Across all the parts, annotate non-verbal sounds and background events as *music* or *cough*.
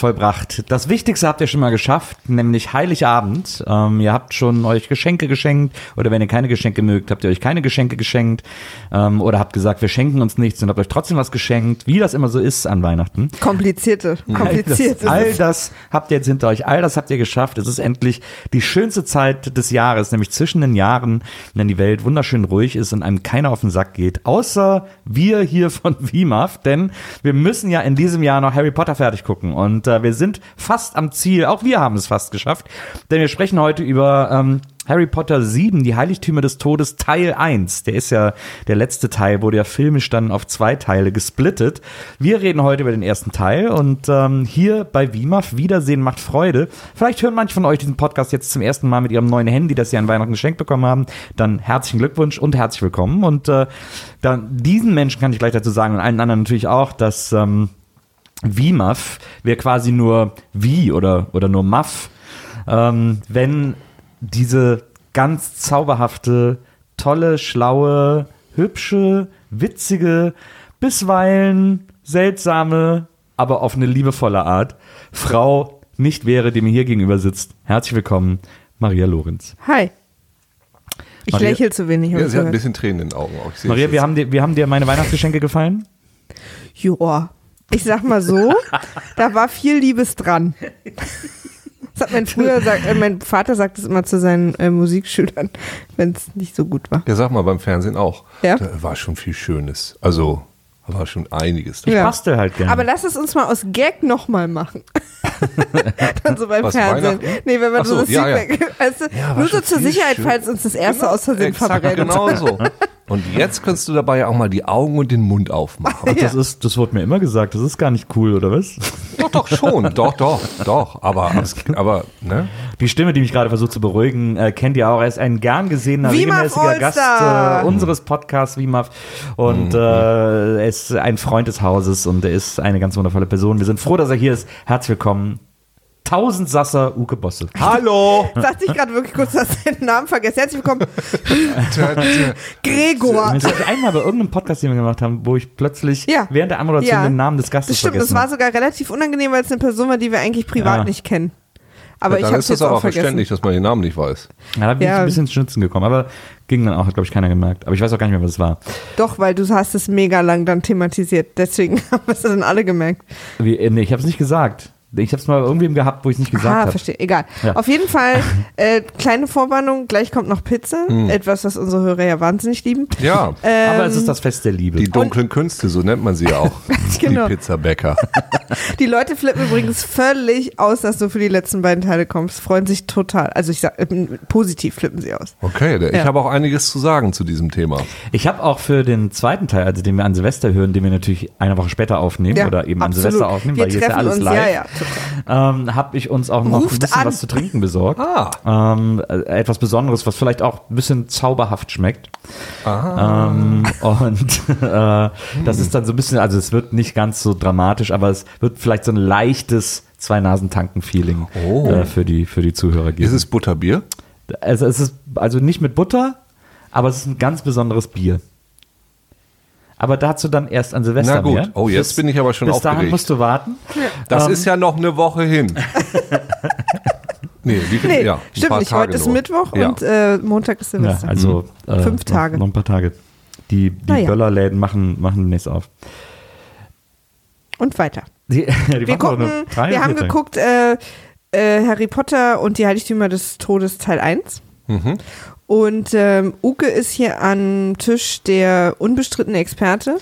vollbracht. Das Wichtigste habt ihr schon mal geschafft, nämlich Heiligabend. Ähm, ihr habt schon euch Geschenke geschenkt oder wenn ihr keine Geschenke mögt, habt ihr euch keine Geschenke geschenkt ähm, oder habt gesagt, wir schenken uns nichts und habt euch trotzdem was geschenkt, wie das immer so ist an Weihnachten. Komplizierte, All komplizierte. das, all das habt ihr jetzt hinter euch, all das habt ihr geschafft. Es ist endlich die schönste Zeit des Jahres, nämlich zwischen den Jahren, wenn die Welt wunderschön ruhig ist und einem keiner auf den Sack geht, außer wir hier von *laughs* WIMAF, denn wir müssen ja in diesem Jahr noch Harry Potter fertig gucken und äh, wir sind fast am Ziel, auch wir haben es fast geschafft, denn wir sprechen heute über ähm, Harry Potter 7, die Heiligtümer des Todes, Teil 1. Der ist ja der letzte Teil, wurde ja filmisch dann auf zwei Teile gesplittet. Wir reden heute über den ersten Teil und ähm, hier bei WIMAF, Wiedersehen macht Freude. Vielleicht hören manche von euch diesen Podcast jetzt zum ersten Mal mit ihrem neuen Handy, das sie an Weihnachten geschenkt bekommen haben. Dann herzlichen Glückwunsch und herzlich willkommen. Und äh, dann diesen Menschen kann ich gleich dazu sagen und allen anderen natürlich auch, dass ähm, WIMAF wäre quasi nur Wie oder, oder nur MAF, ähm, wenn diese ganz zauberhafte, tolle, schlaue, hübsche, witzige, bisweilen seltsame, aber auf eine liebevolle Art Frau nicht wäre, die mir hier gegenüber sitzt. Herzlich willkommen, Maria Lorenz. Hi. Ich Maria- lächle zu wenig. Ja, ich sie hat ein bisschen Tränen in den Augen. Auch. Maria, wir haben, dir, wir haben dir meine Weihnachtsgeschenke gefallen? Joa. Ich sag mal so, da war viel Liebes dran. Das hat mein früher sagt, äh, mein Vater sagt es immer zu seinen äh, Musikschülern, wenn es nicht so gut war. Ja, sag mal, beim Fernsehen auch. Ja. Da war schon viel Schönes. Also, war schon einiges. Ich Ja. bastel halt gerne. Aber lass es uns mal aus Gag nochmal machen. *laughs* Dann so beim Was, Fernsehen. Nee, wenn man Ach so, so, das ja, ja. Feedback, *laughs* weißt du, Ja, nur so zur Sicherheit, schön. falls uns das erste aus Versehen verbrennt. genau so. *laughs* Und jetzt kannst du dabei auch mal die Augen und den Mund aufmachen. das, ist, das wurde mir immer gesagt, das ist gar nicht cool, oder was? doch, doch, schon. Doch, doch, doch. Aber, aber, ne? Die Stimme, die mich gerade versucht zu beruhigen, äh, kennt ihr auch. Er ist ein gern gesehener, regelmäßiger Gast äh, unseres Podcasts Wimaf. Und äh, er ist ein Freund des Hauses und er ist eine ganz wundervolle Person. Wir sind froh, dass er hier ist. Herzlich willkommen. Tausend Sasser Uke Bosse. Hallo! *laughs* Dachte ich gerade wirklich kurz, dass du den Namen vergessen. Herzlich willkommen, *laughs* Gregor. Das ist einmal bei irgendeinem Podcast, den wir gemacht haben, wo ich plötzlich Ja. während der Anmoderation Ja. den Namen des Gastes Das stimmt, das vergessen war habe. sogar relativ unangenehm, weil es eine Person war, die wir eigentlich privat Ja. nicht kennen. Aber ich Dann habe ist jetzt das aber auch vergessen. verständlich, dass man den Namen nicht weiß. Ja, da bin ich Ja. ein bisschen ins Schnitzen gekommen, aber ging dann auch, hat glaube ich keiner gemerkt. Aber ich weiß auch gar nicht mehr, was es war. Doch, weil du hast es mega lang dann thematisiert. Deswegen *laughs* haben es dann alle gemerkt. Wie, äh, nee, ich habe es nicht gesagt. Ich habe es mal irgendwem gehabt, wo ich es nicht gesagt ah, habe. verstehe. Egal. Ja. Auf jeden Fall, *laughs* äh, kleine Vorwarnung, gleich kommt noch Pizza. Etwas, was unsere Hörer ja wahnsinnig lieben. Ja, Ähm, Aber es ist das Fest der Liebe. die dunklen Künste, so nennt man sie ja auch. *laughs* genau. Die Pizzabäcker. *laughs* Die Leute flippen übrigens völlig aus, dass du für die letzten beiden Teile kommst. Freuen sich total. Also ich sag, äh, positiv flippen sie aus. Okay, ich Ja. habe auch einiges zu sagen zu diesem Thema. Ich habe auch für den zweiten Teil, also den wir an Silvester hören, den wir natürlich eine Woche später aufnehmen Ja, oder eben an absolut. Silvester aufnehmen, Wir weil hier ist ja treffen alles uns, live, ja, ja. Ähm, habe ich uns auch noch Ruft ein bisschen an. was zu trinken besorgt. Ah. Ähm, äh, etwas Besonderes, was vielleicht auch ein bisschen zauberhaft schmeckt. Ah. Ähm, und *laughs* äh, das ist dann so ein bisschen, also es wird nicht ganz so dramatisch, aber es wird vielleicht so ein leichtes Zwei-Nasen-Tanken-Feeling Oh. äh, für, die, für die Zuhörer geben. Ist es Butterbier? Also es ist also nicht mit Butter, aber es ist ein ganz besonderes Bier. Aber dazu dann erst an Silvester Na gut. mehr. Oh, jetzt bin ich aber schon Bis dahin aufgeregt. musst du warten. Das Ähm, ist ja noch eine Woche hin. *laughs* nee, wie viel? Nee, ja, ein stimmt paar nicht. Tage Heute ist nur. Mittwoch ja. und äh, Montag ist Ja, Silvester. also äh, Fünf noch- Tage. Noch ein paar Tage. Die, die ja. Böllerläden machen, machen demnächst auf. und weiter. Die, *laughs* die Wir gucken, wir haben geguckt äh, äh, Harry Potter und die Heiligtümer des Todes Teil 1. Mhm. Und ähm, Uke ist hier am Tisch der unbestrittene Experte,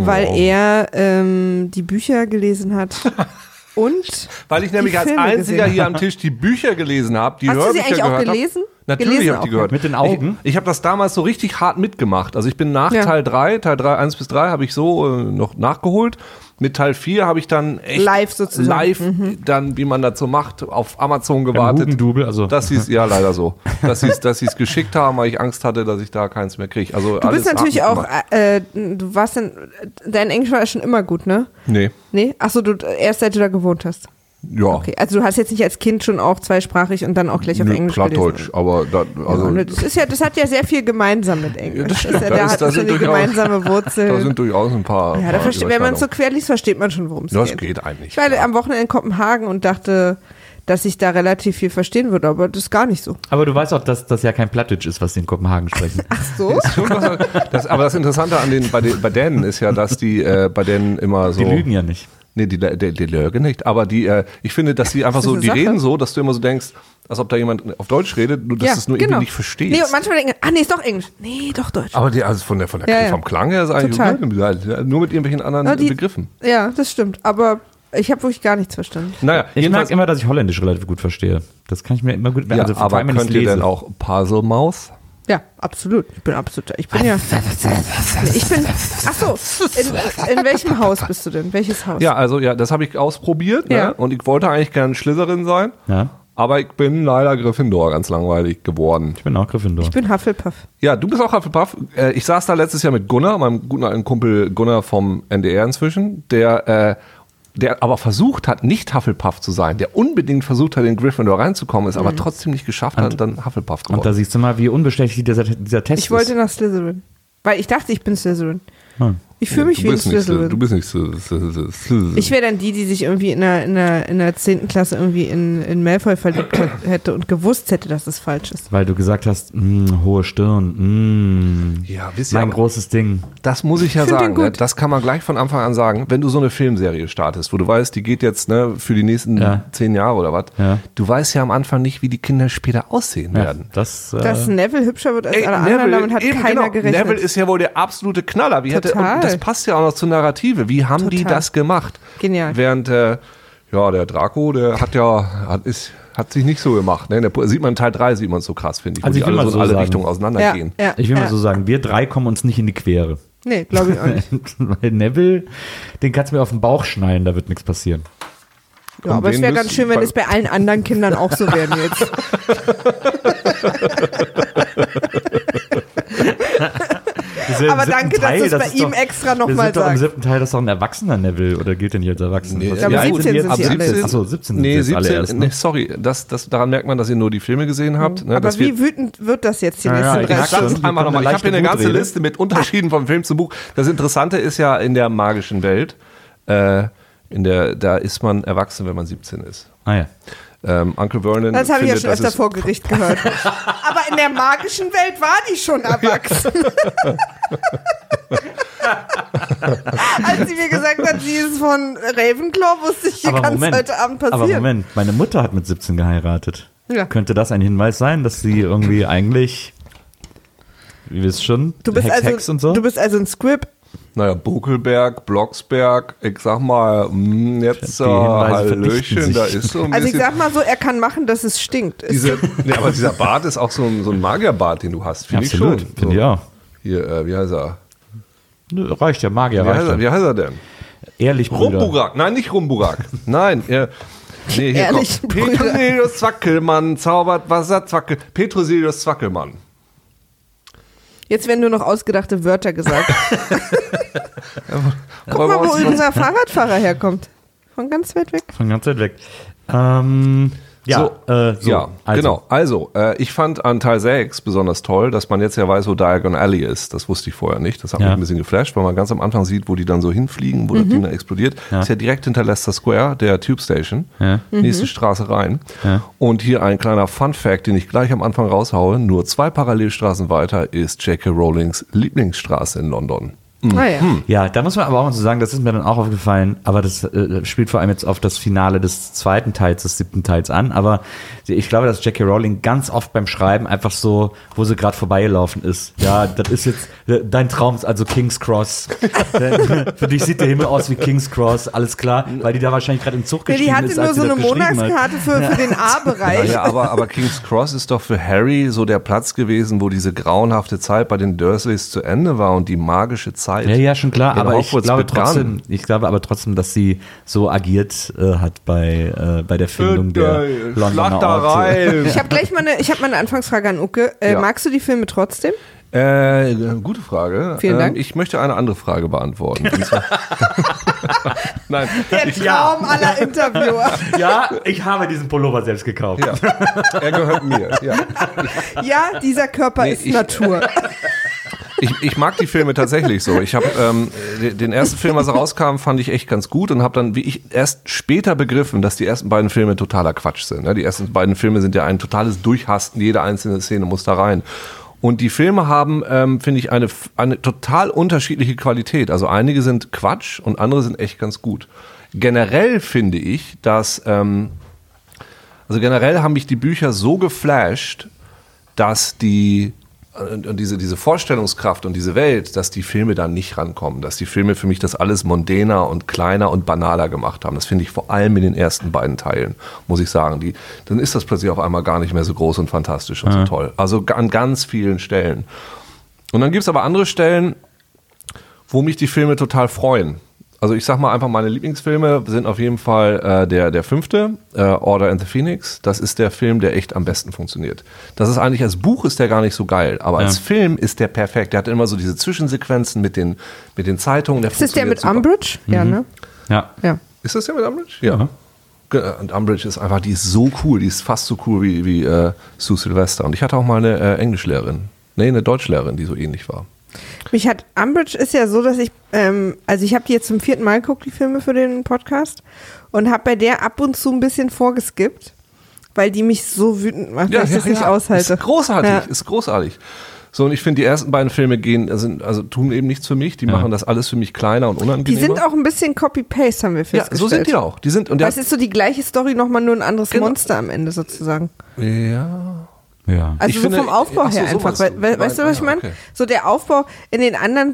weil er ähm, die Bücher gelesen hat. *laughs* und Weil ich nämlich als Filme einziger gesehen hier am Tisch die Bücher gelesen habe, die hast du sie eigentlich auch gehört hab. gelesen? Natürlich gelesen habe ich die gehört. Mit den Augen? Ich, ich habe das damals so richtig hart mitgemacht. Also ich bin nach Ja. Teil 3, Teil 3, 1 bis 3 habe ich so äh, noch nachgeholt. Mit Teil 4 habe ich dann echt Live sozusagen. live dann, wie man das so macht, auf Amazon gewartet. Hugendubel, also Dass sie es, ja leider so, dass sie es dass sie's geschickt haben, weil ich Angst hatte, dass ich da keins mehr kriege. Also Du bist natürlich auch, mitgemacht. äh, du warst dann, dein Englisch war ja schon immer gut, ne? Nee, Nee? Achso, du, erst seit du da gewohnt hast. Ja. Okay, also du hast jetzt nicht als Kind schon auch zweisprachig und dann auch gleich auf Nö, Englisch Plattdeutsch, gelesen. aber da, also, Ja, das, ist ja, das hat ja sehr viel gemeinsam mit Englisch. Ja, das stimmt. ist ja, Da der ist- hat schon durchaus- gemeinsame *laughs* Wurzel. da sind durchaus ein paar. ja, da paar wenn man es so quer liest, versteht man schon, worum es Das geht. geht eigentlich. Ich war am Wochenende in Kopenhagen und dachte, dass ich da relativ viel verstehen würde, aber das ist gar nicht so. Aber du weißt auch, dass das ja kein Plattdeutsch ist, was sie in Kopenhagen sprechen. *laughs* So? Schon was- das, aber das Interessante an den, bei, den, bei denen ist ja, dass die äh, bei denen immer so. Die lügen ja nicht. Nee, die, die, die lügen nicht. Aber die, äh, ich finde, dass die einfach so, die Sache? reden so, dass du immer so denkst, als ob da jemand auf Deutsch redet, nur dass du es nur irgendwie nicht verstehst. genau. Nee, und manchmal denken, ah nee, ist doch Englisch. Nee, doch Deutsch. aber die, also von der, von der, Ja, ja. vom Klang her ist eigentlich Total. nur mit irgendwelchen anderen Ja, die- Begriffen. Ja, das stimmt. Aber ich habe wirklich gar nichts verstanden. Naja, Ich merke immer, dass ich Holländisch relativ gut verstehe. Das kann ich mir immer gut ja, also aber könnt ihr denn auch Puzzle-Maus? Ja, absolut. Ich bin absolut. Ich bin ja. Ich bin. Ach so. In, in welchem Haus bist du denn? Welches Haus? Ja, also ja, das habe ich ausprobiert Ja. ne? und ich wollte eigentlich gerne Schlitherin sein, Ja, aber ich bin leider Gryffindor ganz langweilig geworden. ich bin auch Gryffindor. Ich bin Hufflepuff. Ja, du bist auch Hufflepuff. Äh, Ich saß da letztes Jahr mit Gunnar, meinem guten alten Kumpel Gunnar vom NDR inzwischen, der, äh, der aber versucht hat, nicht Hufflepuff zu sein, der unbedingt versucht hat, in Gryffindor reinzukommen, ist aber trotzdem nicht geschafft hat und dann Hufflepuff Und da geworden. siehst du mal, wie unbestechlich dieser, dieser Test Ich wollte ist. nach Slytherin. Weil ich dachte, ich bin Slytherin. Hm. Ich fühle mich du wie ein bist nicht, Slytherin. du bist nicht so. Ich wäre dann die, die sich irgendwie in der, in der, in der 10. Klasse irgendwie in, in Malfoy verliebt hat- hätte und gewusst hätte, dass das falsch ist. Weil du gesagt hast, mh, hohe Stirn, mh, Ja, wisst ihr, mein großes Ding. Das muss ich ja Ich sagen. Ne? Das kann man gleich von Anfang an sagen. Wenn du so eine Filmserie startest, wo du weißt, die geht jetzt ne, für die nächsten Ja. zehn Jahre oder was, Ja. du weißt ja am Anfang nicht, wie die Kinder später aussehen Ja, werden. das, äh, Dass Neville hübscher wird als Ey, alle anderen, damit hat eben, keiner genau. gerechnet. Neville ist ja wohl der absolute Knaller. Wie hätte, Total. und das passt ja auch noch zur Narrative. Wie haben die Total. das gemacht? Genial. Während äh, ja, der Draco, der hat ja, hat, ist, hat sich nicht so gemacht. Ne? Der, sieht man in Teil 3, sieht man so krass, finde ich, wo Also die ich will alle mal so in alle sagen. Richtungen ja, auseinandergehen. ja, ich will ja. mal so sagen, wir drei kommen uns nicht in die Quere. Nee, glaube ich auch nicht. *laughs* Weil Neville, den kannst du mir auf den Bauch schneiden, da wird nichts passieren. Ja, Und aber es wäre ganz schön, wenn es bei allen anderen Kindern auch so wäre jetzt. *laughs* *laughs* Das ist ja im Aber danke, dass Teil, du es das bei ihm doch- extra noch wir mal sind doch im sagst. siebten Teil, das ist doch ein erwachsener Neville oder gilt denn hier als erwachsen? Nee, ja, wie alt gut, sind sie alle. Achso, 17 Nee, sind jetzt 17, alle erst. nee, Ne? sorry, das, das, daran merkt man, dass ihr nur die Filme gesehen habt. Ne, Aber dass wir- wie wütend wird das jetzt die Ja, ja, nächsten ich drei schon. Stunden? Einmal nochmal. Ich habe hier eine ganze. Liste mit Unterschieden vom Film zum Buch. Das Interessante ist ja in der magischen Welt, äh, in der, da ist man erwachsen, wenn man 17 ist. Ah ja. Ähm, Uncle Vernon. Das habe ich ja schon öfter vor Gericht gehört. *laughs* Aber in der magischen Welt war die schon erwachsen. *laughs* Als sie mir gesagt hat, sie ist von Ravenclaw, wusste ich, hier Aber kann es heute Abend aber passieren. Moment, meine Mutter hat mit 17 geheiratet. Ja. Könnte das ein Hinweis sein, dass sie irgendwie eigentlich, wie wir es schon, Du bist, Hex, also, Hex und so? du bist also ein Squib. Naja, Buckelberg, Blocksberg, ich sag mal, mh, jetzt Die äh, Hallöchen, da ist so ein Also ich bisschen. sag mal so, er kann machen, dass es stinkt. Es diese, nee, aber dieser Bart ist auch so ein, so ein Magierbart, den du hast, finde ich schon. finde so. ich auch. Hier, äh, wie heißt er? Nö, Reicht ja, Magier Wie heißt, reicht er, wie ja. heißt er denn? Ehrlich, Brüder. Rumburak. Nein, nicht Rumburak. Nein, er. Nee, hier Ehrlich, kommt. Petrosilius Zwackelmann zaubert Wasser, Zwackel. Petrosilius Zwackelmann. Jetzt werden nur noch ausgedachte Wörter gesagt. *laughs* Guck mal, wo uns- unser Fahrradfahrer herkommt. Von ganz weit weg. Von ganz weit weg. Ähm, ja, so, äh, so, ja also. genau. Also, äh, ich fand an Teil 6 besonders toll, dass man jetzt ja weiß, wo Diagon Alley ist. Das wusste ich vorher nicht. Das hat Ja. mich ein bisschen geflasht, weil man ganz am Anfang sieht, wo die dann so hinfliegen, wo das Ding dann explodiert. Ja. Ist ja direkt hinter Leicester Square, der Tube Station. Ja. Nächste Straße rein. Ja. Und hier ein kleiner Fun Fact, den ich gleich am Anfang raushaue. Nur zwei Parallelstraßen weiter ist J.K. Rowlings Lieblingsstraße in London. Ah, ja. Ja, da muss man aber auch mal so sagen, das ist mir dann auch aufgefallen, aber das äh, spielt vor allem jetzt auf das Finale des zweiten Teils, des siebten Teils an. Aber ich glaube, dass Jackie Rowling ganz oft beim Schreiben einfach so, wo sie gerade vorbeigelaufen ist. Ja, das ist jetzt, äh, dein Traum ist also King's Cross. *laughs* Für dich sieht der Himmel aus wie King's Cross, alles klar, weil die da wahrscheinlich gerade im Zug Nee, gestiegen die hatte ist, nur so eine. Monatskarte für, für den A-Bereich. Ja, aber, aber King's Cross ist doch für Harry so der Platz gewesen, wo diese grauenhafte Zeit bei den Dursleys zu Ende war und die magische Zeit. Ja, ja, schon klar, aber ich glaube trotzdem, ich glaube aber trotzdem, dass sie so agiert äh, hat bei, äh, bei der Findung der Londoner Orte. Ich habe gleich mal eine, ich habe mal eine Anfangsfrage an Uke. Äh, Ja. Magst du die Filme trotzdem? Äh, gute Frage. Vielen Dank. Ähm, ich möchte eine andere Frage beantworten. *laughs* Nein, Der Traum aller Interviewer. Ja, ich habe diesen Pullover selbst gekauft. ja, er gehört mir. Ja. Ja, dieser Körper Nee, ist ich- Natur. *laughs* Ich, ich mag die Filme tatsächlich so. Ich habe ähm, de- den ersten Film, als er rauskam, fand ich echt ganz gut und habe dann, wie ich erst später begriffen, dass die ersten beiden Filme totaler Quatsch sind. ne? Die ersten beiden Filme sind ja ein totales Durchhasten. Jede einzelne Szene muss da rein. Und die Filme haben, ähm, finde ich, eine, eine total unterschiedliche Qualität. Also einige sind Quatsch und andere sind echt ganz gut. Generell finde ich, dass ähm, also generell haben mich die Bücher so geflasht, dass die und und diese, diese Vorstellungskraft und diese Welt, dass die Filme da nicht rankommen, dass die Filme für mich das alles mondäner und kleiner und banaler gemacht haben. Das finde ich vor allem in den ersten beiden Teilen, muss ich sagen. Die, dann ist das plötzlich auf einmal gar nicht mehr so groß und fantastisch und so toll. Also an ganz vielen Stellen. Und dann gibt es aber andere Stellen, wo mich die Filme total freuen. Also ich sag mal einfach, meine Lieblingsfilme sind auf jeden Fall äh, der, der fünfte, äh, Order and the Phoenix. Das ist der Film, der echt am besten funktioniert. Das ist eigentlich, als Buch ist der gar nicht so geil, aber als Film ist der perfekt. Der hat immer so diese Zwischensequenzen mit den, mit den Zeitungen. Der Ist das der mit super. Umbridge? Ja, ne? Ja. Ja. Ist das der mit Umbridge? Ja. Ge- Und Umbridge ist einfach, die ist so cool, die ist fast so cool wie, wie äh, Sue Sylvester. Und ich hatte auch mal eine äh, Englischlehrerin, nee, eine Deutschlehrerin, die so ähnlich war. Mich hat Umbridge ist ja so, dass ich, ähm, also ich habe die jetzt zum vierten Mal geguckt, die Filme für den Podcast, und habe bei der ab und zu ein bisschen vorgeskippt, weil die mich so wütend macht, dass ich das nicht aushalte. Ist großartig, Ja. ist großartig. So, und ich finde, die ersten beiden Filme gehen, sind, also tun eben nichts für mich. Die machen das alles für mich kleiner und Die unangenehmer. sind auch ein bisschen Copy-Paste, haben wir ja, festgestellt. so sind die auch. Die sind, und Das ist so die gleiche Story, nochmal nur ein anderes Genau. Monster am Ende sozusagen. ja. Ja. Also Ich so finde- vom Aufbau her so einfach. We du. we weißt du, was ich Ja, meine? okay. So der Aufbau in den anderen,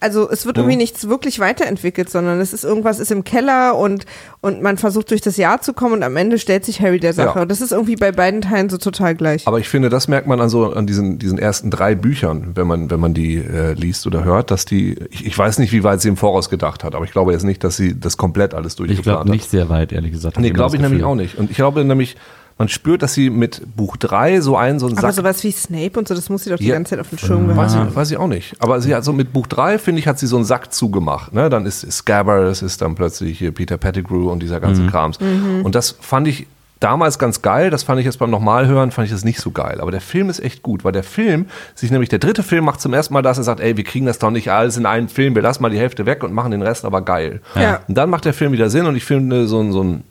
also es wird irgendwie nichts wirklich weiterentwickelt, sondern es ist irgendwas ist im Keller und, und man versucht durch das Jahr zu kommen und am Ende stellt sich Harry der Sache. Ja. Und das ist irgendwie bei beiden Teilen so total gleich. Aber ich finde, das merkt man an so an diesen, diesen ersten drei Büchern, wenn man, wenn man die äh, liest oder hört, dass die, ich, ich weiß nicht, wie weit sie im Voraus gedacht hat, aber ich glaube jetzt nicht, dass sie das komplett alles Ich durchgeplant glaube hat. nicht sehr weit, ehrlich gesagt. Nee, glaube ich nämlich auch nicht. Und ich glaube nämlich, man spürt, dass sie mit Buch 3 so einen, so einen Aber Sack sowas wie Snape und so, das muss sie doch die Ja. ganze Zeit auf dem Schirm Weiß gehabt. ich, weiß ich auch nicht. Aber sie hat so mit Buch 3, finde ich, hat sie so einen Sack zugemacht. Ne? Dann ist Scabbers, ist dann plötzlich hier Peter Pettigrew und dieser ganze Krams. Und das fand ich damals ganz geil. Das fand ich jetzt beim Nochmalhören, fand ich das nicht so geil. Aber der Film ist echt gut, weil der Film sich nämlich, der dritte Film macht zum ersten Mal das und sagt, ey, wir kriegen das doch nicht alles in einen Film, wir lassen mal die Hälfte weg und machen den Rest aber geil. Ja. Und dann macht der Film wieder Sinn und ich finde, so so ein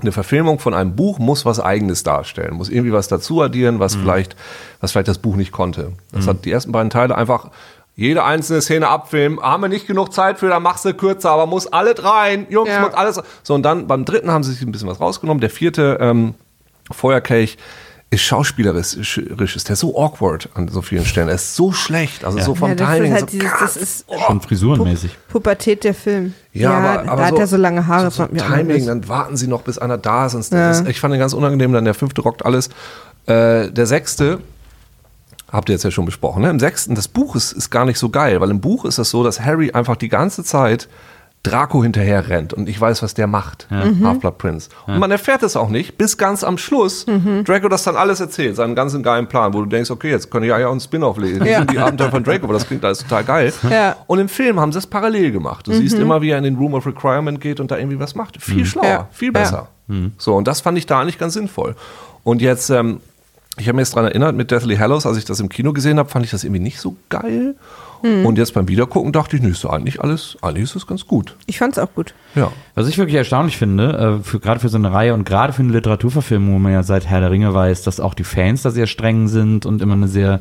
eine Verfilmung von einem Buch muss was Eigenes darstellen, muss irgendwie was dazu addieren, was vielleicht, was vielleicht das Buch nicht konnte. Das hat die ersten beiden Teile einfach jede einzelne Szene abfilmen. Haben wir nicht genug Zeit für, dann machst du kürzer, aber muss alles rein, Jungs, Ja. muss alles. So und dann beim dritten haben sie sich ein bisschen was rausgenommen. Der vierte ähm, Feuerkelch ist schauspielerisch, ist der so awkward an so vielen Stellen. Er ist so schlecht, also so vom Ja, das ist Timing. halt so dieses, das ist Schon frisurenmäßig. Pubertät der Film. Ja, aber, aber da so, hat er so lange Haare. So, so Timing, dann warten sie noch, bis einer da ist. Und Ja. das ist ich fand den ganz unangenehm, dann der fünfte rockt alles. Äh, der sechste, habt ihr jetzt ja schon besprochen, ne? im sechsten, das Buch ist, ist gar nicht so geil, weil im Buch ist es so, dass Harry einfach die ganze Zeit Draco hinterher rennt und ich weiß, was der macht, Mhm. Half-Blood Prince. Und man erfährt es auch nicht, bis ganz am Schluss Mhm. Draco das dann alles erzählt, seinen ganzen geilen Plan, wo du denkst, okay, jetzt können ja ja einen Spin-off lesen, Ja. die Abenteuer von Draco, aber das klingt alles total geil. Ja. Und im Film haben sie es parallel gemacht. Du siehst immer, wie er in den Room of Requirement geht und da irgendwie was macht. Viel schlauer, Ja. viel besser. So, und das fand ich da eigentlich ganz sinnvoll. Und jetzt, ähm, ich habe mir jetzt daran erinnert, mit Deathly Hallows, als ich das im Kino gesehen habe, fand ich das irgendwie nicht so geil. Und jetzt beim Wiedergucken dachte ich, nee, ist doch eigentlich alles, eigentlich ist das ganz gut. Ich fand's auch gut. Ja. Was ich wirklich erstaunlich finde, äh, für, gerade für so eine Reihe und gerade für eine Literaturverfilmung, wo man ja seit Herr der Ringe weiß, dass auch die Fans da sehr streng sind und immer eine sehr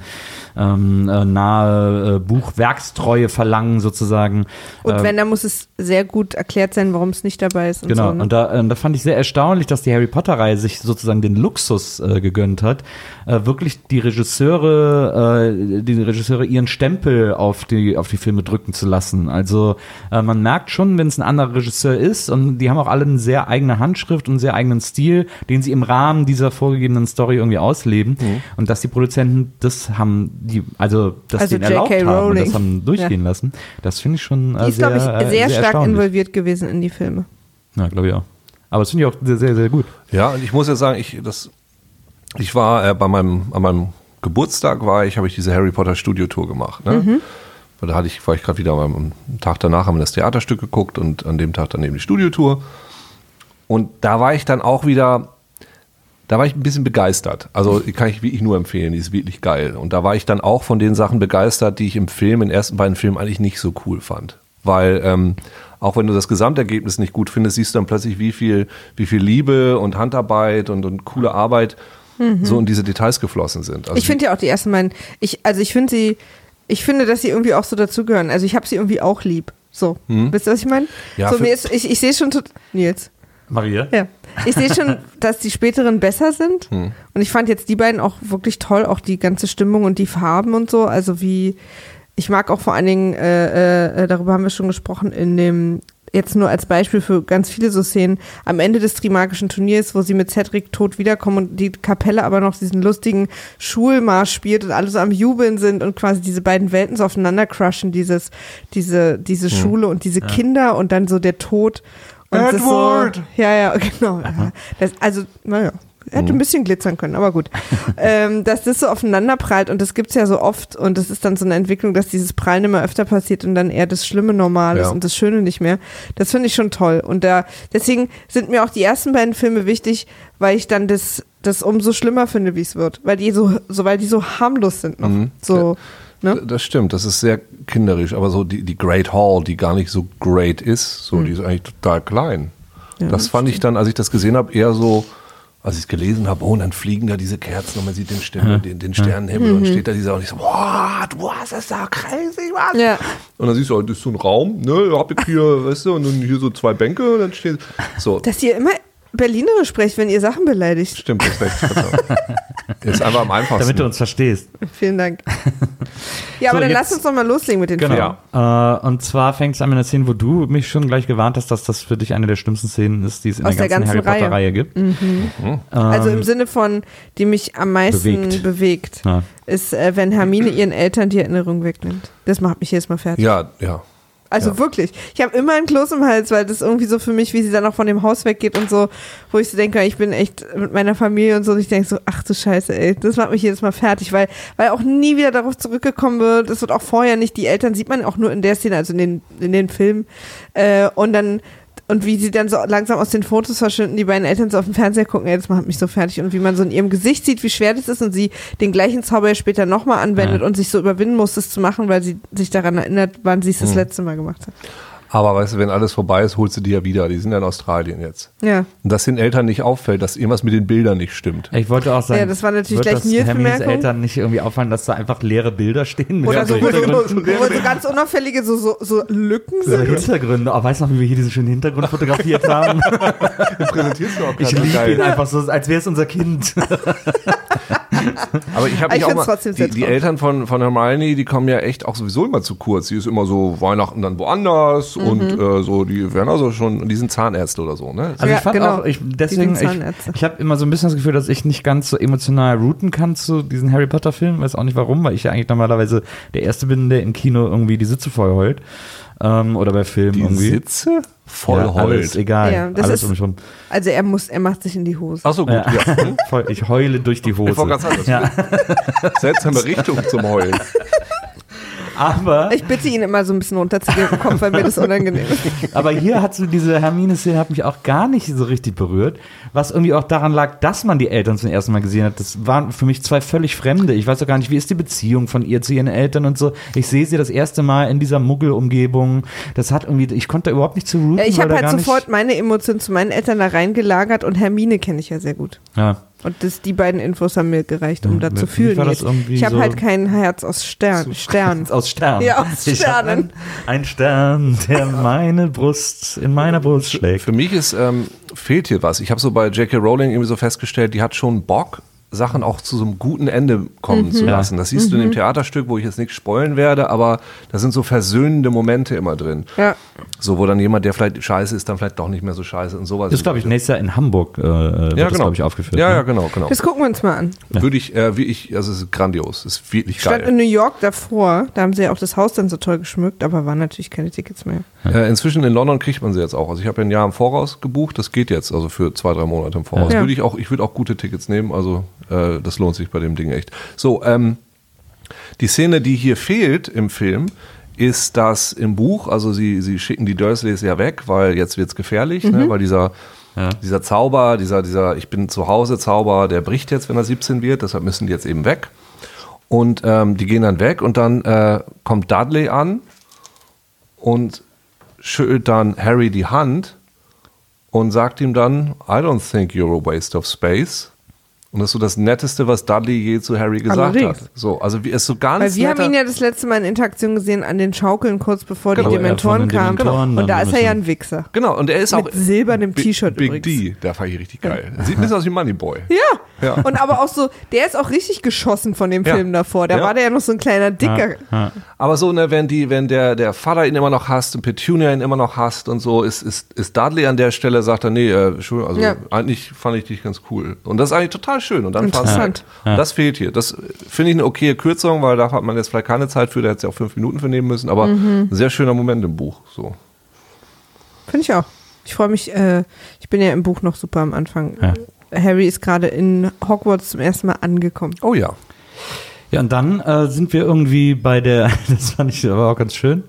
ähm, äh, nahe äh, Buchwerkstreue verlangen sozusagen. Und Ähm, wenn, dann muss es sehr gut erklärt sein, warum es nicht dabei ist. Und Genau, so, ne? und da, äh, da fand ich sehr erstaunlich, dass die Harry Potter-Reihe sich sozusagen den Luxus äh, gegönnt hat, äh, wirklich die Regisseure, äh, die Regisseure ihren Stempel auf die, auf die Filme drücken zu lassen. Also äh, man merkt schon, wenn es ein anderer Regisseur ist, und die haben auch alle eine sehr eigene Handschrift und einen sehr eigenen Stil, den sie im Rahmen dieser vorgegebenen Story irgendwie ausleben. Mhm. Und dass die Produzenten das haben, die, also das Also denen erlaubt J.K. haben und das Rowling. haben durchgehen lassen, das finde ich schon äh, Die ist, sehr, glaube ich, äh, sehr, stark erstaunlich. involviert gewesen in die Filme. Ja, glaube ich auch. Aber das finde ich auch sehr, sehr, sehr gut. Ja, und ich muss ja sagen, ich, das, ich war äh, bei meinem, an meinem Geburtstag war ich, habe ich diese Harry Potter Studiotour gemacht. Ne? Weil da hatte ich, war ich gerade wieder am, am Tag danach haben wir das Theaterstück geguckt und an dem Tag dann eben die Studiotour. Und da war ich dann auch wieder, da war ich ein bisschen begeistert. Also kann ich wirklich nur empfehlen, die ist wirklich geil. Und da war ich dann auch von den Sachen begeistert, die ich im Film, in den ersten beiden Filmen eigentlich nicht so cool fand. Weil ähm, auch wenn du das Gesamtergebnis nicht gut findest, siehst du dann plötzlich, wie viel, wie viel Liebe und Handarbeit und, und coole Arbeit so in diese Details geflossen sind. Also Mhm. Ich finde ja auch die ersten beiden, ich, also ich finde sie, ich finde, dass sie irgendwie auch so dazugehören. Also ich habe sie irgendwie auch lieb. So. Wisst ihr, was ich meine? Hm? Ja, so, für- mir ist, ich, ich sehe schon, Nils. Maria? Ja. Ich sehe schon, *laughs* dass die späteren besser sind. Hm. Und ich fand jetzt die beiden auch wirklich toll, auch die ganze Stimmung und die Farben und so. Also wie, ich mag auch vor allen Dingen, äh, äh, darüber haben wir schon gesprochen, in dem, jetzt nur als Beispiel für ganz viele so Szenen, am Ende des Trimagischen Turniers, wo sie mit Cedric tot wiederkommen und die Kapelle aber noch diesen lustigen Schulmarsch spielt und alle so am Jubeln sind und quasi diese beiden Welten so aufeinander crushen, dieses, diese, diese Schule und diese Kinder und dann so der Tod. Und es Edward! So, ja, ja, *laughs* genau. Ja. Das, also, naja. Hätte ein bisschen glitzern können, aber gut. *laughs* ähm, dass das so aufeinander prallt und das gibt's ja so oft und das ist dann so eine Entwicklung, dass dieses Prallen immer öfter passiert und dann eher das Schlimme normal ist Ja. und das Schöne nicht mehr. Das finde ich schon toll. Und da, deswegen sind mir auch die ersten beiden Filme wichtig, weil ich dann das, das umso schlimmer finde, wie es wird. Weil die so, so, weil die so harmlos sind noch. Mhm. So, ne? Das stimmt, das ist sehr kinderisch, aber so die, die Great Hall, die gar nicht so great ist, so, die ist eigentlich total klein. Ja, das fand ich dann, als ich das gesehen habe, eher so, als ich es gelesen habe, oh, und dann fliegen da diese Kerzen und man sieht den, Stern, den, den Sternenhimmel und steht da dieser und ich so, du hast es da crazy, was? Ja. Und dann siehst du, oh, das ist so ein Raum, ne, hab ich hier, weißt du, und dann hier so zwei Bänke und dann steht, so. Dass ihr immer Berlinerisch sprecht, wenn ihr Sachen beleidigt. Stimmt, das ist recht. *laughs* Ist einfach am einfachsten. Damit du uns verstehst. Vielen Dank. *laughs* Ja, So, aber dann jetzt- lass uns doch mal loslegen mit den Filmen. Genau. Äh, und zwar fängt es an mit einer Szene, wo du mich schon gleich gewarnt hast, dass das für dich eine der schlimmsten Szenen ist, die es in der der ganzen, ganzen Harry Potter-Reihe gibt. Also Ähm, im Sinne von, die mich am meisten bewegt. bewegt, Ja. ist, äh, wenn Hermine ihren Eltern die Erinnerung wegnimmt. Das macht mich jedes Mal fertig. Ja, ja. Also ja. wirklich. Ich habe immer einen Kloß im Hals, weil das irgendwie so für mich, wie sie dann auch von dem Haus weggeht und so, wo ich so denke, ich bin echt mit meiner Familie und so, und ich denke so, ach du Scheiße, ey, das macht mich jedes Mal fertig, weil, weil auch nie wieder darauf zurückgekommen wird. Das wird auch vorher nicht. Die Eltern sieht man auch nur in der Szene, also in den, in den Filmen. Äh, und dann, und wie sie dann so langsam aus den Fotos verschwinden, die beiden Eltern so auf dem Fernseher gucken, ey, das macht mich so fertig. Und wie man so in ihrem Gesicht sieht, wie schwer das ist und sie den gleichen Zauber ja später nochmal anwendet Ja. und sich so überwinden muss, das zu machen, weil sie sich daran erinnert, wann sie es das letzte Mal gemacht hat. Aber weißt du, wenn alles vorbei ist, holst du die ja wieder. Die sind ja in Australien jetzt. Ja. Und dass den Eltern nicht auffällt, dass irgendwas mit den Bildern nicht stimmt. Ich wollte auch sagen, Ja, das war natürlich wird gleich das Hermines. Eltern nicht irgendwie auffallen, dass da einfach leere Bilder stehen mit Oder so, so, wo so ganz unauffällige so, so, so Lücken So sind. Hintergründe. Oh, weißt du noch, wie wir hier diesen schönen Hintergrund fotografiert haben? *laughs* Präsentierst du auch Ich liebe ihn einfach so, als wäre es unser Kind. *laughs* *laughs* Aber ich habe Ich mich auch mal, die, die. Eltern von, von Hermione, die kommen ja echt auch sowieso immer zu kurz. Die ist immer so Weihnachten dann woanders Mhm. und äh, so, die werden also schon, die sind Zahnärzte oder so, ne? Also Ja, ich fand genau. auch, ich, deswegen, ich, ich habe immer so ein bisschen das Gefühl, dass ich nicht ganz so emotional routen kann zu diesen Harry Potter Filmen. Weiß auch nicht warum, weil ich ja eigentlich normalerweise der Erste bin, der im Kino irgendwie die Sitze voll heult. Ähm, oder bei Filmen Die irgendwie. Sitze voll ja, alles, heult. egal. Ja, das alles ist- um. Also er muss, er macht sich in die Hose. Ach so, gut. Ja. Ja. *laughs* Ich heule durch die Hose. Ich wollte gerade sagen, das Ja. seltsame Richtung zum Heulen. *laughs* Aber, Ich bitte ihn immer so ein bisschen Kopf, weil mir das unangenehm ist. aber hier hat so diese Hermine-Szene hat mich auch gar nicht so richtig berührt, was irgendwie auch daran lag, dass man die Eltern zum ersten Mal gesehen hat. Das waren für mich zwei völlig Fremde. Ich weiß auch gar nicht, wie ist die Beziehung von ihr zu ihren Eltern und so. Ich sehe sie das erste Mal in dieser Muggelumgebung. Das hat irgendwie, ich konnte da überhaupt nicht zu routen. Ja, ich habe halt sofort meine Emotionen zu meinen Eltern da reingelagert und Hermine kenne ich ja sehr gut. Ja. Und das, die beiden Infos haben mir gereicht, um Ja, da zu fühlen. war das irgendwie Ich habe so- halt kein Herz aus Stern. Stern. *laughs* Aus Sternen. Ja, aus Sternen. Ein, ein Stern, der *laughs* meine Brust, in meiner Brust schlägt. Für mich ist, ähm, fehlt hier was. Ich habe so bei J.K. Rowling irgendwie so festgestellt, die hat schon Bock, Sachen auch zu so einem guten Ende kommen zu Ja. lassen. Das siehst du in dem Theaterstück, wo ich jetzt nichts spoilen werde, aber da sind so versöhnende Momente immer drin. Ja. So, wo dann jemand, der vielleicht scheiße ist, dann vielleicht doch nicht mehr so scheiße und sowas. Das ist, glaube ich, nächstes Jahr in Hamburg, äh, wird ja, das, genau. glaube ich, aufgeführt. Ja, ne? ja, genau, genau. Das gucken wir uns mal an. Würde ich, äh, wie ich, also es ist grandios. Es ist wirklich Stand geil. in New York davor, da haben sie ja auch das Haus dann so toll geschmückt, aber waren natürlich keine Tickets mehr. Äh, inzwischen in London kriegt man sie jetzt auch. Also ich habe ja ein Jahr im Voraus gebucht, das geht jetzt, also für zwei, drei Monate im Voraus. Ja. Würde ich auch, ich würde auch gute Tickets nehmen, also äh, das lohnt sich bei dem Ding echt. So, ähm, die Szene, die hier fehlt im Film, ist das im Buch, also sie, sie schicken die Dursleys ja weg, weil jetzt wird's gefährlich, ne, weil dieser, Ja. dieser Zauber, dieser, dieser Ich bin zu Hause Zauber, der bricht jetzt, wenn er 17 wird, deshalb müssen die jetzt eben weg. Und ähm, die gehen dann weg und dann äh, kommt Dudley an und schüttelt dann Harry die Hand und sagt ihm dann, I don't think you're a waste of space. Und das ist so das Netteste, was Dudley je zu Harry gesagt Allerdings. hat. So, also wie es so ganz Weil wir haben ihn ja das letzte Mal in Interaktion gesehen an den Schaukeln, kurz bevor Genau, die Dementoren kamen. Dementoren und da ist er ja ein Wichser. Genau, und er ist auch Mit silbernem T-Shirt Big übrigens. D, der fand ich richtig geil. Sieht ein bisschen aus wie Moneyboy. Ja. Ja. Und aber auch so, der ist auch richtig geschossen von dem Ja. Film davor. Da Ja. war der ja noch so ein kleiner Dicker. Ja, ja. Aber so, ne, wenn die, wenn der, der Vater ihn immer noch hasst und Petunia ihn immer noch hasst und so, ist, ist, ist Dudley an der Stelle, sagt er, nee, äh, also Ja. eigentlich fand ich dich ganz cool. Und das ist eigentlich total schön. Und dann Interessant. Und Das fehlt hier. Das finde ich eine okaye Kürzung, weil da hat man jetzt vielleicht keine Zeit für, da hätte sie auch fünf Minuten für nehmen müssen, aber Mhm. ein sehr schöner Moment im Buch. So. Finde ich auch. Ich freue mich, äh, ich bin ja im Buch noch super am Anfang. Ja. Harry ist gerade in Hogwarts zum ersten Mal angekommen. Oh ja. Ja, und dann äh, sind wir irgendwie bei der, *laughs* das fand ich aber auch ganz schön,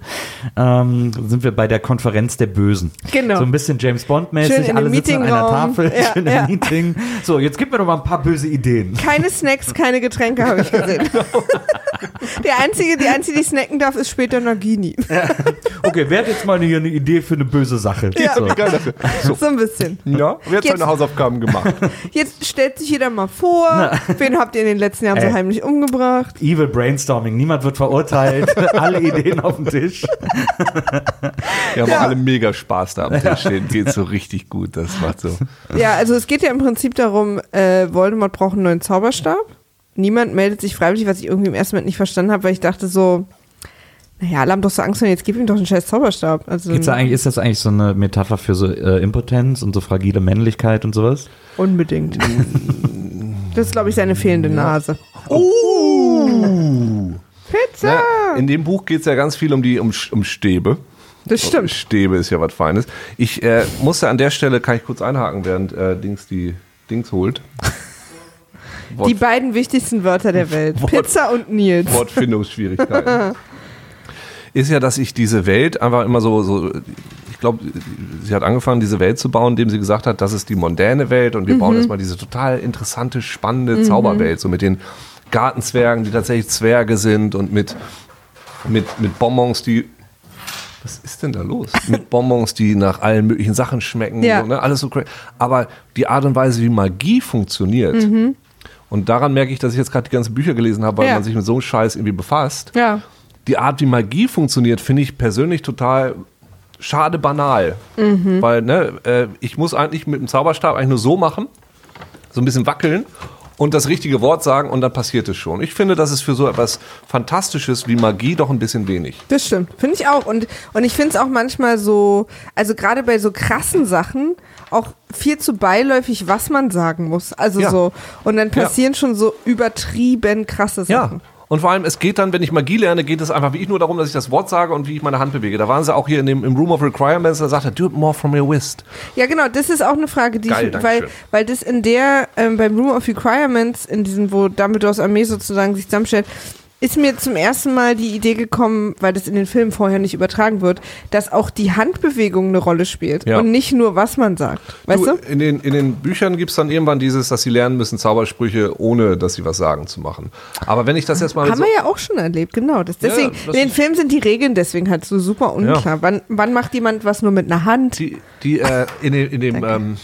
ähm, sind wir bei der Konferenz der Bösen. Genau. So ein bisschen James Bond-mäßig, alle sitzen an einer Meetingraum. Tafel, Ja, schön ja. Meeting. So, jetzt gib mir doch mal ein paar böse Ideen. Keine Snacks, keine Getränke habe ich gesehen. *laughs* Der einzige, die einzige, die snacken darf, ist später Nagini. Okay, wer hat jetzt mal hier eine Idee für eine böse Sache? Ja. So. So. So ein bisschen. Ja, wer hat Jetzt- seine Hausaufgaben gemacht? Jetzt stellt sich jeder mal vor, wen habt ihr in den letzten Jahren so Ey. heimlich umgebracht? Evil Brainstorming, niemand wird verurteilt, *laughs* alle Ideen auf dem Tisch. Wir haben Ja. alle mega Spaß da am Tisch stehen. Geht so richtig gut. Das macht so. Ja, also es geht ja im Prinzip darum, äh, Voldemort braucht einen neuen Zauberstab. Niemand meldet sich freiwillig, was ich irgendwie im ersten Moment nicht verstanden habe, weil ich dachte so, naja, alle haben doch so Angst, und jetzt gib ihm doch einen scheiß Zauberstab. Also Geht's da eigentlich, ist das eigentlich so eine Metapher für so äh, Impotenz und so fragile Männlichkeit und sowas? unbedingt. *laughs* Das ist, glaube ich, seine fehlende Nase. Uh. Pizza! Ja, in dem Buch geht es ja ganz viel um die um, um Stäbe. Das stimmt. Stäbe ist ja was Feines. Ich äh, musste an der Stelle, kann ich kurz einhaken, während äh, Dings die Dings holt. Wort, *laughs* Die beiden wichtigsten Wörter der Welt. Wort- Pizza und Nils. Wortfindungsschwierigkeiten. *laughs* ist ja, dass ich diese Welt einfach immer so, so ich glaube, sie hat angefangen, diese Welt zu bauen, indem sie gesagt hat, das ist die mondäne Welt und wir bauen erstmal diese total interessante, spannende Zauberwelt, so mit den Gartenzwergen, die tatsächlich Zwerge sind und mit, mit, mit Bonbons, die was ist denn da los? *laughs* Mit Bonbons, die nach allen möglichen Sachen schmecken, Ja. so, ne? alles so crazy. Aber die Art und Weise, wie Magie funktioniert, und daran merke ich, dass ich jetzt gerade die ganzen Bücher gelesen habe, weil Ja. man sich mit so einem Scheiß irgendwie befasst. Ja. Die Art, wie Magie funktioniert, finde ich persönlich total schade banal. Mhm. Weil, ne, äh, ich muss eigentlich mit dem Zauberstab eigentlich nur so machen, so ein bisschen wackeln und das richtige Wort sagen und dann passiert es schon. Ich finde, das ist für so etwas Fantastisches wie Magie doch ein bisschen wenig. Das stimmt, finde ich auch. Und, und ich finde es auch manchmal so, also gerade bei so krassen Sachen, auch viel zu beiläufig, was man sagen muss. Also Ja. so. Und dann passieren schon so übertrieben krasse Sachen. Und vor allem, es geht dann, wenn ich Magie lerne, geht es einfach wie ich nur darum, dass ich das Wort sage und wie ich meine Hand bewege. Da waren sie auch hier in dem, im Room of Requirements, da sagt er, do it more from your wrist. Ja, genau, das ist auch eine Frage, die Geil, ich, weil, weil das in der, ähm, beim Room of Requirements, in diesem, wo Dumbledores Armee sozusagen sich zusammenstellt, ist mir zum ersten Mal die Idee gekommen, weil das in den Filmen vorher nicht übertragen wird, dass auch die Handbewegung eine Rolle spielt Ja. und nicht nur, was man sagt. Weißt du? In den, in den Büchern gibt es dann irgendwann dieses, dass sie lernen müssen, Zaubersprüche, ohne dass sie was sagen, zu machen. Aber wenn ich das jetzt mal Haben so, wir ja auch schon erlebt, genau. Das, Ja, deswegen, das in den Filmen sind die Regeln deswegen halt so super unklar. Ja. Wann, wann macht jemand was nur mit einer Hand? die, die äh, in, dem, in, dem, ähm,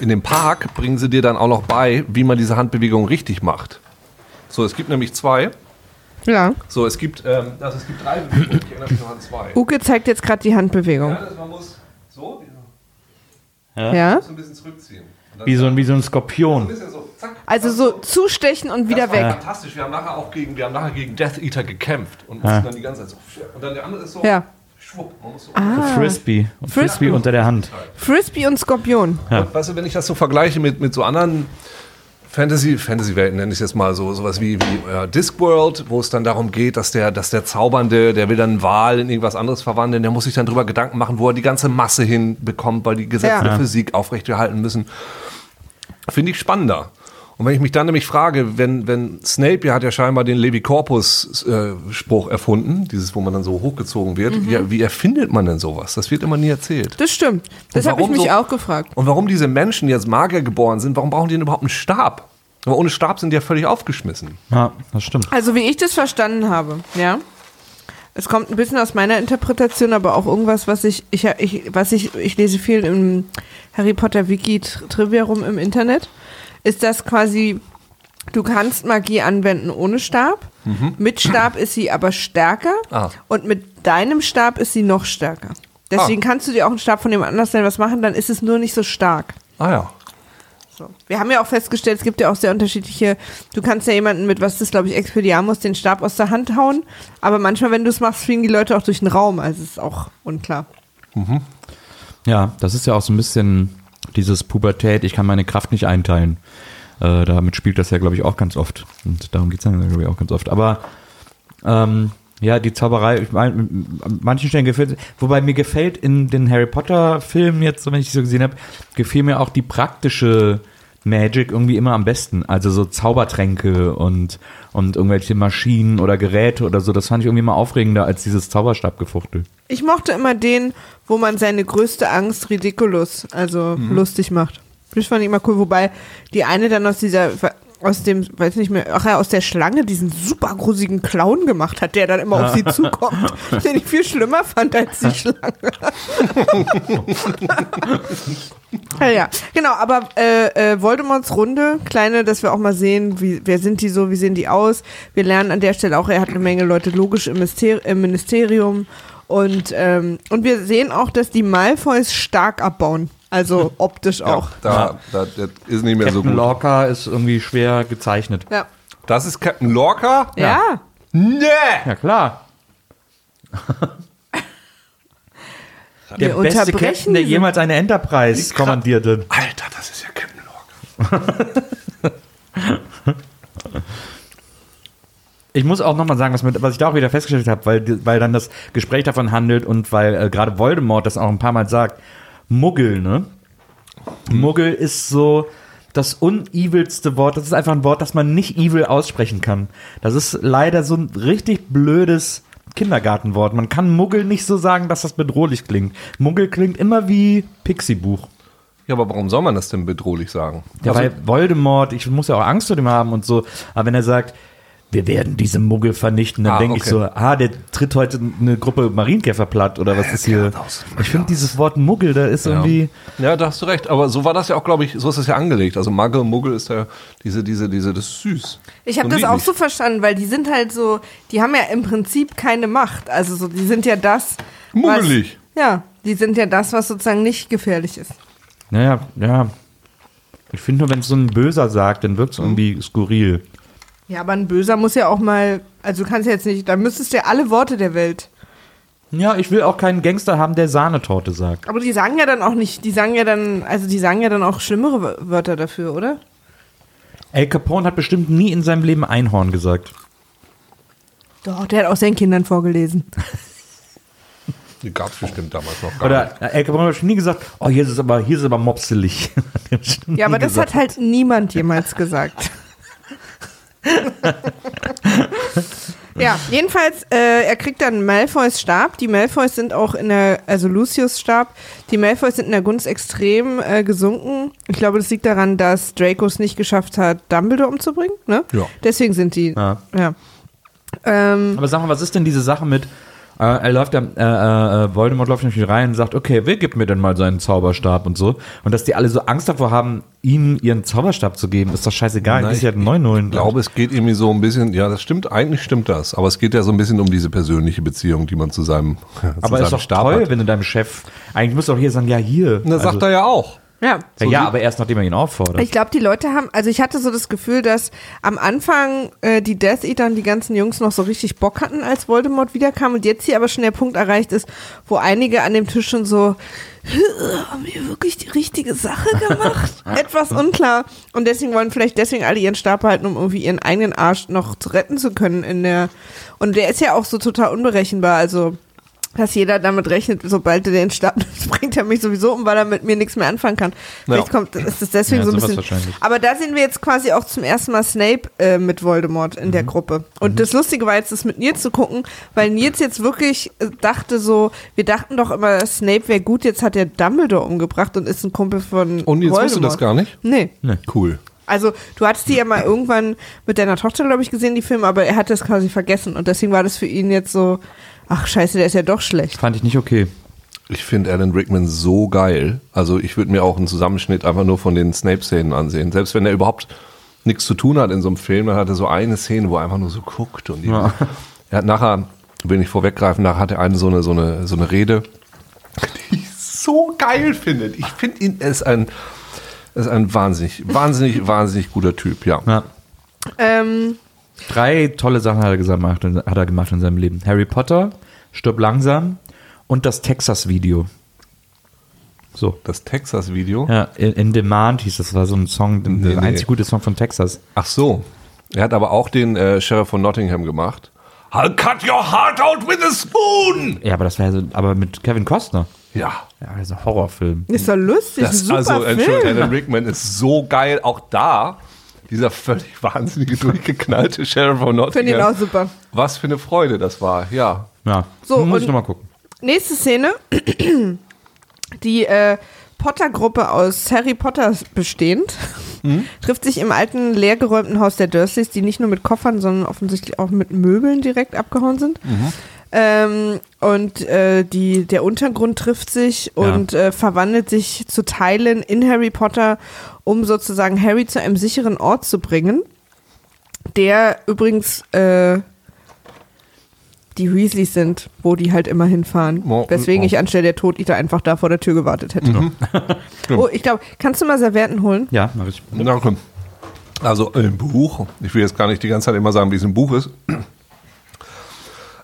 in dem Park bringen sie dir dann auch noch bei, wie man diese Handbewegung richtig macht. So, es gibt nämlich zwei. Ja. So, es gibt, ähm, also es gibt drei Bewegungen. Ich erinnere mich noch an zwei. Uke zeigt jetzt gerade die Handbewegung. Ja, das, man muss so, Ja? so ein bisschen zurückziehen. Wie so, ein- wie so ein ein Skorpion. bisschen so, zack. Also so zustechen und wieder das war weg. fantastisch. Wir haben nachher auch gegen, wir haben nachher gegen Death Eater gekämpft und mussten dann die ganze Zeit so. Und dann der andere ist so. Ja. Schwupp. Man muss so. Frisbee. Und Frisbee unter der Hand. Frisbee und Skorpion. Und, weißt du, wenn ich das so vergleiche mit, mit so anderen Fantasy, Fantasy-Welten, nenne ich es jetzt mal so, sowas wie, wie äh, Discworld, wo es dann darum geht, dass der, dass der Zaubernde, der will dann einen Wal in irgendwas anderes verwandeln, der muss sich dann drüber Gedanken machen, wo er die ganze Masse hinbekommt, weil die Gesetze Ja. der Physik aufrechterhalten müssen. Finde ich spannender. Und wenn ich mich dann nämlich frage, wenn, wenn Snape, ja hat ja scheinbar den Levi Corpus äh, Spruch erfunden, dieses, wo man dann so hochgezogen wird, Mhm. ja, wie erfindet man denn sowas? Das wird immer nie erzählt. Das stimmt. Das habe ich mich so- auch gefragt. Und warum diese Menschen, die jetzt Magier geboren sind, warum brauchen die denn überhaupt einen Stab? Aber ohne Stab sind die ja völlig aufgeschmissen. Ja, das stimmt. Also wie ich das verstanden habe, ja. Es kommt ein bisschen aus meiner Interpretation, aber auch irgendwas, was ich, ich, ich was ich, ich lese viel im Harry Potter Wiki Tri- Trivia rum im Internet, ist das quasi, du kannst Magie anwenden ohne Stab. Mit Stab ist sie aber stärker Ah. und mit deinem Stab ist sie noch stärker. Deswegen kannst du dir auch einen Stab von dem anders nennen, was machen, dann ist es nur nicht so stark. Ah ja. So. Wir haben ja auch festgestellt, es gibt ja auch sehr unterschiedliche, du kannst ja jemanden mit, was das glaube ich, Expelliarmus, den Stab aus der Hand hauen, aber manchmal, wenn du es machst, fliegen die Leute auch durch den Raum, also ist auch unklar. Ja, das ist ja auch so ein bisschen dieses Pubertät, ich kann meine Kraft nicht einteilen. Äh, damit spielt das ja, glaube ich, auch ganz oft. Und darum geht es dann, glaube ich, auch ganz oft. Aber ähm, ja, die Zauberei, ich mein, an manchen Stellen gefällt, wobei mir gefällt in den Harry Potter Filmen jetzt, wenn ich die so gesehen habe, gefiel mir auch die praktische Magic irgendwie immer am besten. Also so Zaubertränke und, und irgendwelche Maschinen oder Geräte oder so. Das fand ich irgendwie mal aufregender als dieses Zauberstabgefuchtel. Ich mochte immer den, wo man seine größte Angst ridiculous, also lustig macht. Das fand ich immer cool, wobei die eine dann aus dieser, aus dem, weiß nicht mehr, ach ja, aus der Schlange diesen super gruseligen Clown gemacht hat, der dann immer auf sie *laughs* zukommt, den ich viel schlimmer fand als die Schlange. *laughs* ja, ja, genau, aber äh, äh, Voldemorts Runde, kleine, dass wir auch mal sehen, wie, wer sind die so, wie sehen die aus. Wir lernen an der Stelle auch, er hat eine Menge Leute logisch im, Myster im Ministerium und, ähm, und wir sehen auch, dass die Malfoys stark abbauen, also optisch auch. Da, da, das ist nicht mehr so Captain gut. Lorca ist irgendwie schwer gezeichnet. Ja. Das ist Captain Lorca? Ja. Nee! Ja, klar. *laughs* Der Wir beste unterbrechen Captain, der jemals eine Enterprise kommandierte. Alter, das ist ja Captain Lorca. *laughs* Ich muss auch nochmal sagen, was, mit, was ich da auch wieder festgestellt habe, weil, weil dann das Gespräch davon handelt und weil äh, gerade Voldemort das auch ein paar Mal sagt, Muggel, ne? Muggel ist so das unevilste Wort. Das ist einfach ein Wort, das man nicht evil aussprechen kann. Das ist leider so ein richtig blödes Kindergartenwort. Man kann Muggel nicht so sagen, dass das bedrohlich klingt. Muggel klingt immer wie Pixie-Buch. Ja, aber warum soll man das denn bedrohlich sagen? Ja, Also, weil Voldemort, ich muss ja auch Angst vor dem haben und so. Aber wenn er sagt, wir werden diese Muggel vernichten, dann Ah, denke ich okay. so, ah, der tritt heute eine Gruppe Marienkäfer platt oder was ist hier? Geradeaus, Ich finde dieses Wort Muggel, da ist irgendwie, ja, da hast du recht. Aber so war das ja auch, glaube ich, so ist das ja angelegt. Also Magel, Muggel ist ja diese, diese, diese, das ist süß. Ich habe das auch so verstanden, weil die sind halt so, die haben ja im Prinzip keine Macht. Also so, die sind ja das. Was, Muggelig. ja, die sind ja das, was sozusagen nicht gefährlich ist. naja, ja. Ich finde nur, wenn es so ein Böser sagt, dann wirkt es irgendwie skurril. Ja, aber ein Böser muss ja auch mal, also du kannst ja jetzt nicht, da müsstest du ja alle Worte der Welt. Ja, ich will auch keinen Gangster haben, der Sahnetorte sagt. Aber die sagen ja dann auch nicht, die sagen ja dann, also die sagen ja dann auch schlimmere Wör- Wörter dafür, oder? El Capone hat bestimmt nie in seinem Leben Einhorn gesagt. Doch, der hat auch seinen Kindern vorgelesen. *laughs* Die gab es bestimmt damals noch gar nicht. Oder El Capone hat schon nie gesagt, oh, hier ist es aber, hier ist es aber mopselig. *laughs* Ja, aber das gesagt. hat halt niemand jemals gesagt. *laughs* *laughs* Ja, jedenfalls, äh, er kriegt dann Malfoys Stab. Die Malfoys sind auch in der, also Lucius Stab, die Malfoys sind in der Gunst extrem äh, gesunken. Ich glaube, das liegt daran, dass Draco es nicht geschafft hat, Dumbledore umzubringen. Ne? Ja. Deswegen sind die, Ja. ja. Ähm, Aber sag mal, was ist denn diese Sache mit, äh, er läuft ja, äh, äh, Voldemort läuft natürlich rein und sagt, okay, wer gibt mir denn mal seinen Zauberstab und so. Und dass die alle so Angst davor haben, ihm ihren Zauberstab zu geben, ist doch scheißegal. Nein, die ist ja neun. Ich glaube, es geht irgendwie so ein bisschen, ja, das stimmt, eigentlich stimmt das, aber es geht ja so ein bisschen um diese persönliche Beziehung, die man zu seinem, *laughs* zu Aber seinem ist doch Stab toll, hat. wenn du deinem Chef, eigentlich musst du auch hier sagen, ja, hier. Das sagt er ja auch. Ja. ja, ja, aber erst nachdem er ihn auffordert. Ich glaube, die Leute haben, also ich hatte so das Gefühl, dass am Anfang äh, die Death Eater und die ganzen Jungs noch so richtig Bock hatten, als Voldemort wiederkam und jetzt hier aber schon der Punkt erreicht ist, wo einige an dem Tisch schon so, haben wir wirklich die richtige Sache gemacht? *laughs* Etwas unklar. Und deswegen wollen vielleicht deswegen alle ihren Stab behalten, um irgendwie ihren eigenen Arsch noch zu retten zu können in der, und der ist ja auch so total unberechenbar, also dass jeder damit rechnet, sobald er den Stab nimmt, *laughs* bringt er mich sowieso um, weil er mit mir nichts mehr anfangen kann. Vielleicht kommt, ist das deswegen Ja, so ein bisschen. Aber da sehen wir jetzt quasi auch zum ersten Mal Snape äh, mit Voldemort in Mhm. der Gruppe. Und das Lustige war jetzt, das mit Nils zu gucken, weil Nils jetzt wirklich äh, dachte so, wir dachten doch immer, Snape wäre gut, jetzt hat er Dumbledore umgebracht und ist ein Kumpel von Und jetzt Voldemort. wusste das gar nicht? Nee. Cool. Also, du hattest die ja mal irgendwann mit deiner Tochter, glaube ich, gesehen, die Filme, aber er hat das quasi vergessen. Und deswegen war das für ihn jetzt so, ach scheiße, der ist ja doch schlecht. Fand ich nicht okay. Ich finde Alan Rickman so geil. Also ich würde mir auch einen Zusammenschnitt einfach nur von den Snape-Szenen ansehen. Selbst wenn er überhaupt nichts zu tun hat in so einem Film, dann hat er so eine Szene, wo er einfach nur so guckt. Und die, Er hat nachher, will nicht vorweggreifen, nachher hat er eine so eine, so eine, so eine Rede, die ich so geil finde. Ich finde ihn, er ist ein, er ist ein wahnsinnig, wahnsinnig, wahnsinnig guter Typ, ja. Ja. Ähm, Drei tolle Sachen hat er, gemacht, hat er gemacht in seinem Leben. Harry Potter, Stirb langsam und das Texas-Video. So. Das Texas-Video. Ja, in, in Demand hieß das, das war so ein Song, der Nee, nee. einzig gute Song von Texas. Ach so. Er hat aber auch den äh, Sheriff von Nottingham gemacht. I'll cut your heart out with a spoon! Ja, aber das war ja so, aber mit Kevin Costner. Ja. Ja, das ist ein Horrorfilm. ist doch lustig, Das, ein super also, Entschuldigung, Film. Alan Rickman ist so geil. Auch da, dieser völlig wahnsinnige, durchgeknallte Sheriff von Finde ihn Nottingham. auch super. Was für eine Freude das war, ja. Ja, So, muss und- ich nochmal gucken. Nächste Szene. *clears throat* Die äh, Potter-Gruppe aus Harry Potter bestehend *laughs* trifft sich im alten, leergeräumten Haus der Dursleys, die nicht nur mit Koffern, sondern offensichtlich auch mit Möbeln direkt abgehauen sind. Ähm, und äh, die, der Untergrund trifft sich und äh, verwandelt sich zu Teilen in Harry Potter, um sozusagen Harry zu einem sicheren Ort zu bringen, der übrigens äh, die Weasleys sind, wo die halt immer hinfahren. Oh, Weswegen oh. ich anstelle der Toditer einfach da vor der Tür gewartet hätte. *laughs* oh, ich glaube, kannst du mal Servietten holen? Ja, mach ich. Danke. Also im Buch, ich will jetzt gar nicht die ganze Zeit immer sagen, wie es im Buch ist.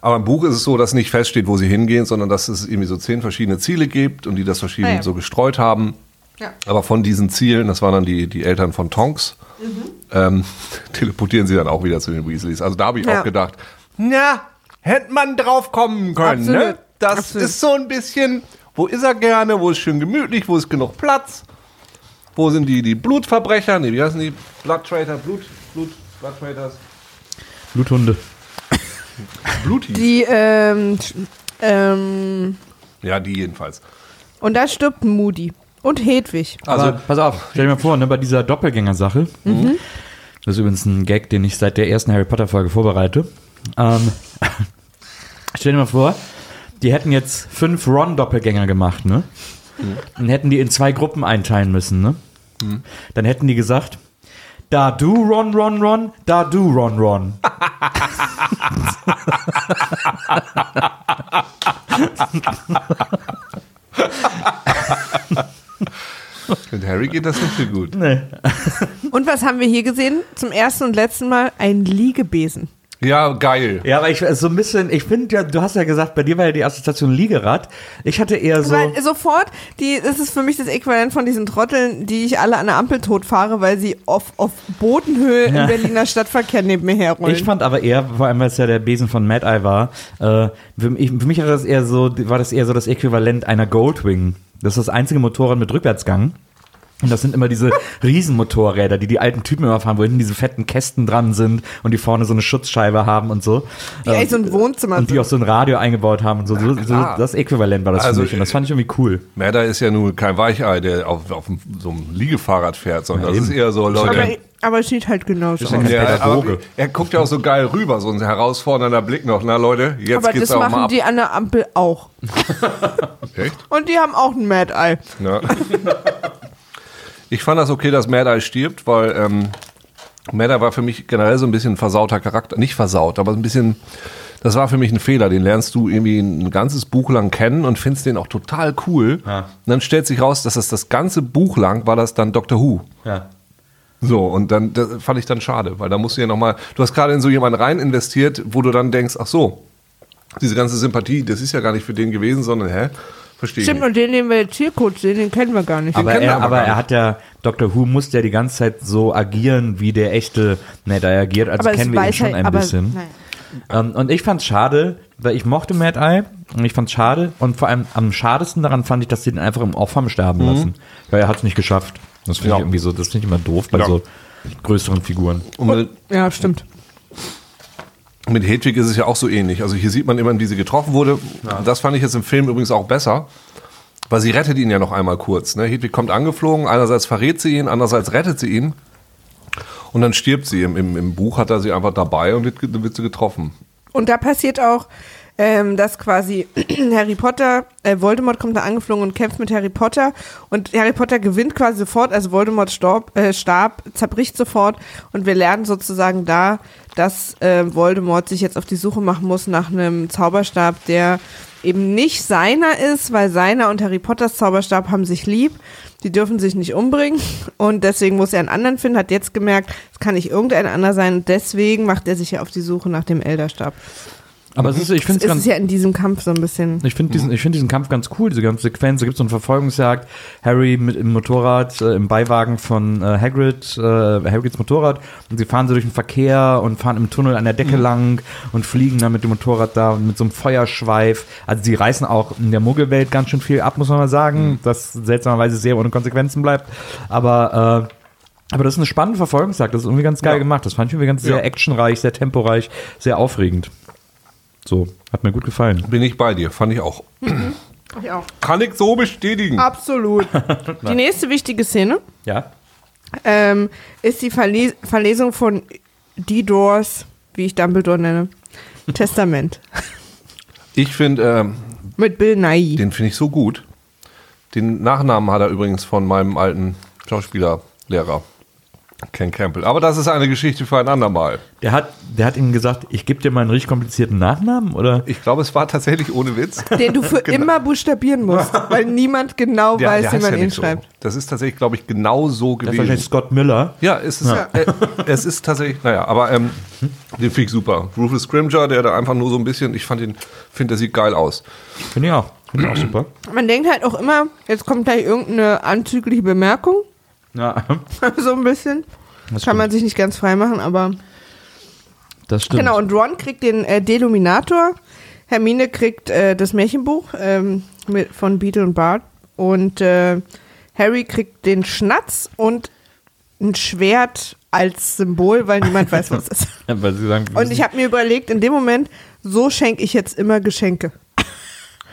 Aber im Buch ist es so, dass nicht feststeht, wo sie hingehen, sondern dass es irgendwie so zehn verschiedene Ziele gibt und die das verschieden Ah ja. so gestreut haben. Ja. Aber von diesen Zielen, das waren dann die, die Eltern von Tonks, ähm, *laughs* teleportieren sie dann auch wieder zu den Weasleys. Also da habe ich Ja. auch gedacht, na, hätte man drauf kommen können. Absolut. Ne? Das Absolut. ist so ein bisschen, wo ist er gerne, wo ist schön gemütlich, wo ist genug Platz. Wo sind die, die Blutverbrecher? Nee, wie heißen die? Blood Traitor, Blut, Blut, Blood Traitors. Bluthunde. Bluties. Die, ähm, ähm, Ja, die jedenfalls. und da stirbt Moody. Und Hedwig. Also, Aber pass auf, stell dir mal vor, ne, bei dieser Doppelgänger-Sache, das ist übrigens ein Gag, den ich seit der ersten Harry Potter-Folge vorbereite. Ähm, *laughs* stell dir mal vor, die hätten jetzt fünf Ron-Doppelgänger gemacht, ne? Und hätten die in zwei Gruppen einteilen müssen, ne? Dann hätten die gesagt, da du Ron, Ron, Ron, da du Ron, Ron. mit Harry geht das nicht so gut. Nee. Und was haben wir hier gesehen? Zum ersten und letzten Mal ein Liegebesen. Ja, geil. Ja, aber ich so ein bisschen, ich finde ja, du hast ja gesagt, bei dir war ja die Assoziation Liegerad. Ich hatte eher so. Weil sofort, die, das ist für mich das Äquivalent von diesen Trotteln, die ich alle an der Ampel totfahre, weil sie auf, auf Bodenhöhe Ja. im Berliner Stadtverkehr neben mir herrollen. Ich fand aber eher, vor allem weil es ja der Besen von Mad Eye war, äh, für, mich, für mich war das eher so, war das eher so das Äquivalent einer Goldwing. Das ist das einzige Motorrad mit Rückwärtsgang. Und das sind immer diese *laughs* Riesenmotorräder, die die alten Typen immer fahren, wo hinten diese fetten Kästen dran sind und die vorne so eine Schutzscheibe haben und so. Die eigentlich so ein Wohnzimmer Und die sind. auch so ein Radio eingebaut haben und so. so, so das Äquivalent war das Also, für mich und das fand ich irgendwie cool. Merda ist ja nun kein Weichei, der auf, auf so einem Liegefahrrad fährt, sondern das ist eher so, Leute. Aber, aber es sieht halt genauso aus. Ja, Pädagoge. aber er guckt ja auch so geil rüber, so ein herausfordernder Blick noch. Na Leute, jetzt Aber geht's das auch mal machen ab. die an der Ampel auch. *laughs* *laughs* Echt? Und die haben auch ein Mad Eye. Ja. Ich fand das okay, dass Mad Eye stirbt, weil ähm, Mad Eye war für mich generell so ein bisschen ein versauter Charakter. Nicht versaut, aber ein bisschen, das war für mich ein Fehler. Den lernst du irgendwie ein ganzes Buch lang kennen und findest den auch total cool. Ja. Und dann stellt sich raus, dass das das ganze Buch lang war das dann Doctor Who. Ja. So, und dann das fand ich dann schade, weil da musst du ja nochmal, du hast gerade in so jemanden rein investiert, wo du dann denkst, ach so, diese ganze Sympathie, das ist ja gar nicht für den gewesen, sondern, hä? Verstehe ich Stimmt, und den, den wir jetzt hier kurz sehen, den kennen wir gar nicht. Aber, er, aber aber er hat ja, Dr. Who musste ja die ganze Zeit so agieren, wie der echte Ned Eye agiert, also aber kennen wir ihn schon halt, ein bisschen. Nein. Ähm, und ich fand's schade, weil ich mochte Mad Eye und ich fand's schade und vor allem am schadesten daran fand ich, dass sie den einfach im Off haben sterben lassen. Weil er hat's nicht geschafft. Das finde Mhm. Ja. ich irgendwie so, das finde ich immer doof bei Ja. so größeren Figuren. Und Ja, stimmt. Mit Hedwig ist es ja auch so ähnlich. Also hier sieht man immer, wie sie getroffen wurde. Das fand ich jetzt im Film übrigens auch besser. Weil sie rettet ihn ja noch einmal kurz. Ne? Hedwig kommt angeflogen, einerseits verrät sie ihn, andererseits rettet sie ihn. Und dann stirbt sie. Im, im, im Buch hat er sie einfach dabei und wird, wird sie getroffen. Und da passiert auch, ähm, dass quasi *clears throat* Harry Potter, äh, Voldemort kommt da angeflogen und kämpft mit Harry Potter und Harry Potter gewinnt quasi sofort, also Voldemort Stab, äh, Stab zerbricht sofort und wir lernen sozusagen da, dass äh, Voldemort sich jetzt auf die Suche machen muss nach einem Zauberstab, der eben nicht seiner ist, weil seiner und Harry Potters Zauberstab haben sich lieb. Die dürfen sich nicht umbringen *laughs* und deswegen muss er einen anderen finden, hat jetzt gemerkt, es kann nicht irgendein anderer sein und deswegen macht er sich ja auf die Suche nach dem Elderstab. Aber es ist, ich finde Es ist ja in diesem Kampf so ein bisschen. Ich finde diesen, ich find diesen Kampf ganz cool, diese ganze Sequenz. Da gibt es so eine Verfolgungsjagd. Harry mit im Motorrad, äh, im Beiwagen von äh, Hagrid, äh, Hagrids Motorrad. Und sie fahren so durch den Verkehr und fahren im Tunnel an der Decke lang und fliegen dann mit dem Motorrad da mit so einem Feuerschweif. Also sie reißen auch in der Muggelwelt ganz schön viel ab, muss man mal sagen. Das seltsamerweise sehr ohne Konsequenzen bleibt. Aber äh, aber das ist eine spannende Verfolgungsjagd. Das ist irgendwie ganz geil Ja. gemacht. Das fand ich irgendwie ganz sehr Ja. actionreich, sehr temporeich, sehr aufregend. So, hat mir gut gefallen. Bin ich bei dir, fand ich auch. Ich auch. Kann ich so bestätigen. Absolut. *laughs* Die nächste wichtige Szene Ja? ähm, ist die Verles Verlesung von D-Doors, wie ich Dumbledore nenne, *laughs* Testament. Ich finde, ähm, Mit Bill Nighy. den finde ich so gut. Den Nachnamen hat er übrigens von meinem alten Schauspielerlehrer, Ken Campbell. Aber das ist eine Geschichte für ein andermal. Der hat, der hat ihm gesagt, ich gebe dir mal einen richtig komplizierten Nachnamen, oder? Ich glaube, es war tatsächlich ohne Witz. *laughs* Den du für *laughs* immer buchstabieren musst, weil niemand genau Der- weiß, der wie man ja ihn so. schreibt. Das ist tatsächlich, glaube ich, genau so Das ist gewesen. wahrscheinlich Scott Miller. Ja, es ist, Äh, es ist tatsächlich, naja, aber ähm, den finde ich super. Rufus Scrimger, der da einfach nur so ein bisschen, ich fand ihn, finde, der sieht geil aus. Finde ich auch. Finde ich auch super. Man denkt halt auch immer, jetzt kommt gleich irgendeine anzügliche Bemerkung, Ja, *laughs* so ein bisschen. das Kann man sich nicht ganz frei machen, aber Das stimmt. Genau, und Ron kriegt den äh, Deluminator. Hermine kriegt äh, das Märchenbuch ähm, mit, von Beetle und Bart. Und äh, Harry kriegt den Schnatz und ein Schwert als Symbol, weil niemand weiß, was es ist. *laughs* Ja, sagen, Und ich habe mir überlegt, in dem Moment, so schenke ich jetzt immer Geschenke.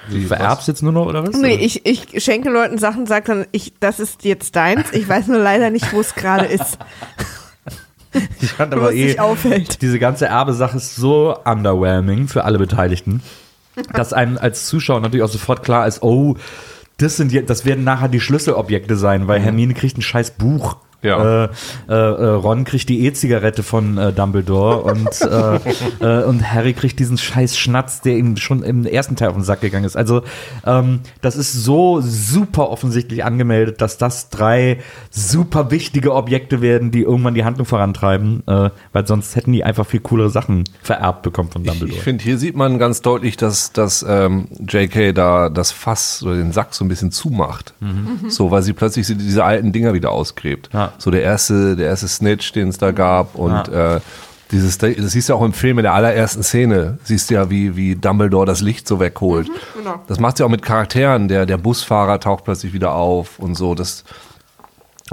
Du vererbst jetzt nur noch, oder was? Nee, ich, ich schenke Leuten Sachen, sage dann, ich, das ist jetzt deins. Ich weiß nur leider nicht, wo es gerade ist. *laughs* ich fand aber eh, auffällt. diese ganze Erbe-Sache ist so underwhelming für alle Beteiligten, dass einem als Zuschauer natürlich auch sofort klar ist, oh, das sind jetzt, das werden nachher die Schlüsselobjekte sein, weil Hermine kriegt ein scheiß Buch. Ja. Äh, äh, äh, Ron kriegt die E-Zigarette von äh, Dumbledore und, äh, *laughs* äh, und Harry kriegt diesen scheiß Schnatz, der ihm schon im ersten Teil auf den Sack gegangen ist. Also ähm, das ist so super offensichtlich angemeldet, dass das drei super wichtige Objekte werden, die irgendwann die Handlung vorantreiben, weil sonst hätten die einfach viel coolere Sachen vererbt bekommen von Ich, Dumbledore. ich finde, hier sieht man ganz deutlich, dass, dass ähm, JK da das Fass oder den Sack so ein bisschen zumacht. So, weil sie plötzlich diese alten Dinger wieder ausgräbt. Ja. So der erste, der erste Snitch, den es da gab und Ja. äh, dieses, das siehst du ja auch im Film in der allerersten Szene, siehst du ja, wie, wie Dumbledore das Licht so wegholt. genau. Das macht sie auch mit Charakteren. Der, der Busfahrer taucht plötzlich wieder auf und so. Das,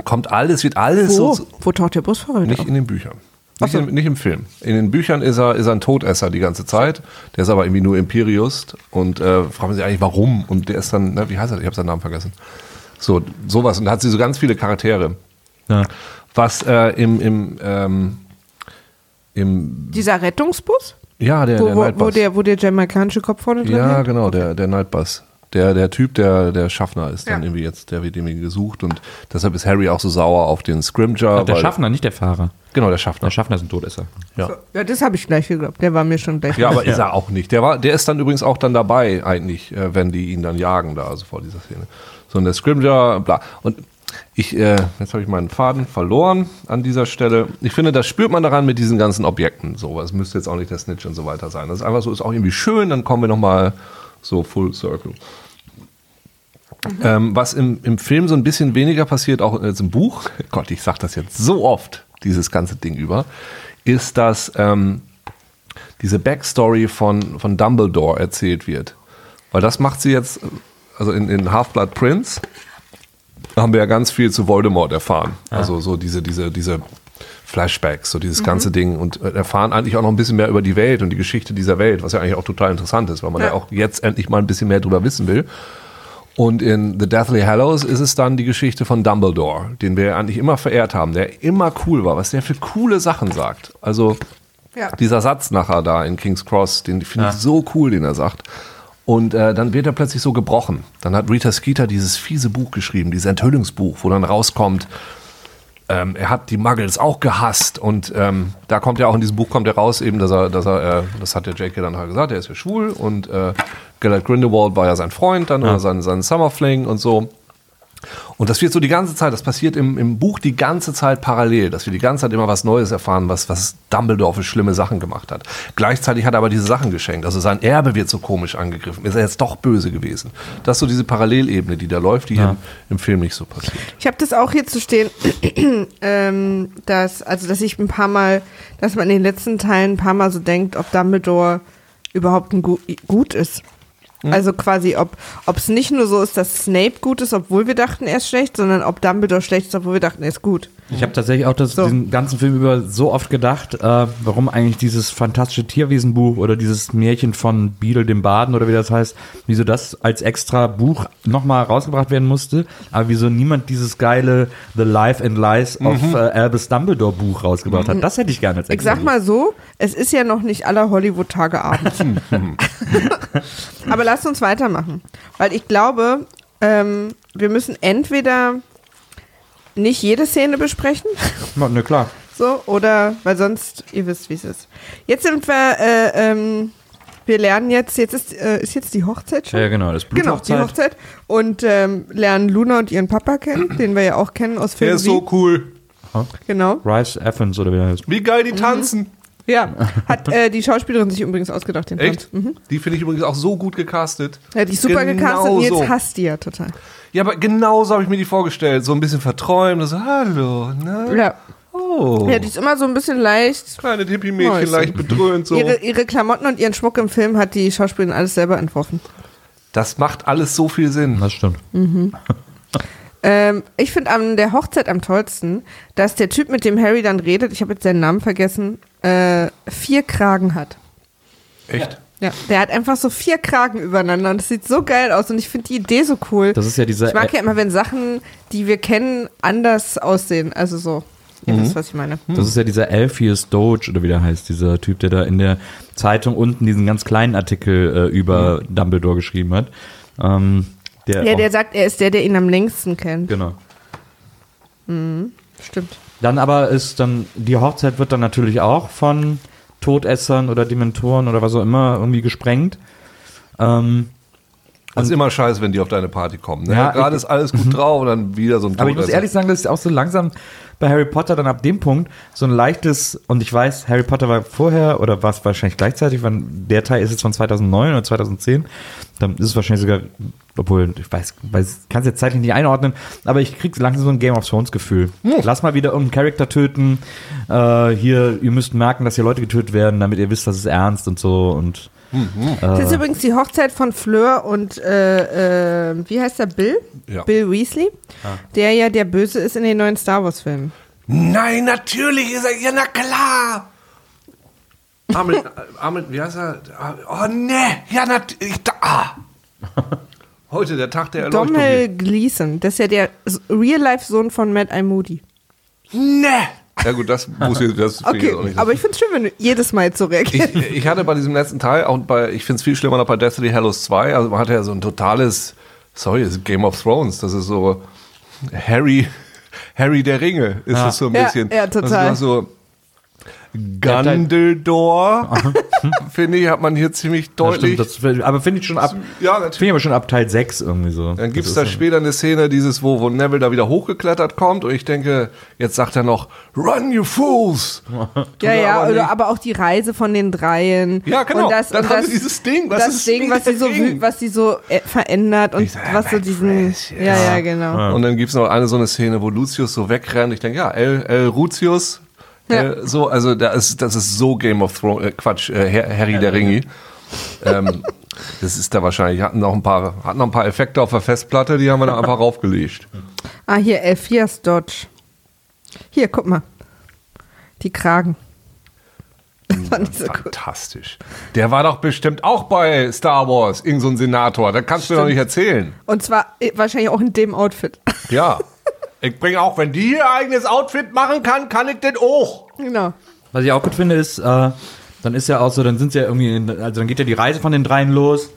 kommt alles, wird alles Wo? so. Wo taucht der Busfahrer Nicht auf? in den Büchern. Nicht, im, nicht im Film. In den Büchern ist er, ist er ein Todesser die ganze Zeit. Der ist aber irgendwie nur Imperius und äh, fragen sich eigentlich, warum. Und der ist dann, ne, wie heißt er? Ich habe seinen Namen vergessen. So, sowas. Und da hat sie so ganz viele Charaktere. Ja. Was äh, im, im, ähm, im, Dieser Rettungsbus? ja, der, Wo, der wo, wo, Nightbus. der, wo der jamaikanische Kopf vorne drin Ja, hängt? genau, der, der Nightbus. Der, der Typ, der, der Schaffner ist dann Ja. irgendwie jetzt, der wird irgendwie gesucht und deshalb ist Harry auch so sauer auf den Scrimger. der weil- Schaffner, nicht der Fahrer. Genau, der Schaffner. Der Schaffner ist ein Todesser. Ja. Ja, das habe ich gleich geglaubt. Der war mir schon gleich. Ja, aber ist er auch nicht. Der, war, der ist dann übrigens auch dann dabei, eigentlich, äh, wenn die ihn dann jagen, da, also vor dieser Szene. So, und der Scrimger, bla. Und ich, äh, jetzt habe ich meinen Faden verloren an dieser Stelle. Ich finde, das spürt man daran mit diesen ganzen Objekten. So, es müsste jetzt auch nicht der Snitch und so weiter sein. Das ist einfach so, ist auch irgendwie schön, dann kommen wir nochmal so full circle. Ähm, was im, im Film so ein bisschen weniger passiert, auch jetzt im Buch, *laughs* Gott, ich sag das jetzt so oft, dieses ganze Ding über, ist, dass ähm, diese Backstory von, von Dumbledore erzählt wird. Weil das macht sie jetzt, also in, in Half-Blood Prince haben wir ja ganz viel zu Voldemort erfahren. Also so diese, diese, diese Flashbacks, so dieses ganze Ding und äh, erfahren eigentlich auch noch ein bisschen mehr über die Welt und die Geschichte dieser Welt, was ja eigentlich auch total interessant ist, weil man ja, Ja. auch jetzt endlich mal ein bisschen mehr drüber wissen will. Und in The Deathly Hallows ist es dann die Geschichte von Dumbledore, den wir eigentlich immer verehrt haben, der immer cool war, was der für coole Sachen sagt. Also Ja. dieser Satz nachher da in King's Cross, den finde ich so cool, den er sagt. Und äh, dann wird er plötzlich so gebrochen. Dann hat Rita Skeeter dieses fiese Buch geschrieben, dieses Enthüllungsbuch, wo dann rauskommt, ähm, er hat die Muggles auch gehasst. Und ähm, da kommt ja auch in diesem Buch kommt er raus, eben, dass er, dass er, äh, das hat der J.K. dann halt gesagt, er ist ja schwul und äh, Gellert Grindelwald war ja sein Freund dann oder sein, sein Summerfling und so. Und das wird so die ganze Zeit, das passiert im, im Buch die ganze Zeit parallel, dass wir die ganze Zeit immer was Neues erfahren, was, was Dumbledore für schlimme Sachen gemacht hat. Gleichzeitig hat er aber diese Sachen geschenkt. Also sein Erbe wird so komisch angegriffen. Ist er jetzt doch böse gewesen? Das ist so diese Parallelebene, die da läuft, die hier im, im Film nicht so passiert. Ich habe das auch hier zu stehen, *clears throat* ähm, dass, also dass ich ein paar Mal, dass man in den letzten Teilen ein paar Mal so denkt, ob Dumbledore überhaupt ein Gu gut ist. Also quasi, ob es nicht nur so ist, dass Snape gut ist, obwohl wir dachten, er ist schlecht, sondern ob Dumbledore schlecht ist, obwohl wir dachten, er ist gut. Ich habe tatsächlich auch das, So. diesen ganzen Film über so oft gedacht, äh, warum eigentlich dieses fantastische Tierwesenbuch oder dieses Märchen von Beadle dem Baden oder wie das heißt, wieso das als extra Buch nochmal rausgebracht werden musste, aber wieso niemand dieses geile The Life and Lies of äh, Albus Dumbledore Buch rausgebracht hat. Das hätte ich gerne als Ich extra sag mal so, es ist ja noch nicht aller Hollywood-Tage Abend. *laughs* Aber lasst uns weitermachen. Weil ich glaube, ähm, wir müssen entweder nicht jede Szene besprechen, Buch. Ne, klar. so, oder, weil sonst, ihr wisst, wie es ist. Jetzt sind wir, äh, ähm, wir lernen jetzt, jetzt ist, äh, ist jetzt die Hochzeit schon? Ja, genau, das Genau, die Bluthochzeit. Hochzeit. Und ähm, lernen Luna und ihren Papa kennen, den wir ja auch kennen aus Der Filmen. ist so cool. Genau. Rice Evans oder wie der heißt. Wie geil die tanzen. Ja. *laughs* Hat äh, die Schauspielerin sich übrigens ausgedacht, den. Echt? Die finde ich übrigens auch so gut gecastet. Ja, die ist super Genau gecastet und jetzt so. hasst die ja total. Ja, aber genau so habe ich mir die vorgestellt. So ein bisschen verträumt. So, hallo, ne? Ja. Oh. ja, die ist immer so ein bisschen leicht. Kleine Hippie-Mädchen, leicht bedröhnt so. Ihre, ihre Klamotten und ihren Schmuck im Film hat die Schauspielerin alles selber entworfen. Das macht alles so viel Sinn. Das stimmt. *laughs* Ähm, ich finde an der Hochzeit am tollsten, dass der Typ, mit dem Harry dann redet, ich habe jetzt seinen Namen vergessen, äh, vier Kragen hat. Echt? Ja, der hat einfach so vier Kragen übereinander und das sieht so geil aus und ich finde die Idee so cool. Das ist ja dieser ich mag ja immer, wenn Sachen, die wir kennen, anders aussehen. Also so. Ihr wisst, was ich meine. Das ist ja dieser Alpheus Doge oder wie der heißt, dieser Typ, der da in der Zeitung unten diesen ganz kleinen Artikel äh, über Dumbledore geschrieben hat. Ähm, der Ja, der sagt, er ist der, der ihn am längsten kennt. genau. Stimmt. Dann aber ist dann, die Hochzeit wird dann natürlich auch von Todessern oder Dementoren oder was auch immer irgendwie gesprengt. Ähm, Das ist immer scheiße, wenn die auf deine Party kommen. Ne? Ja, Gerade ich- ist alles gut *laughs* drauf und dann wieder so ein aber ich muss Todesser. ehrlich sagen, dass ich auch so langsam bei Harry Potter dann ab dem Punkt so ein leichtes, und ich weiß, Harry Potter war vorher oder war es wahrscheinlich gleichzeitig, wann der Teil ist jetzt von 2009 oder 2010, dann ist es wahrscheinlich sogar, obwohl, ich weiß, weiß kann es jetzt zeitlich nicht einordnen, aber ich krieg langsam so ein Game of Thrones Gefühl. Lass mal wieder irgendeinen Charakter töten, äh, hier, ihr müsst merken, dass hier Leute getötet werden, damit ihr wisst, dass es ernst und so und Das ist übrigens die Hochzeit von Fleur und äh, äh, wie heißt der Bill? Ja. Bill Weasley, der ja der Böse ist in den neuen Star Wars Filmen. Nein, natürlich ist er. Ja, na klar. Armin, äh, Armin, wie heißt er? Oh, ne. Ja, natürlich. Ah. *laughs* Heute der Tag der Erleuchtung. Domhnall Gleeson, das ist ja der Real-Life-Sohn von Matt I. Moody. Ne. Ja gut, das muss ich, das ich Okay, jetzt auch nicht. aber ich finde es schön, wenn du jedes Mal jetzt so reagierst. ich, ich hatte bei diesem letzten Teil, auch bei, ich finde es viel schlimmer noch bei Deathly Hallows 2, also man hatte ja so ein totales, sorry, es ist Game of Thrones, das ist so Harry, Harry der Ringe, ist es so ein Ja, bisschen. ja, total. Also so Gandaldor, *laughs* finde ich, hat man hier ziemlich Ja, deutlich. stimmt, das, aber finde ich schon ab, Ja, finde natürlich. ich aber schon ab Teil 6 irgendwie so. Dann gibt es Das da später eine Szene, dieses, wo, wo Neville da wieder hochgeklettert kommt und ich denke, jetzt sagt er noch, Run, you fools! Ja, ja, aber oder aber auch die Reise von den Dreien. Ja, genau. Und das, Dann und haben das, dieses Ding, was das ist Ding, was sie so, Ding? was sie so äh, verändert und Dieser was so diesen. Precious. Ja, ja, genau. Und dann gibt es noch eine so eine Szene, wo Lucius so wegrennt. Ich denke, ja, El, El Rucius. Ja. Äh, so, also da ist, das ist so Game of Thrones, äh, Quatsch, äh, Harry der Ringi. ähm, das ist da wahrscheinlich, hatten noch ein paar, hatten noch ein paar Effekte auf der Festplatte, die haben wir da einfach *laughs* raufgelegt. Ah, hier, Elphias Dodge. Hier, guck mal. Die Kragen. *laughs* Das fand ich so gut. Fantastisch. Der war doch bestimmt auch bei Star Wars, irgend so ein Senator. Das kannst du mir doch nicht erzählen. Und zwar äh, wahrscheinlich auch in dem Outfit. Ja. *laughs* Ich bringe auch, wenn die ihr eigenes Outfit machen kann, kann ich das auch. genau. Was ich auch gut finde, ist, äh, dann ist ja auch so, dann sind sie ja irgendwie, in, also dann geht ja die Reise von den dreien los,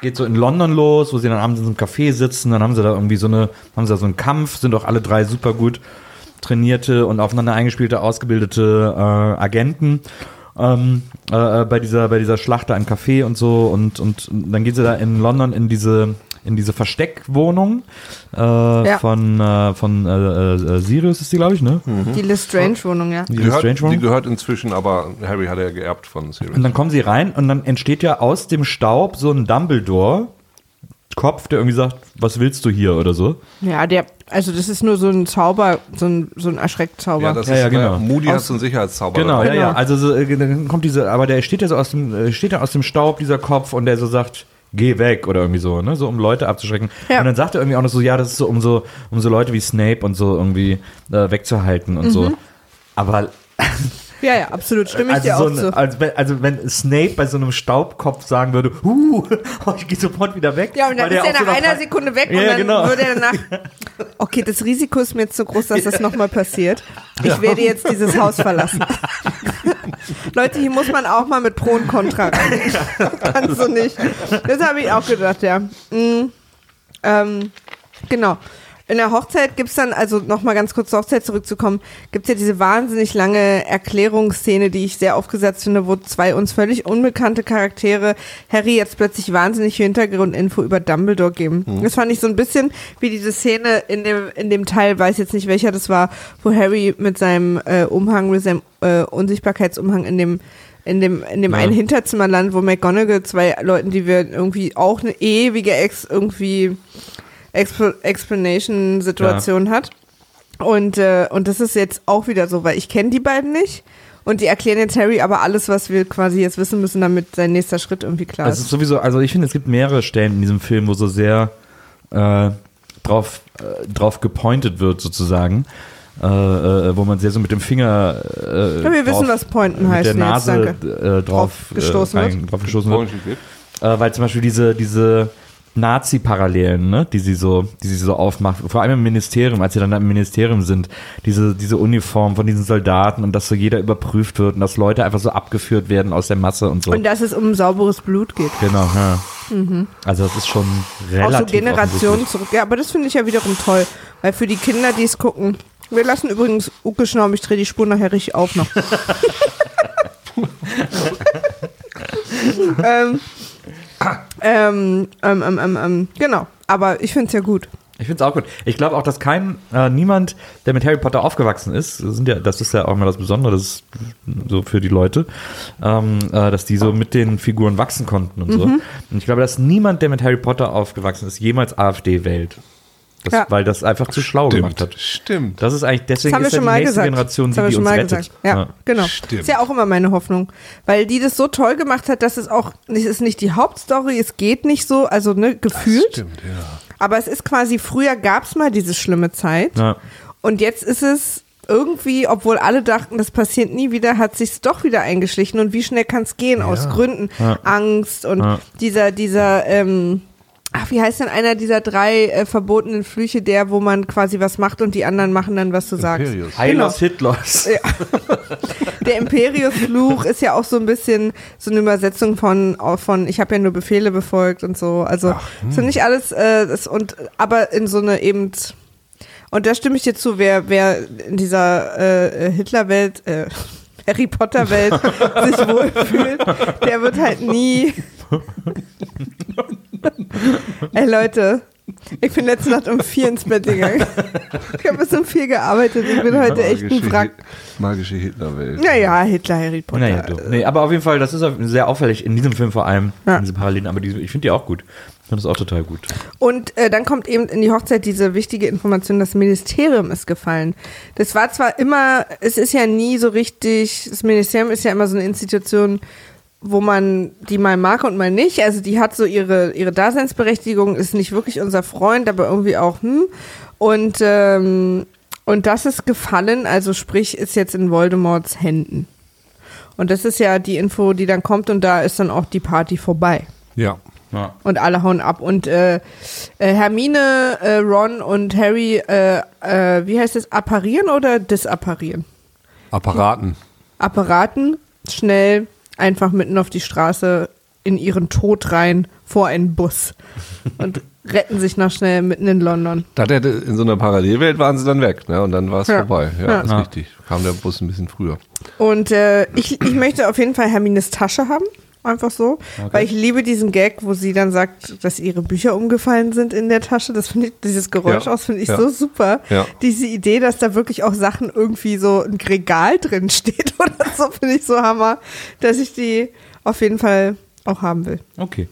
geht so in London los, wo sie dann abends in so einem Café sitzen, dann haben sie da irgendwie so eine, haben sie da so einen Kampf, sind auch alle drei super gut trainierte und aufeinander eingespielte, ausgebildete äh, Agenten. Ähm, äh, bei dieser bei dieser Schlacht da im Café und so und und dann geht sie da in London in diese in diese Versteckwohnung äh, von äh, von äh, äh, Sirius ist die glaube ich ne Die Lestrange-Wohnung, ja. die Die gehört, die gehört inzwischen, aber Harry hat er ja geerbt von Sirius. Und dann kommen sie rein und dann entsteht ja aus dem Staub so ein Dumbledore-Kopf, der irgendwie sagt, was willst du hier oder so. Ja, der, also das ist nur so ein Zauber, so ein, so ein Erschreckzauber. Ja, das Ja, ist ja, genau. Moody hat so einen Sicherheitszauber. Genau, ja, ja. Genau. Also so, äh, dann kommt diese, aber der steht ja so aus dem, äh, steht ja aus dem Staub, dieser Kopf, und der so sagt, geh weg oder irgendwie so, ne? So um Leute abzuschrecken. Ja. Und dann sagt er irgendwie auch noch so, ja, das ist so, um so, um so Leute wie Snape und so irgendwie äh, wegzuhalten und so. Aber ja, ja, absolut. Stimme ich also, dir so auch ein, zu. also, wenn, also wenn Snape bei so einem Staubkopf sagen würde, huh, *laughs* oh, ich gehe sofort wieder weg. Ja, und dann ist er nach so einer drei- Sekunde weg Ja, und ja, dann genau. würde er danach. *laughs* Okay, das Risiko ist mir jetzt so groß, dass das nochmal passiert. Ich werde jetzt dieses Haus verlassen. *laughs* Leute, hier muss man auch mal mit Pro und Contra rein. Kannst du nicht. Das habe ich auch gedacht, ja. Mm, ähm, genau. In der Hochzeit gibt's dann, also nochmal ganz kurz zur Hochzeit zurückzukommen, gibt's ja diese wahnsinnig lange Erklärungsszene, die ich sehr aufgesetzt finde, wo zwei uns völlig unbekannte Charaktere Harry jetzt plötzlich wahnsinnig viel Hintergrundinfo über Dumbledore geben. Das fand ich so ein bisschen wie diese Szene in dem, in dem Teil, weiß jetzt nicht welcher das war, wo Harry mit seinem äh, Umhang, mit seinem äh, Unsichtbarkeitsumhang in dem in dem, in dem Ja. einen Hinterzimmer landet, wo McGonagall zwei Leuten, die wir irgendwie auch eine ewige Ex irgendwie Expl Explanation-Situation hat. Und, äh, und das ist jetzt auch wieder so, weil ich kenne die beiden nicht. Und die erklären jetzt Harry aber alles, was wir quasi jetzt wissen müssen, damit sein nächster Schritt irgendwie klar Es ist. ist sowieso, also ich finde, es gibt mehrere Stellen in diesem Film, wo so sehr äh, drauf, äh, drauf gepointet wird, sozusagen. Äh, äh, wo man sehr so mit dem Finger äh, Ja, wir wissen, drauf- was Pointen mit heißt der jetzt, Nase danke. äh, drauf, Drauf gestoßen äh, wird. rein- drauf gestoßen wird. Äh, weil zum Beispiel diese, diese Nazi-Parallelen, ne, die sie so, die sie so aufmacht, vor allem im Ministerium, als sie dann da im Ministerium sind, diese, diese Uniform von diesen Soldaten und dass so jeder überprüft wird und dass Leute einfach so abgeführt werden aus der Masse und so. Und dass es um sauberes Blut geht. genau, ja. Also das ist schon relativ Auch so Generationen zurück. Ja, aber das finde ich ja wiederum toll. Weil für die Kinder, die es gucken, wir lassen übrigens Uke Schnaum, ich drehe die Spur nachher richtig auf noch. *laughs* *laughs* ähm, *coughs* ähm, ähm, ähm, ähm, ähm, genau, aber ich finde es ja gut. Ich finde es auch gut. Ich glaube auch, dass kein, äh, niemand, der mit Harry Potter aufgewachsen ist, das sind ja, das ist ja auch mal das Besondere, das ist so für die Leute, ähm, äh, dass die so mit den Figuren wachsen konnten und so. Mhm. Und ich glaube, dass niemand, der mit Harry Potter aufgewachsen ist, jemals AfD wählt. Das, Ja. Weil das einfach zu schlau gemacht hat. Stimmt. Das ist eigentlich, Das deswegen haben wir ist ja schon die nächste gesagt. Generation, das die, die schon uns mal rettet. gesagt. Ja, genau. Stimmt. Ist ja auch immer meine Hoffnung. Weil die das so toll gemacht hat, dass es auch, es ist nicht die Hauptstory, es geht nicht so, also ne, gefühlt. Stimmt, ja. Aber es ist quasi, früher gab es mal diese schlimme Zeit. Ja. Und jetzt ist es irgendwie, obwohl alle dachten, das passiert nie wieder, hat sich's doch wieder eingeschlichen. Und wie schnell kann es gehen? Aus Gründen Ja. Angst und Ja. dieser, dieser, ähm, ach, wie heißt denn einer dieser drei äh, verbotenen Flüche, der, wo man quasi was macht und die anderen machen dann, was du sagst? Imperius. Heilos Hitlers. *laughs* Der Imperius-Fluch ist ja auch so ein bisschen so eine Übersetzung von, von ich habe ja nur Befehle befolgt und so. Also so nicht alles, äh, das, und aber in so eine eben und da stimme ich dir zu, wer, wer in dieser äh, Hitler-Welt, äh, *laughs* Harry Potter-Welt *laughs* sich wohlfühlt, der wird halt nie. *laughs* Ey Leute, ich bin letzte Nacht um vier ins Bett gegangen. Ich habe bis um vier gearbeitet. Ich bin heute echt ein Magische Wrack. Magische Hitlerwelt. Naja, Hitler, Harry Potter. Naja, du. Nee, aber auf jeden Fall, das ist sehr auffällig in diesem Film vor allem, Ja. in diese Parallelen. Aber die, ich finde die auch gut. Ich finde das auch total gut. Und äh, dann kommt eben in die Hochzeit diese wichtige Information, das Ministerium ist gefallen. Das war zwar immer, es ist ja nie so richtig, das Ministerium ist ja immer so eine Institution, wo man die mal mag und mal nicht. Also die hat so ihre, ihre Daseinsberechtigung, ist nicht wirklich unser Freund, aber irgendwie auch, hm. Und, ähm, und das ist gefallen, also sprich, ist jetzt in Voldemorts Händen. Und das ist ja die Info, die dann kommt und da ist dann auch die Party vorbei. Ja. Ja. Und alle hauen ab. Und äh, äh, Hermine, äh, Ron und Harry, äh, äh, wie heißt es, apparieren oder disapparieren? Apparaten. Apparaten, schnell, einfach mitten auf die Straße in ihren Tod rein, vor einen Bus. Und retten sich noch schnell mitten in London. Da hätte, in so einer Parallelwelt waren sie dann weg, ne? Und dann war es Ja. vorbei. Ja, Ja. ist Ja. richtig. Kam der Bus ein bisschen früher. Und äh, ich, ich möchte auf jeden Fall Hermines Tasche haben. Einfach so. Weil ich liebe diesen Gag, wo sie dann sagt, dass ihre Bücher umgefallen sind in der Tasche. Das finde ich, dieses Geräusch Ja. aus finde ich Ja. so super. Ja. Diese Idee, dass da wirklich auch Sachen irgendwie so ein Regal drin steht *laughs* oder so, finde ich so hammer, dass ich die auf jeden Fall auch haben will. Okay.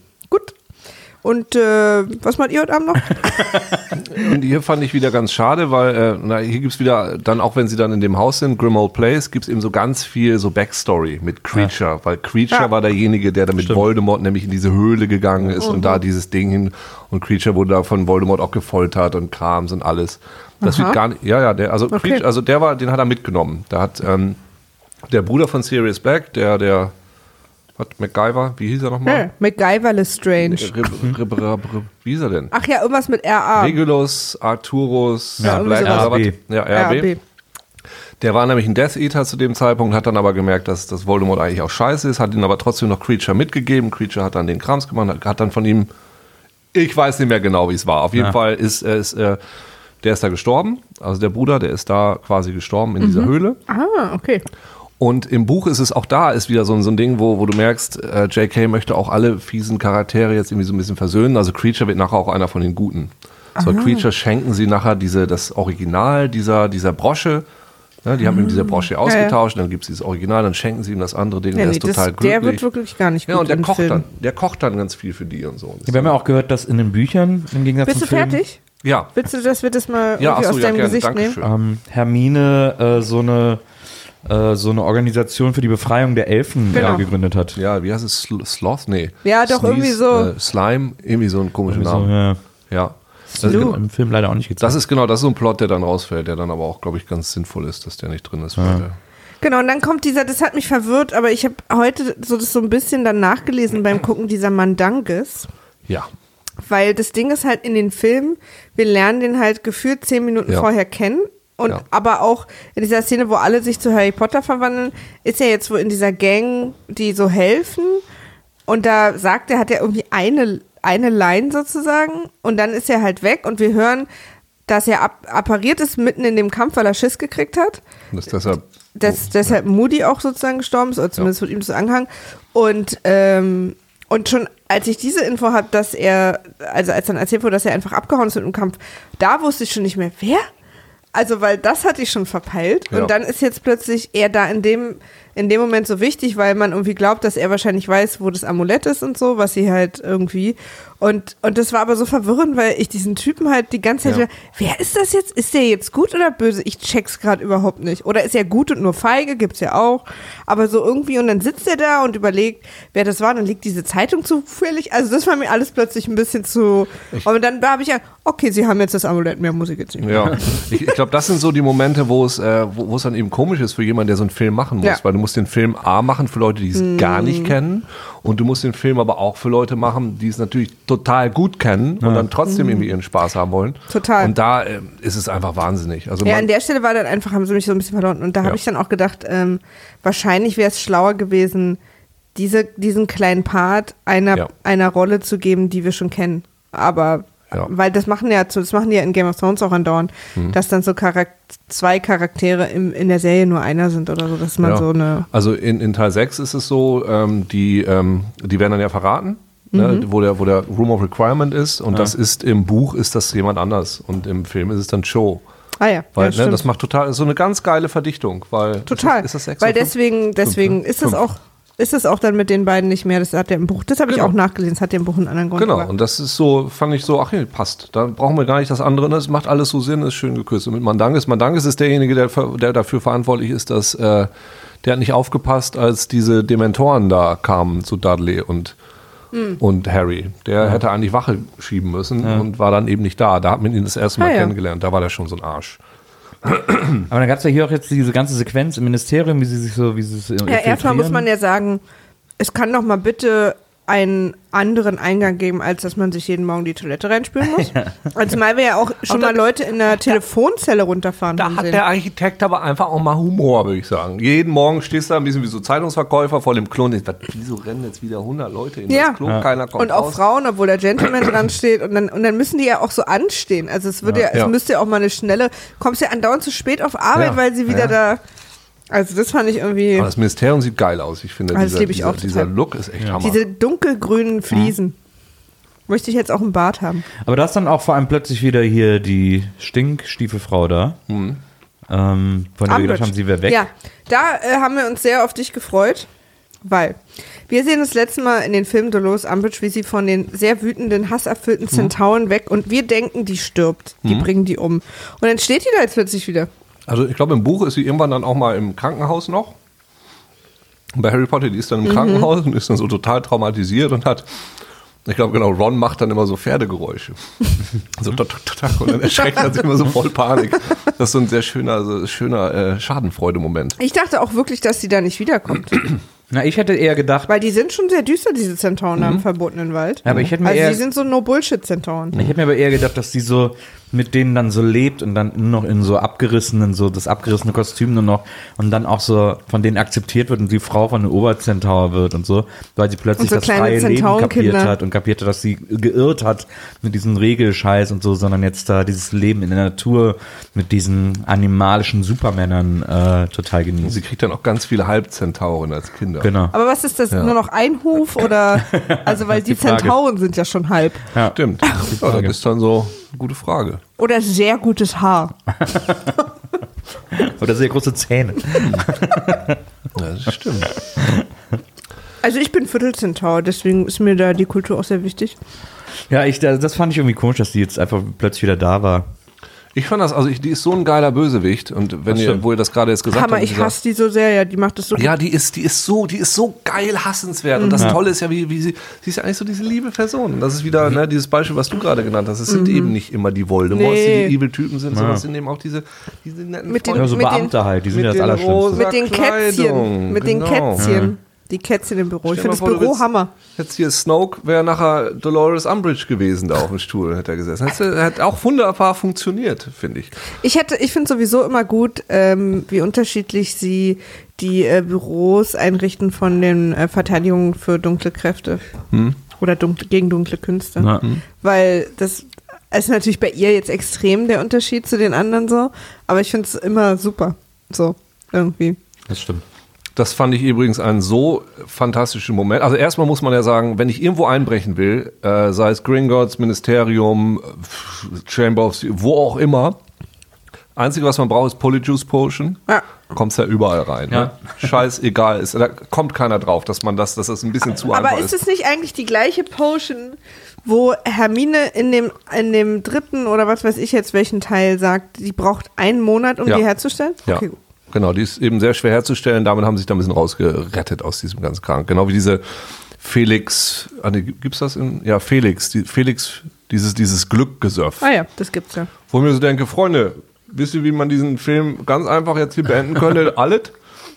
Und äh, was macht ihr heute Abend noch? *laughs* Und hier fand ich wieder ganz schade, weil äh, na, hier gibt's wieder, dann auch wenn sie dann in dem Haus sind, Grimmauld Place, gibt's eben so ganz viel so Backstory mit Creature, weil Creature Ja. war derjenige, der da mit Stimmt. Voldemort nämlich in diese Höhle gegangen ist und da dieses Ding hin und Creature wurde da von Voldemort auch gefoltert und Krams und alles. Das Aha. wird gar nicht, ja, ja, der, also, Okay. Creature, also der war, den hat er mitgenommen. Da hat ähm, der Bruder von Sirius Black, der, der, was, MacGyver, wie hieß er nochmal? Ja, MacGyver Lestrange. Rib, wie hieß er denn? Ach ja, irgendwas mit RA. Regulus, Arturus, Ja, irgendwie Black, sowas. oder was? RB. Ja, RB. Der war nämlich ein Death Eater zu dem Zeitpunkt, hat dann aber gemerkt, dass das Voldemort eigentlich auch scheiße ist, hat ihn aber trotzdem noch Creature mitgegeben. Creature hat dann den Krams gemacht, hat- dann von ihm, ich weiß nicht mehr genau, wie es war. Auf jeden Ja. Fall ist, äh, ist äh, der ist da gestorben. Also der Bruder, der ist da quasi gestorben in Mhm. dieser Höhle. Ah, okay. Und im Buch ist es auch da, ist wieder so, ein- so ein Ding, wo, wo du merkst, äh, J.K. möchte auch alle fiesen Charaktere jetzt irgendwie so ein bisschen versöhnen. Also Creature wird nachher auch einer von den Guten. So, Creature schenken sie nachher diese, das Original dieser, dieser Brosche. Ja, die haben ihm diese Brosche ausgetauscht, dann gibt es dieses Original, dann schenken sie ihm das andere Ding, Ja, der nee, ist total das, der glücklich. wird wirklich gar nicht gut ja, und der im kocht Film. dann, der kocht dann ganz viel für die und so. Wir haben ja auch gehört, dass in den Büchern, im Gegensatz Bist du zum Film, fertig? Ja, Willst du, dass wir das mal ja, irgendwie achso, aus ja, deinem gerne, Gesicht danke nehmen? ähm, Hermine äh, so eine äh, so eine Organisation für die Befreiung der Elfen Genau. ja, gegründet hat. Ja, wie heißt es? Sl Sloth? Nee. Ja, doch, irgendwie so. Äh, Slime, irgendwie so ein komischer So, Name. ja. Ja. Das ist Slue. im Film leider auch nicht gezeigt. Das ist genau, das ist so ein Plot, der dann rausfällt, der dann aber auch, glaube ich, ganz sinnvoll ist, dass der nicht drin ist. der- Genau, und dann kommt dieser, das hat mich verwirrt, aber ich habe heute so das so ein bisschen dann nachgelesen beim Gucken dieser Mandanges. Ja. Weil das Ding ist halt in den Filmen, wir lernen den halt gefühlt zehn Minuten Ja. vorher kennen. Und Ja. aber auch in dieser Szene, wo alle sich zu Harry Potter verwandeln, ist er jetzt wo in dieser Gang, die so helfen. Und da sagt er, hat er irgendwie eine, eine Line sozusagen. Und dann ist er halt weg und wir hören, dass er ab, appariert ist mitten in dem Kampf, weil er Schiss gekriegt hat Und das deshalb. dass deshalb Moody auch sozusagen gestorben ist, oder zumindest wird ihm das angehangen. Und, ähm, Und schon als ich diese Info habe, dass er, also als dann erzählt wurde, dass er einfach abgehauen ist mit dem Kampf, da wusste ich schon nicht mehr, wer? Also, weil das hatte ich schon verpeilt. Ja. Und dann ist jetzt plötzlich er da in dem, in dem Moment so wichtig, weil man irgendwie glaubt, dass er wahrscheinlich weiß, wo das Amulett ist und so, was sie halt irgendwie. Und, und das war aber so verwirrend, weil ich diesen Typen halt die ganze Zeit, Ja. wieder, wer ist das jetzt? Ist der jetzt gut oder böse? Ich check's gerade überhaupt nicht. Oder ist er gut und nur feige? Gibt's ja auch. Aber so irgendwie, und dann sitzt er da und überlegt, wer das war, dann liegt diese Zeitung zufällig. Also das war mir alles plötzlich ein bisschen zu. Und dann da habe ich ja, okay, sie haben jetzt das Amulett, mehr muss ich jetzt nicht. mehr. Ja, ich, ich glaube, das sind so die Momente, wo es, äh, wo, es dann eben komisch ist für jemanden, der so einen Film machen muss. Ja. Weil du musst den Film A machen für Leute, die es gar nicht kennen. Und du musst den Film aber auch für Leute machen, die es natürlich total gut kennen und dann trotzdem irgendwie ihren Spaß haben wollen. Total. Und da äh, ist es einfach wahnsinnig. Also Ja, an der Stelle war dann einfach, haben sie mich so ein bisschen verloren. Und da Ja. habe ich dann auch gedacht, ähm, wahrscheinlich wäre es schlauer gewesen, diese, diesen kleinen Part einer, Ja. einer Rolle zu geben, die wir schon kennen. Aber Ja. weil das machen ja, das machen ja in Game of Thrones auch andauernd, Mhm. dass dann so Charak zwei Charaktere im, in der Serie nur einer sind oder so, dass man ja. so eine. Also in, in Teil 6 ist es so, ähm, die, ähm, die werden dann ja verraten. Mhm. Ne, wo, der, wo der Room of Requirement ist und das ist im Buch ist das jemand anders und im Film ist es dann Joe. Ah ja, Weil, ja ne, das macht total, ist so eine ganz geile Verdichtung, weil Total. Ist das, ist das sechs Weil deswegen, deswegen Fünf, ne? ist es Fünf. auch, ist es auch dann mit den beiden nicht mehr. Das hat der im Buch. Das habe ich Genau. auch nachgelesen. Das hat der im Buch einen anderen Grund. Genau, aber- und das ist so, fand ich so, ach ja, passt. Da brauchen wir gar nicht das andere, das macht alles so Sinn, ist schön geküsst. Und mit Mandanges, Mandanges ist derjenige, der, der dafür verantwortlich ist, dass äh, der hat nicht aufgepasst, als diese Dementoren da kamen zu Dudley und, Hm. und Harry. Der hätte eigentlich Wache schieben müssen und war dann eben nicht da. Da hat man ihn das erste Mal Ah, ja. kennengelernt. Da war der schon so ein Arsch. Aber dann gab es ja hier auch jetzt diese ganze Sequenz im Ministerium, wie sie sich so, wie sie es Ja, erstmal muss man ja sagen, es kann doch mal bitte einen anderen Eingang geben, als dass man sich jeden Morgen die Toilette reinspülen muss. *laughs* Also mal wir ja auch schon mal Leute in der Telefonzelle runterfahren Da haben hat sehen. der Architekt aber einfach auch mal Humor, würde ich sagen. Jeden Morgen stehst du da ein bisschen wie so Zeitungsverkäufer vor dem Klo und denkst, was, wieso rennen jetzt wieder 100 Leute in Ja. das Klo? Keiner kommt und auch raus. Frauen, obwohl der Gentleman dran steht und dann, und dann müssen die ja auch so anstehen. Also es würde ja, es Ja. müsste ja auch mal eine schnelle, kommst ja andauernd zu spät auf Arbeit, Ja. weil sie wieder Ja. da, also das fand ich irgendwie, Aber das Ministerium sieht geil aus. Ich finde, das dieser, ich dieser, auch dieser. Look ist echt Hammer. diese dunkelgrünen Fliesen. Möchte ich jetzt auch im Bad haben. Aber da ist dann auch vor allem plötzlich wieder hier die Stinkstiefelfrau da. Mhm. Ähm, von der wir gedacht haben, sie wäre weg. Ja, da äh, haben wir uns sehr auf dich gefreut, weil wir sehen das letzte Mal in den Film Dolores Umbridge, wie sie von den sehr wütenden, hasserfüllten Mhm. Zentauren weg und wir denken, die stirbt. Die bringen die um. Und dann steht die da jetzt plötzlich wieder. Also ich glaube, im Buch ist sie irgendwann dann auch mal im Krankenhaus noch. Und bei Harry Potter, die ist dann im Krankenhaus und ist dann so total traumatisiert und hat, ich glaube genau, Ron macht dann immer so Pferdegeräusche. *laughs* so und dann erschreckt er sich immer so voll Panik. Das ist so ein sehr schöner, so schöner äh, Schadenfreude-Moment. Ich dachte auch wirklich, dass sie da nicht wiederkommt. *clears throat* Na, ich hätte eher gedacht, Weil die sind schon sehr düster, diese Zentauren am verbotenen Wald. Ja, aber ich hätte mir also eher- die sind so No-Bullshit-Zentauren. ich hätte mir aber eher gedacht, dass die so mit denen dann so lebt und dann nur noch in so abgerissenen, so das abgerissene Kostüm nur noch und dann auch so von denen akzeptiert wird und die Frau von den Oberzentaur wird und so, weil sie plötzlich Und so das kleine freie Leben kapiert hat und kapiert hat, dass sie geirrt hat mit diesem Regelscheiß und so, sondern jetzt da dieses Leben in der Natur mit diesen animalischen Supermännern äh, total genießt. sie kriegt dann auch ganz viele Halbzentauren als Kinder. Genau. Aber was ist das? Ja. Nur noch ein Huf oder? *laughs* Also weil die, die. Zentauren sind ja schon halb. Ja. Stimmt. Ja, das ist dann so gute Frage. Oder sehr gutes Haar. *laughs* Oder sehr große Zähne. Das stimmt. Also ich bin Viertelzentaur, deswegen ist mir da die Kultur auch sehr wichtig. Ja, ich, das fand ich irgendwie komisch, dass die jetzt einfach plötzlich wieder da war. Ich fand das, also ich, die ist so ein geiler Bösewicht und wenn ihr, wo ihr das gerade jetzt gesagt Hammer, habt, ich dieser- hasse die so sehr, ja, die macht das so Ja, die ist, die ist so, die ist so geil hassenswert. Und das Ja. Tolle ist ja, wie, wie sie, sie ist ja eigentlich so diese liebe Person. Und das ist wieder ne, dieses Beispiel, was du gerade genannt hast. Es sind eben nicht immer die Voldemorts, Mhm. Nee. die die Evil-Typen sind, Ja. sondern es sind eben auch diese, diese netten Mit den- Ja, so mit Beamte halt, die sind ja das den Allerschlimmste. mit den Kätzchen. Mit den genau. Kätzchen. Die Kätzchen im Büro. Ich finde das Büro willst- Hammer. Jetzt hier Snoke wäre nachher Dolores Umbridge gewesen, da auf dem Stuhl, hätte er gesessen. Hat, hat auch wunderbar funktioniert, finde ich. Ich hätte, ich finde sowieso immer gut, ähm, wie unterschiedlich sie die äh, Büros einrichten von den äh, Verteidigungen für dunkle Kräfte. Oder dunkle, gegen dunkle Künste. Ja. Weil das ist natürlich bei ihr jetzt extrem der Unterschied zu den anderen so, aber ich finde es immer super. So, irgendwie. Das stimmt. Das fand ich übrigens einen so fantastischen Moment. Also erstmal muss man ja sagen, wenn ich irgendwo einbrechen will, äh, sei es Gringotts, Ministerium, Chamber of Steel, wo auch immer, einzige, was man braucht, ist Polyjuice Potion. Ja. Kommst ja überall rein. Ja. Ne? Scheißegal, ist, da kommt keiner drauf, dass man das, dass das ein bisschen zu Aber einfach ist es nicht eigentlich die gleiche Potion, wo Hermine in dem, in dem dritten oder was weiß ich jetzt welchen Teil sagt, die braucht einen Monat, um Ja. die herzustellen? Ja, Okay, gut. Genau. Die ist eben sehr schwer herzustellen. Damit haben sie sich da ein bisschen rausgerettet aus diesem ganzen Krank. Genau wie diese Felix, ah, nee, gibt's das in? Ja, Felix, die, Felix, dieses, dieses Glückgesöff. Ah ja, das gibt's ja. Wo ich mir so denke, Freunde, wisst ihr, wie man diesen Film ganz einfach jetzt hier beenden könnte? *laughs* Alles?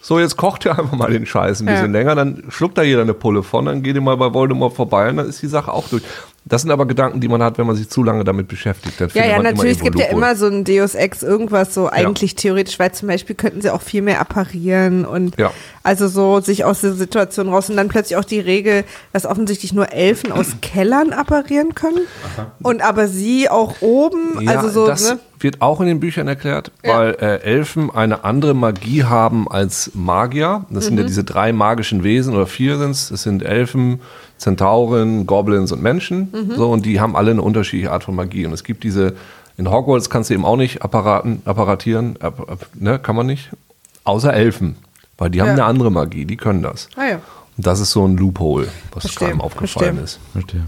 So, jetzt kocht ihr einfach mal den Scheiß ein bisschen Ja. länger, dann schluckt da jeder eine Pulle von, dann geht ihr mal bei Voldemort vorbei und dann ist die Sache auch durch. Das sind aber Gedanken, die man hat, wenn man sich zu lange damit beschäftigt. Dann Ja, findet ja, man natürlich. Es gibt ja immer so ein Deus Ex, irgendwas so eigentlich theoretisch, weil zum Beispiel könnten sie auch viel mehr apparieren und Ja. also so sich aus der Situation raus und dann plötzlich auch die Regel, dass offensichtlich nur Elfen aus *clears throat* Kellern apparieren können und aber sie auch oben, Ja, also so, das ne? wird auch in den Büchern erklärt, Ja. weil äh, Elfen eine andere Magie haben als Magier. Das Mhm. sind ja diese drei magischen Wesen oder vier sind es. Das sind Elfen, Zentauren, Goblins und Menschen. Mhm. So, und die haben alle eine unterschiedliche Art von Magie. Und es gibt diese, in Hogwarts kannst du eben auch nicht apparaten, apparatieren, app, app, ne, kann man nicht. Außer Elfen. Weil die haben Ja. eine andere Magie, die können das. Ah ja. Und das ist so ein Loophole, was Verstehe, keinem aufgefallen verstehe. ist. Verstehe.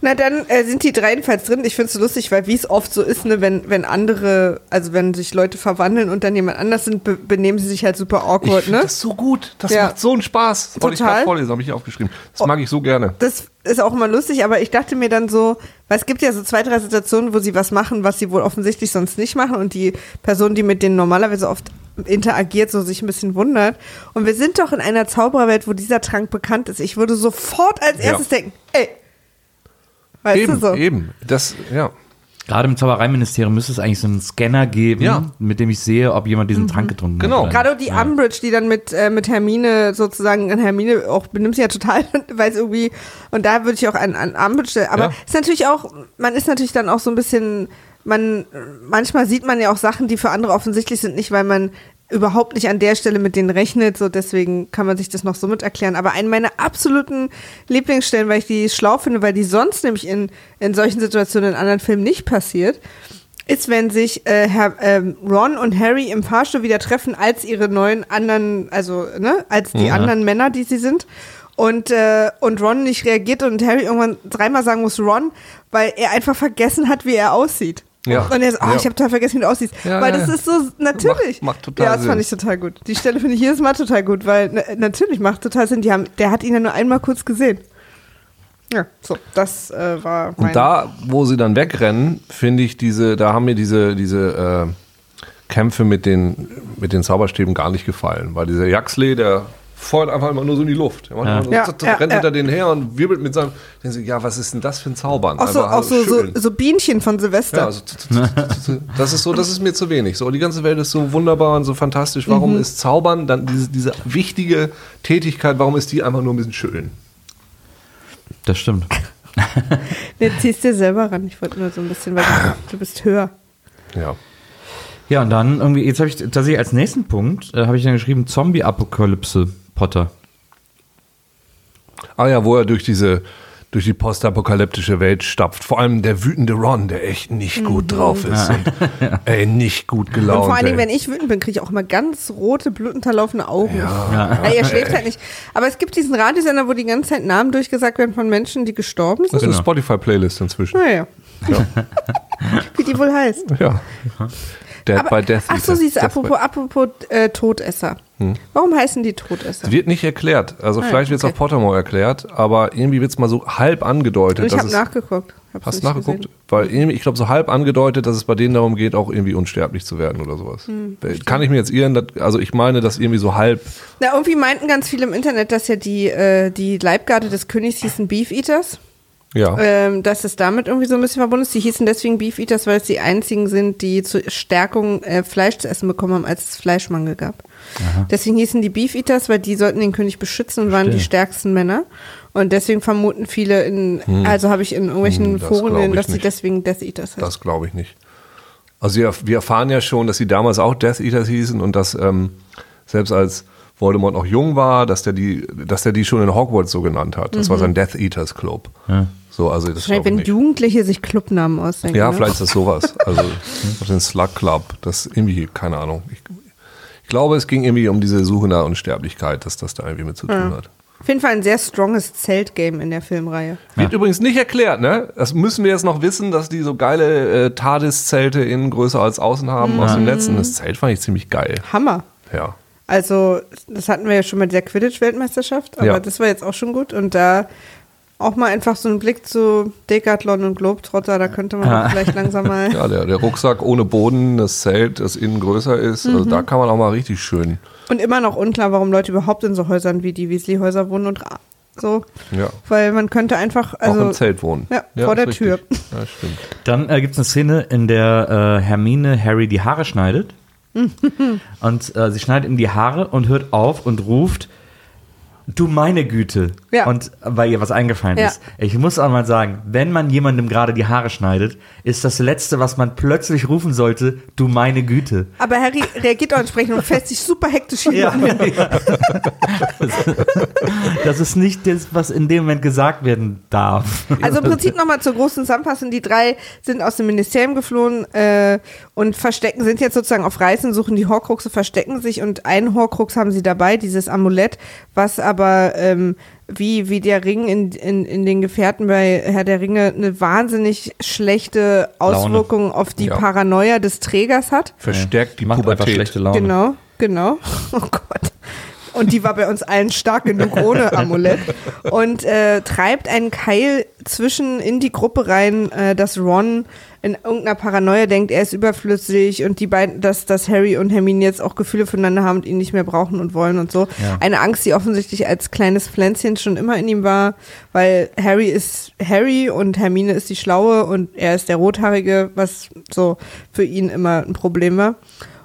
Na, dann äh, sind die drei jedenfalls drin. Ich finde es so lustig, weil wie es oft so ist, ne, wenn, wenn andere, also wenn sich Leute verwandeln und dann jemand anders sind, be benehmen sie sich halt super Ich awkward, finde ne? das so gut. Das Ja. macht so einen Spaß. Das wollte ich Total. gerade vorlesen, habe ich hier aufgeschrieben. Das mag ich so gerne. Das ist auch immer lustig, aber ich dachte mir dann so, weil es gibt ja so zwei, drei Situationen, wo sie was machen, was sie wohl offensichtlich sonst nicht machen und die Person, die mit denen normalerweise oft interagiert, so sich ein bisschen wundert. Und wir sind doch in einer Zaubererwelt, wo dieser Trank bekannt ist. Ich würde sofort als Ja. erstes denken, ey, weißt eben, du so? eben. Das, ja. Gerade im Zaubereiministerium müsste es eigentlich so einen Scanner geben, Ja. mit dem ich sehe, ob jemand diesen Trank getrunken Genau. hat. Gerade die Umbridge, die dann mit, äh, mit Hermine sozusagen, an Hermine auch benimmt sie ja total, *laughs* weil es irgendwie, und da würde ich auch an, an Umbridge, stellen. aber Ja. ist natürlich auch, man ist natürlich dann auch so ein bisschen, man, manchmal sieht man ja auch Sachen, die für andere offensichtlich sind, nicht weil man überhaupt nicht an der Stelle mit denen rechnet, so deswegen kann man sich das noch so mit erklären. Aber eine meiner absoluten Lieblingsstellen, weil ich die schlau finde, weil die sonst nämlich in, in solchen Situationen in anderen Filmen nicht passiert, ist, wenn sich äh, Herr, ähm, Ron und Harry im Fahrstuhl wieder treffen als ihre neuen anderen, also ne, als die Ja. anderen Männer, die sie sind. Und, äh, und Ron nicht reagiert und Harry irgendwann dreimal sagen muss, Ron, weil er einfach vergessen hat, wie er aussieht. Ja. Und er sagt, oh, Ja. ich habe total vergessen, wie du aussiehst. Ja, weil das ist so, natürlich. Macht- macht total Ja, das fand Sinn. ich total gut. Die Stelle finde ich jedes Mal total gut, weil na, natürlich macht total Sinn. Die haben, der hat ihn ja nur einmal kurz gesehen. Ja, so, das äh, war mein... Und da, wo sie dann wegrennen, finde ich diese, da haben mir diese, diese äh, Kämpfe mit den, mit den Zauberstäben gar nicht gefallen. Weil dieser Jaxley, der feuert einfach immer nur so in die Luft. Er macht Ja. so, Ja, ja, rennt ja. hinter denen her und wirbelt mit seinem. Denken sie, ja, was ist denn das für ein Zaubern? auch so, auch so, so, so Bienchen von Silvester. Ja, t- das ist so, das ist mir zu wenig. So, die ganze Welt ist so wunderbar und so fantastisch. Warum Mhm. ist Zaubern dann diese, diese wichtige Tätigkeit, warum ist die einfach nur ein bisschen schön? Das stimmt. *laughs* Nee, ziehst dir selber ran. Ich wollte nur so ein bisschen, weil du, du bist höher. Ja. Ja, und dann irgendwie, jetzt habe ich tatsächlich als nächsten Punkt, äh, habe ich dann geschrieben, Zombie-Apokalypse Potter. Ah ja, wo er durch diese durch die postapokalyptische Welt stapft. Vor allem der wütende Ron, der echt nicht gut drauf ist. Und, *laughs* ey, nicht gut gelaunt. Mhm. Und vor allen Dingen, ey. wenn ich wütend bin, kriege ich auch immer ganz rote, blutunterlaufene Augen. Ja. er schläft halt nicht. Aber es gibt diesen Radiosender, wo die ganze Zeit Namen durchgesagt werden von Menschen, die gestorben das sind. ist eine. Spotify-Playlist inzwischen. Naja. Wie die wohl heißt. Ja. Dead Aber, by Death. ach so, Eater. siehst du, Death by- apropos, apropos äh, Todesser. Warum heißen die Todesser? Wird nicht erklärt. Also Ah, vielleicht wird es okay. auf Pottermore erklärt, aber irgendwie wird es mal so halb angedeutet. ich dass habe es- nachgeguckt. Hab's Hast nachgeguckt? gesehen. Weil irgendwie, ich glaube, so halb angedeutet, dass es bei denen darum geht, auch irgendwie unsterblich zu werden oder sowas. Hm, Kann ich mir jetzt irren? Also ich meine, dass irgendwie so halb. Na, irgendwie meinten ganz viele im Internet, dass ja die, äh, die Leibgarde des Königs hießen Beef Eaters. Ja. Ähm, dass es damit irgendwie so ein bisschen verbunden ist. Die hießen deswegen Beef Eaters, weil es die einzigen sind, die zur Stärkung äh, Fleisch zu essen bekommen haben, als es Fleischmangel gab. Deswegen hießen die Beef Eaters, weil die sollten den König beschützen und waren Verstehe. die stärksten Männer. Und deswegen vermuten viele in, also habe ich in irgendwelchen Hm, Foren, dass sie deswegen Death Eaters heißen. Das glaube ich nicht. Also wir, wir erfahren ja schon, dass sie damals auch Death Eaters hießen und dass ähm, selbst als Voldemort noch jung war, dass der die, dass der die schon in Hogwarts so genannt hat. Das war sein Death Eaters Club. So, also das ich wenn nicht. Jugendliche sich Clubnamen ausdenken. Ja, ne? vielleicht ist das sowas. Also *laughs* den Slug Club, das irgendwie, keine Ahnung. Ich, ich glaube, es ging irgendwie um diese Suche nach Unsterblichkeit, dass das da irgendwie mit zu tun hat. Auf jeden Fall ein sehr stronges Zeltgame in der Filmreihe. Wird übrigens nicht erklärt, ne? Das müssen wir jetzt noch wissen, dass die so geile äh, TARDIS-Zelte innen größer als außen haben aus dem letzten. Das Zelt fand ich ziemlich geil. Hammer. Ja. Also, das hatten wir ja schon mit der Quidditch-Weltmeisterschaft, aber Ja. das war jetzt auch schon gut. Und da auch mal einfach so ein Blick zu Decathlon und Globetrotter, da könnte man auch vielleicht langsam mal. *laughs* Ja, der, der Rucksack ohne Boden, das Zelt, das innen größer ist. Also da kann man auch mal richtig schön. Und immer noch unklar, warum Leute überhaupt in so Häusern wie die Weasley-Häuser wohnen und so. Ja. Weil man könnte einfach, also. auch im Zelt wohnen. Ja, vor der ist Tür. richtig. Ja, stimmt. Dann äh, gibt es eine Szene, in der äh, Hermine Harry die Haare schneidet. Und äh, sie schneidet ihm die Haare und hört auf und ruft, du meine Güte. Ja. Und weil ihr was eingefallen Ja. ist. Ich muss auch mal sagen, wenn man jemandem gerade die Haare schneidet, ist das Letzte, was man plötzlich rufen sollte, du meine Güte. Aber Harry reagiert auch entsprechend und fällt sich super hektisch hin. Ja. das ist nicht das, was in dem Moment gesagt werden darf. Also im Prinzip nochmal zur großen Zusammenfassung. Die drei sind aus dem Ministerium geflohen äh, und verstecken, sind jetzt sozusagen auf Reisen, suchen die Horcruxe, verstecken sich und einen Horcrux haben sie dabei, dieses Amulett, was aber ähm, wie, wie der Ring in, in, in den Gefährten bei Herr der Ringe eine wahnsinnig schlechte Auswirkung auf die Ja. Paranoia des Trägers hat. Verstärkt die Macht einfach schlechte Laune. Genau, genau. *laughs* Oh Gott. Und die war bei uns allen stark genug ohne Amulett. Und äh, treibt einen Keil zwischen in die Gruppe rein, äh, dass Ron in irgendeiner Paranoia denkt, er ist überflüssig und die beiden, dass, dass Harry und Hermine jetzt auch Gefühle füreinander haben und ihn nicht mehr brauchen und wollen und so. Ja. Eine Angst, die offensichtlich als kleines Pflänzchen schon immer in ihm war, weil Harry ist Harry und Hermine ist die Schlaue und er ist der Rothaarige, was so für ihn immer ein Problem war.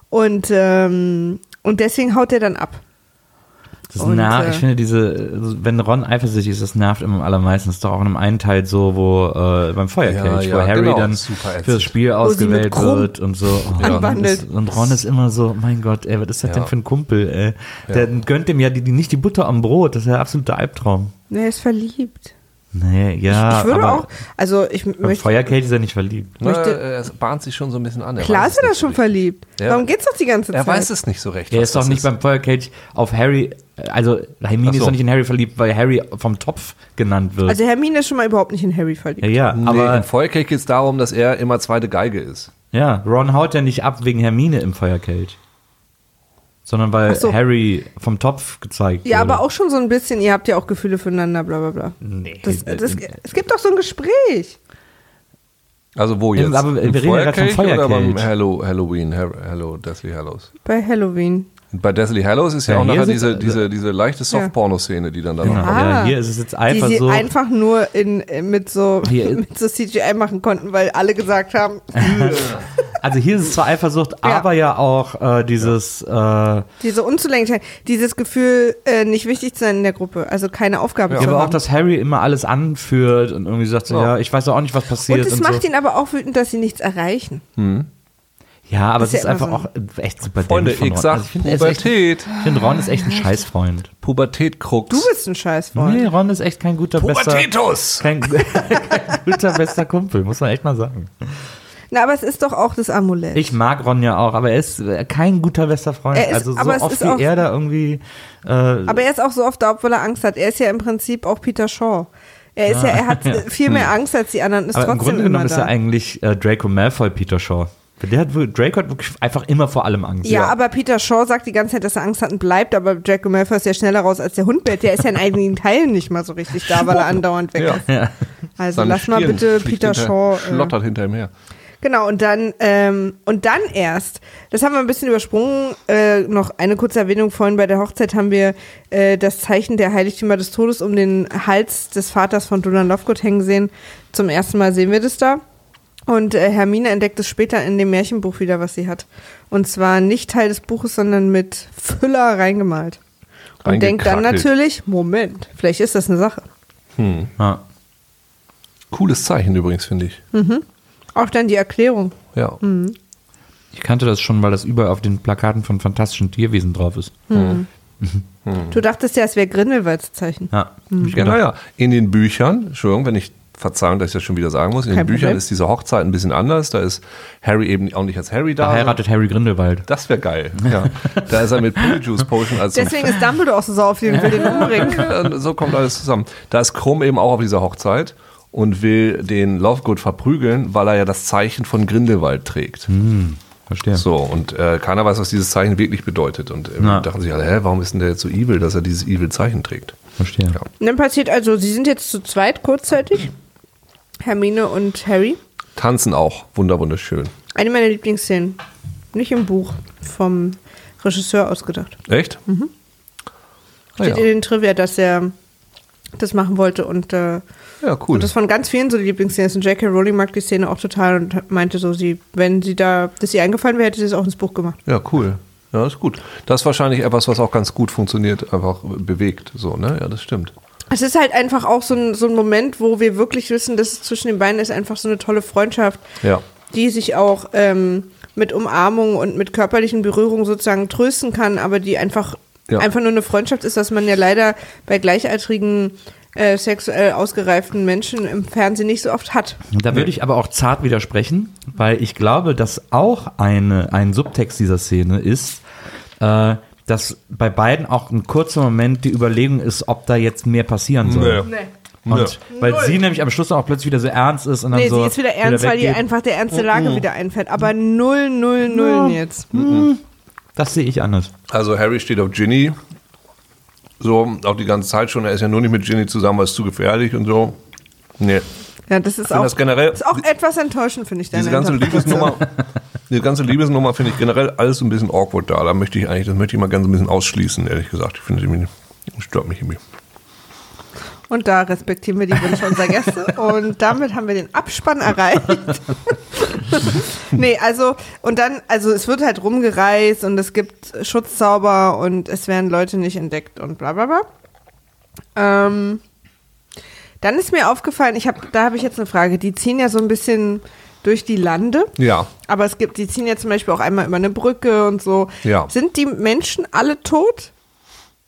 Und, ähm, und deswegen haut er dann ab. Das Und, nervt, äh, ich finde diese, wenn Ron eifersüchtig ist, das nervt immer am allermeisten. Das ist doch auch in einem einen Teil so, wo äh, beim Feuerkelch, Ja, wo ja, Harry genau, dann für das Spiel ausgewählt wird und so. Oh, anwandelt. ist, und Ron ist immer so, mein Gott, ey, was ist das Ja. denn für ein Kumpel, ey? Der gönnt dem ja die, die, nicht die Butter am Brot, das ist ja absoluter Albtraum. Er ist verliebt. Nee, ja, ich würde aber auch, also ich möchte, Feuerkelch ist er nicht verliebt. Na, Möchte- es bahnt sich schon so ein bisschen an. Er klar ist er da schon so verliebt. Ja. Darum geht's doch die ganze Er Zeit. weiß es nicht so recht. Er ist doch nicht beim Feuerkelch auf Harry, also Hermine Ach ist so. doch nicht in Harry verliebt, weil Harry vom Topf genannt wird. Also Hermine ist schon mal überhaupt nicht in Harry verliebt. ja, ja, Nee, aber im Feuerkelch geht es darum, dass er immer zweite Geige ist. Ja, Ron haut ja nicht ab wegen Hermine im Feuerkelch. Sondern weil so. Harry vom Topf gezeigt Ja, wurde. aber auch schon so ein bisschen, ihr habt ja auch Gefühle füreinander, bla bla bla. Nee. Das, äh, das, äh, es gibt doch so ein Gespräch. Also wo Im- jetzt? aber wir reden ja grad vom Feuerkelch oder beim. Hallow, Halloween, Hello Deathly Hallows? Bei Halloween. Und bei Deathly Hallows ist ja, Ja, auch nachher diese, diese, diese leichte Soft-Porno-Szene, die dann da Genau. noch kommt. Ja, Ah. hier ist es jetzt Die einfach sie so. einfach nur in, äh, mit, so, *laughs* Hier- mit so CGI machen konnten, weil alle gesagt haben, *laughs* Also hier ist es zwar Eifersucht, aber ja auch äh, dieses äh, diese Unzulänglichkeit, dieses Gefühl, äh, nicht wichtig zu sein in der Gruppe, also keine Aufgabe ja, zu aber auch, haben. dass Harry immer alles anführt und irgendwie sagt so, Ja. ja, ich weiß auch nicht, was passiert. und es und macht so. ihn aber auch wütend, dass sie nichts erreichen. Ja, aber Das es ist ist ja einfach immer auch echt super Freunde, dämlich von ich Ron. sag Also ich finde, er ist echt- Pubertät. ich finde, Ron ist echt ein *laughs* Scheißfreund. Pubertät-Krux. Du bist ein Scheißfreund. Nee, Ron ist echt kein guter, bester, Pubertätus! kein, *laughs* kein guter, bester Kumpel, muss man echt mal sagen. Na, aber es ist doch auch das Amulett. Ich mag Ron ja auch, aber er ist äh, kein guter bester Freund. Er ist- also so oft ist wie auch- er da irgendwie. Äh, aber er ist auch so oft da, obwohl er Angst hat. Er ist ja im Prinzip auch Peter Shaw. Er ist ja, er hat *laughs* äh, viel mehr Angst als die anderen, ist aber im trotzdem Grunde immer genommen ist da. er eigentlich äh, Draco Malfoy Peter Shaw. Der hat, Draco hat wirklich einfach immer vor allem Angst. ja, aber Peter Shaw sagt die ganze Zeit, dass er Angst hat und bleibt, aber Draco Malfoy ist ja schneller raus als der Hundbett. Der ist ja in einigen Teilen nicht mal so richtig da, weil er andauernd weg Ja. ist. Ja. Also Seine lass mal Stirn bitte fliegt Peter hinter- Shaw. Äh, Schlottert hinter ihm her. Genau, und dann, ähm, und dann erst, das haben wir ein bisschen übersprungen, äh, noch eine kurze Erwähnung, vorhin bei der Hochzeit haben wir äh, das Zeichen der Heiligtümer des Todes um den Hals des Vaters von Donald Lovegood hängen sehen. Zum ersten Mal sehen wir das da. Und äh, Hermine entdeckt es später in dem Märchenbuch wieder, was sie hat. Und zwar nicht Teil des Buches, sondern mit Füller reingemalt. Und denkt dann natürlich, Moment, vielleicht ist das eine Sache. Ja. Cooles Zeichen übrigens, finde ich. Auch dann die Erklärung. Ja. Ich kannte das schon, weil das überall auf den Plakaten von fantastischen Tierwesen drauf ist. Du dachtest ja, es wäre Grindelwalds Zeichen. Ja, Hm. gedacht. naja, in den Büchern, Entschuldigung, wenn ich Verzeihung, dass ich das schon wieder sagen muss, in Kein den Büchern Problem. ist diese Hochzeit ein bisschen anders. Da ist Harry eben auch nicht als Harry da. Da heiratet Harry Grindelwald. Das wäre geil. Ja. da ist er mit Polyjuice Potion als Deswegen ist Dumbledore auch so sauer auf den, will den umbringen. *laughs* So kommt alles zusammen. Da ist Krumm eben auch auf dieser Hochzeit und will den Lovegood verprügeln, weil er ja das Zeichen von Grindelwald trägt. Verstehe. So, und äh, keiner weiß, was dieses Zeichen wirklich bedeutet. Und äh, dachten sich alle, hä, warum ist denn der jetzt so evil, dass er dieses evil Zeichen trägt? Verstehe. Ja. Und dann passiert also, sie sind jetzt zu zweit kurzzeitig. Hermine und Harry. Tanzen auch, wunder wunderschön. Eine meiner Lieblingsszenen. Nicht im Buch, vom Regisseur ausgedacht. Echt? Mhm. Ah, Steht ja. in den Trivia, dass er das machen wollte und, äh, ja, cool. und das von ganz vielen so die Lieblingsszenen ist. Und J.K. Rowling mag die Szene auch total und meinte so, sie, wenn sie da, das ihr eingefallen wäre, hätte sie es auch ins Buch gemacht. Ja, cool. Ja, ist gut. Das ist wahrscheinlich etwas, was auch ganz gut funktioniert, einfach bewegt. So, ne? Ja, das stimmt. Es ist halt einfach auch so ein, so ein Moment, wo wir wirklich wissen, dass es zwischen den beiden ist einfach so eine tolle Freundschaft, Ja. die sich auch ähm, mit Umarmung und mit körperlichen Berührungen sozusagen trösten kann, aber die einfach, Ja. einfach nur eine Freundschaft ist, dass man ja leider bei gleichaltrigen, äh, sexuell ausgereiften Menschen im Fernsehen nicht so oft hat. Da würde ich aber auch zart widersprechen, weil ich glaube, dass auch eine, ein Subtext dieser Szene ist, äh, dass bei beiden auch ein kurzer Moment die Überlegung ist, ob da jetzt mehr passieren soll. Nee. Und weil sie nämlich am Schluss auch plötzlich wieder so ernst ist und dann Nee, so sie ist wieder ernst, weil ihr einfach der ernste Lage wieder einfällt. Aber null, null, null jetzt. Das sehe ich anders. Also Harry steht auf Ginny. So, auch die ganze Zeit schon. Er ist ja nur nicht mit Ginny zusammen, weil es zu gefährlich und so. Nee. Ja, das ist auch, das generell- ist auch etwas enttäuschend, finde ich. Diese deine ganze. Liebesnummer, *laughs* diese ganze Liebesnummer finde ich generell alles ein bisschen awkward da. Da möchte ich eigentlich, das möchte ich mal ganz ein bisschen ausschließen, ehrlich gesagt. Ich finde, irgendwie- stört mich irgendwie. Und da respektieren wir die Wünsche unserer Gäste. Und damit haben wir den Abspann erreicht. *laughs* nee, also, und dann, also es wird halt rumgereist und es gibt Schutzzauber und es werden Leute nicht entdeckt und bla bla bla. Ähm, dann ist mir aufgefallen, ich hab, da habe ich jetzt eine Frage. Die ziehen ja so ein bisschen durch die Lande. Ja, Aber es gibt, die ziehen ja zum Beispiel auch einmal über eine Brücke und so. Ja. Sind die Menschen alle tot?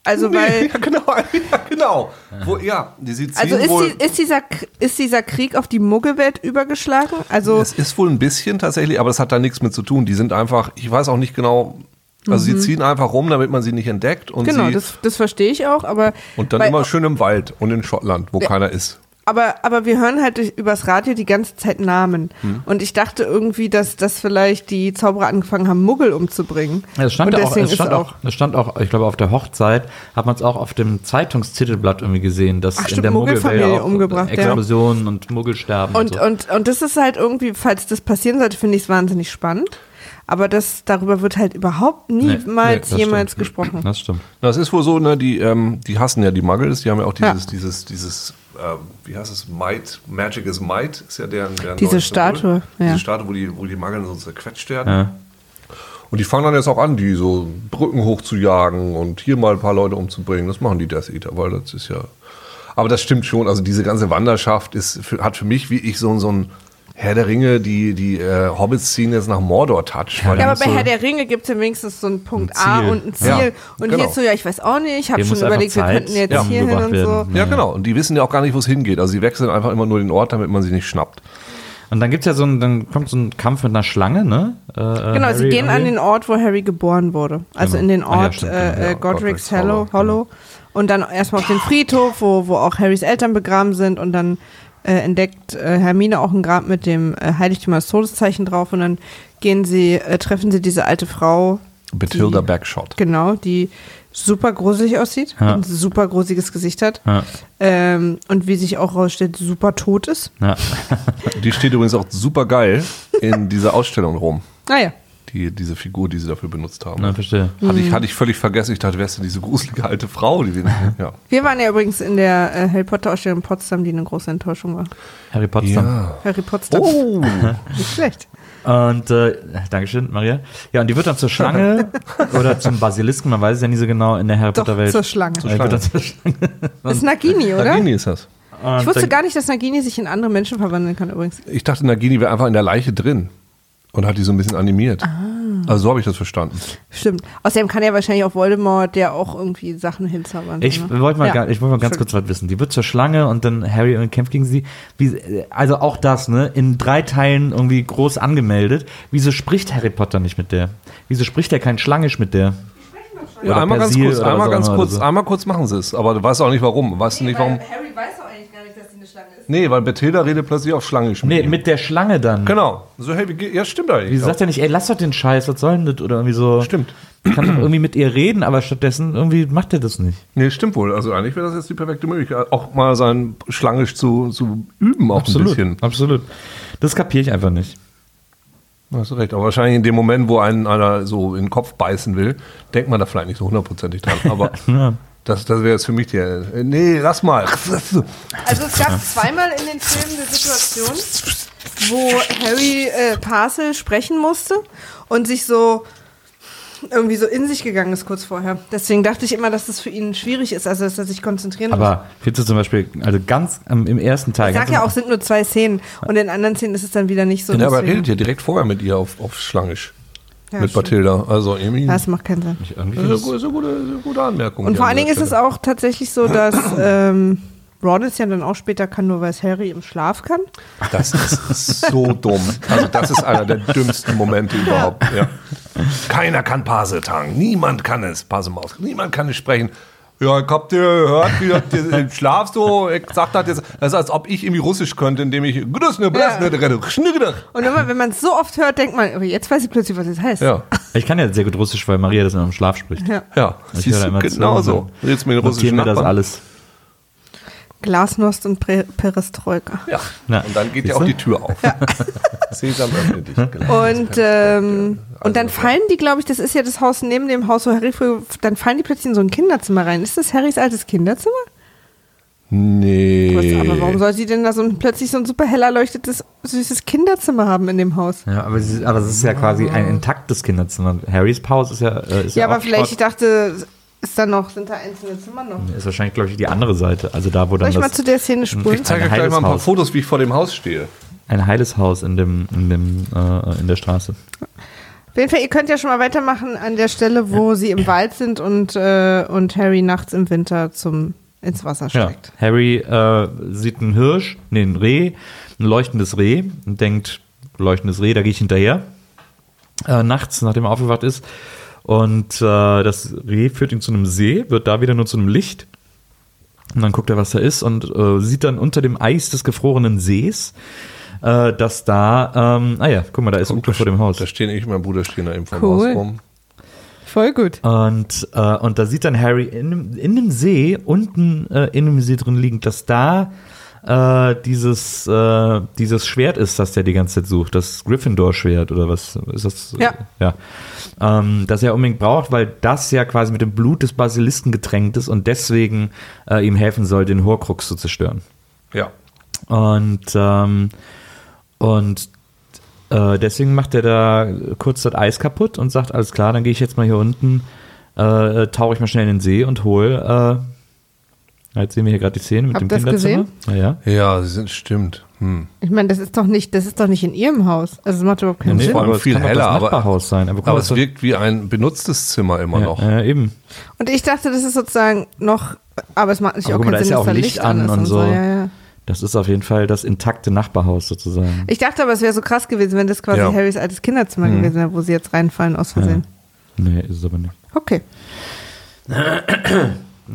Also, weil. *laughs* ja, genau, *laughs* ja, genau. Wo, ja, die Also ist, wohl. die, ist, dieser, ist dieser Krieg auf die Muggelwelt übergeschlagen? Also Es ist wohl ein bisschen tatsächlich, aber das hat da nichts mit zu tun. Die sind einfach, ich weiß auch nicht genau, also sie ziehen einfach rum, damit man sie nicht entdeckt und Mhm. genau, sie das, das verstehe ich auch, aber und dann weil- immer schön im Wald und in Schottland, wo keiner ist. Aber, aber wir hören halt durch, übers Radio die ganze Zeit Namen. Hm. Und ich dachte irgendwie, dass, dass vielleicht die Zauberer angefangen haben, Muggel umzubringen. Ja, Es stand, ja auch, es stand ist auch, es stand auch, ich glaube, auf der Hochzeit hat man es auch auf dem Zeitungstitelblatt irgendwie gesehen, dass Ach, in stimmt, der Muggelfamilie Muggelwelt auch umgebracht, ja. Explosionen und Muggelsterben Und, und, so. und, und das ist halt irgendwie, falls das passieren sollte, finde ich es wahnsinnig spannend. Aber das, darüber wird halt überhaupt niemals nee, jemals stimmt. gesprochen. das stimmt. Das ist wohl so, ne, die, ähm, die hassen ja die Muggles, die haben ja auch Ja. dieses, dieses, dieses, ähm, wie heißt es, Might, Magic is Might, ist ja deren, deren Diese. Statue, ja. Diese Statue, wo die, wo die Muggles so zerquetscht werden. Ja. Und die fangen dann jetzt auch an, die so Brücken hochzujagen und hier mal ein paar Leute umzubringen. Das machen die Death Eater, weil das ist ja. Aber das stimmt schon. Also diese ganze Wanderschaft ist, hat für mich wie ich so, so ein Herr der Ringe, die, die äh, Hobbits ziehen jetzt nach Mordor Touch. weil Ja, aber bei so, Herr der Ringe gibt es ja wenigstens so einen Punkt Ein A und ein Ziel. Ja, und genau. so, ja, ich weiß auch nicht, ich habe schon überlegt, wir könnten jetzt ja, hier hin und so. Ja, genau. Und die wissen ja auch gar nicht, wo es hingeht. Also sie wechseln einfach immer nur den Ort, damit man sie nicht schnappt. Und dann gibt's ja so ein, dann kommt so ein Kampf mit einer Schlange, ne? Äh, äh, Genau, sie Harry gehen an irgendwie. den Ort, wo Harry geboren wurde. Also Genau. in den Ah ja, Ort stimmt, äh, genau, äh, ja, Godric's Godric's Hollow. Hollow, Hollow. Und dann erstmal auf den Friedhof, wo, wo auch Harrys Eltern begraben sind. Und dann äh, entdeckt äh, Hermine auch ein Grab mit dem äh, Heiligtum als Todeszeichen drauf. Und dann gehen sie, äh, treffen sie diese alte Frau, Bathilda Die- Backshot. genau, die super gruselig aussieht, Ja. ein super gruseliges Gesicht hat. Ja, Ähm, und wie sich auch rausstellt, super tot ist. ja. *laughs* Die steht übrigens auch super geil in dieser Ausstellung rum. Naja. Die, diese Figur, die sie dafür benutzt haben. Na, verstehe. Mhm. Hatte ich, hatte ich völlig vergessen. Ich dachte, wer ist denn diese gruselige alte Frau? Die den, ja. Wir waren ja übrigens in der äh, Harry Potter Ausstellung in Potsdam, die eine große Enttäuschung war. Harry Potter. ja. Harry Potsdam. Oh, *laughs* Nicht schlecht. Und äh, Dankeschön, Maria. Ja, und die wird dann zur Schlange *laughs* oder zum Basilisken, man weiß es ja nie so genau in der Harry Doch, Potter Welt. zur Schlange. Äh, wird dann zur Schlange. Das *laughs* ist Nagini, oder? Nagini ist das. Und Ich wusste gar nicht, dass Nagini sich in andere Menschen verwandeln kann übrigens. Ich dachte, Nagini wäre einfach in der Leiche drin und hat die so ein bisschen animiert. Also so habe ich das verstanden. Stimmt. Außerdem kann ja wahrscheinlich auch Voldemort der auch irgendwie Sachen hinzaubern. Ich ne? wollte mal, Ja. ich wollte mal ganz kurz was wissen. Die wird zur Schlange und dann Harry und kämpft gegen sie. Wie, also auch das, ne? In drei Teilen irgendwie groß angemeldet. Wieso spricht Harry Potter nicht mit der? Wieso spricht er kein Schlangisch mit der? Ja, einmal ganz Persil kurz, oder einmal auch ganz kurz, so. einmal kurz machen sie es, aber du weißt auch nicht warum. Weißt du nicht warum? Harry weiß doch eigentlich gar nicht, dass sie eine Schlange ist. Nee, weil Bethilda redet plötzlich auf Schlangisch mit Nee, ihm. mit der Schlange dann. Genau. So, hey, wie geht, ja, stimmt eigentlich. Wieso sagt er nicht, ey, lass doch den Scheiß, was soll denn das? Oder irgendwie so. Stimmt. Kann doch irgendwie mit ihr reden, aber stattdessen irgendwie macht er das nicht. Nee, stimmt wohl. Also eigentlich wäre das jetzt die perfekte Möglichkeit, auch mal sein Schlangisch zu, zu üben, auch ein bisschen. Absolut. Das kapiere ich einfach nicht. Hast du recht. Aber wahrscheinlich in dem Moment, wo einen einer so in den Kopf beißen will, denkt man da vielleicht nicht so hundertprozentig dran. Aber *laughs* das, das wäre jetzt für mich der. äh, Nee, lass mal. Also es gab zweimal in den Filmen eine Situation, wo Harry äh, Parcel sprechen musste und sich so irgendwie so in sich gegangen ist kurz vorher. Deswegen dachte ich immer, dass das für ihn schwierig ist, also dass er sich konzentrieren muss. Aber findest du zum Beispiel, also ganz ähm, im ersten Teil. Ich sag ja auch, es sind nur zwei Szenen und in anderen Szenen ist es dann wieder nicht so. Ja, aber er redet ja direkt vorher mit ihr auf, auf Schlangisch. Ja, mit. Bathilda. Also irgendwie. Das macht keinen Sinn. irgendwie Das ist eine, gute- ist eine gute, ist eine gute Anmerkung. Und vor allen Dingen ist es auch tatsächlich so, dass *coughs* ähm, Ron es ja dann auch später kann, nur weil es Harry im Schlaf kann. Das ist so dumm. Also, das ist einer der dümmsten Momente überhaupt. Ja. *laughs* Keiner kann Paseltang. Niemand kann es. Pasemaus. Niemand kann es sprechen. Ja, ich hab dir gehört, wie du im Schlaf so gesagt hat. Das ist, als ob ich irgendwie Russisch könnte, indem ich. Und immer, wenn man es so oft hört, denkt man, jetzt weiß ich plötzlich, was es heißt. Ja, Ich kann ja sehr gut Russisch, weil Maria das immer im Schlaf spricht. Ja. ja. Ich höre immer genau zu so. Redest mit den Notieren mir das alles. Glasnost und Pre Perestroika. Ja. Ja. Und dann geht ja auch die Tür auf. *laughs* Sesam öffne dich. Genau. Und, ähm, und dann Also- fallen die, glaube ich, das ist ja das Haus neben dem Haus, wo Harry früher, dann fallen die plötzlich in so ein Kinderzimmer rein. Ist das Harrys altes Kinderzimmer? Nee. Was, aber warum soll sie denn da so ein, plötzlich so ein super hell erleuchtetes, süßes Kinderzimmer haben in dem Haus? Ja, aber, sie, aber es ist ja quasi ein intaktes Kinderzimmer. Harrys Pause ist ja. Äh, ist Ja, ja, aber auch vielleicht, ich dachte, ist da noch, sind da einzelne Zimmer noch? Ist wahrscheinlich, glaube ich, die andere Seite. Also da, wo Soll dann ich mal das, zu der Szene spulen? Ich zeige Ein euch gleich mal ein paar Haus. Fotos, wie ich vor dem Haus stehe. ein heiles Haus in, dem, in, dem, äh, in der Straße. Auf jeden Fall, ihr könnt ja schon mal weitermachen an der Stelle, wo sie im Wald sind und, äh, und Harry nachts im Winter zum, ins Wasser Ja. steigt. Harry äh, sieht einen Hirsch, nee, ein Reh, ein leuchtendes Reh und denkt, leuchtendes Reh, da gehe ich hinterher. Äh, nachts, nachdem er aufgewacht ist. Und äh, das Reh führt ihn zu einem See, wird da wieder nur zu einem Licht. Und dann guckt er, was da ist und äh, sieht dann unter dem Eis des gefrorenen Sees, äh, dass da, ähm, ah ja, guck mal, da ist Uke vor dem Haus. Da stehen ich und mein Bruder stehen da eben vor Cool. dem Haus rum. Voll gut. Und, äh, und da sieht dann Harry in, dem- in dem See, unten äh, in dem See drin liegend, dass da äh, dieses, äh, dieses Schwert ist, das der die ganze Zeit sucht. Das Gryffindor-Schwert oder was ist das? Ja. ja. Ähm, das er unbedingt braucht, weil das ja quasi mit dem Blut des Basilisken getränkt ist und deswegen äh, ihm helfen soll, den Horcrux zu zerstören. Ja. Und, ähm, und äh, deswegen macht er da kurz das Eis kaputt und sagt, alles klar, dann gehe ich jetzt mal hier unten, äh, tauche ich mal schnell in den See und hol. Jetzt sehen wir hier gerade die Szene mit Habt dem das Kinderzimmer. Ja, ja. Ja, sie sind stimmt. Hm. Ich meine, das ist doch nicht, das ist doch nicht in ihrem Haus. Also es macht überhaupt keinen Nee, Sinn. vor allem aber es viel heller, aber- Nachbarhaus sein. Aber, guck Aber es wirkt wie ein benutztes Zimmer immer ja, noch. ja, eben. Und ich dachte, das ist sozusagen noch, aber es macht nicht Aber auch guck mal, keinen da ist Sinn, ja dass auch da Licht an ist und so. Ja, ja. Das ist auf jeden Fall das intakte Nachbarhaus sozusagen. Ich dachte aber, es wäre so krass gewesen, wenn das quasi Ja. Harrys altes Kinderzimmer Mhm. gewesen wäre, wo sie jetzt reinfallen aus Versehen. Nee, ist es aber nicht. Okay. *clears throat*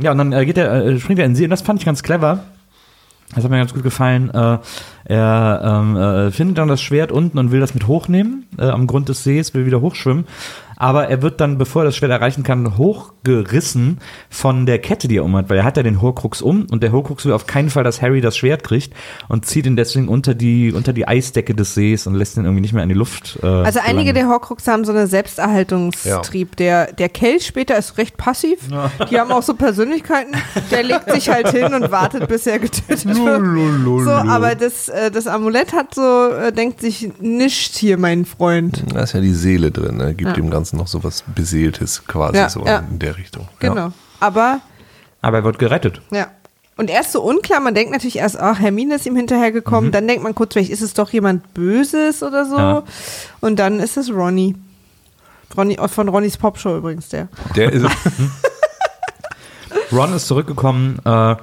Ja, und dann äh, geht er, äh, springt er in den See und das fand ich ganz clever. Das hat mir ganz gut gefallen. Äh, er ähm, äh, findet dann das Schwert unten und will das mit hochnehmen äh, am Grund des Sees, will wieder hochschwimmen. Aber er wird dann, bevor er das Schwert erreichen kann, hochgerissen von der Kette, die er um hat, weil er hat ja den Horcrux um und der Horcrux will auf keinen Fall, dass Harry das Schwert kriegt und zieht ihn deswegen unter die, unter die Eisdecke des Sees und lässt ihn irgendwie nicht mehr in die Luft. Äh, Also einige gelangen. der Horcrux haben so eine Selbsterhaltungstrieb. Der, der Kelch später ist recht passiv. Die haben auch so Persönlichkeiten. Der legt sich halt hin und wartet, bis er getötet wird. So, aber das, äh, das Amulett hat so, äh, denkt sich, nischt hier, mein Freund. Da ist ja die Seele drin, ne? gibt Ja. dem Ganzen noch so was Beseeltes quasi Ja, so ja. in der Richtung. Genau. Ja. Aber, Aber er wird gerettet. ja. Und er ist so unklar, man denkt natürlich erst, ach, Hermine ist ihm hinterhergekommen. Dann denkt man kurz, vielleicht ist es doch jemand Böses oder so. Ja. Und dann ist es Ronny. Ronny, von Ronnys Popshow übrigens, der. Der ist, *laughs* Ron ist zurückgekommen äh,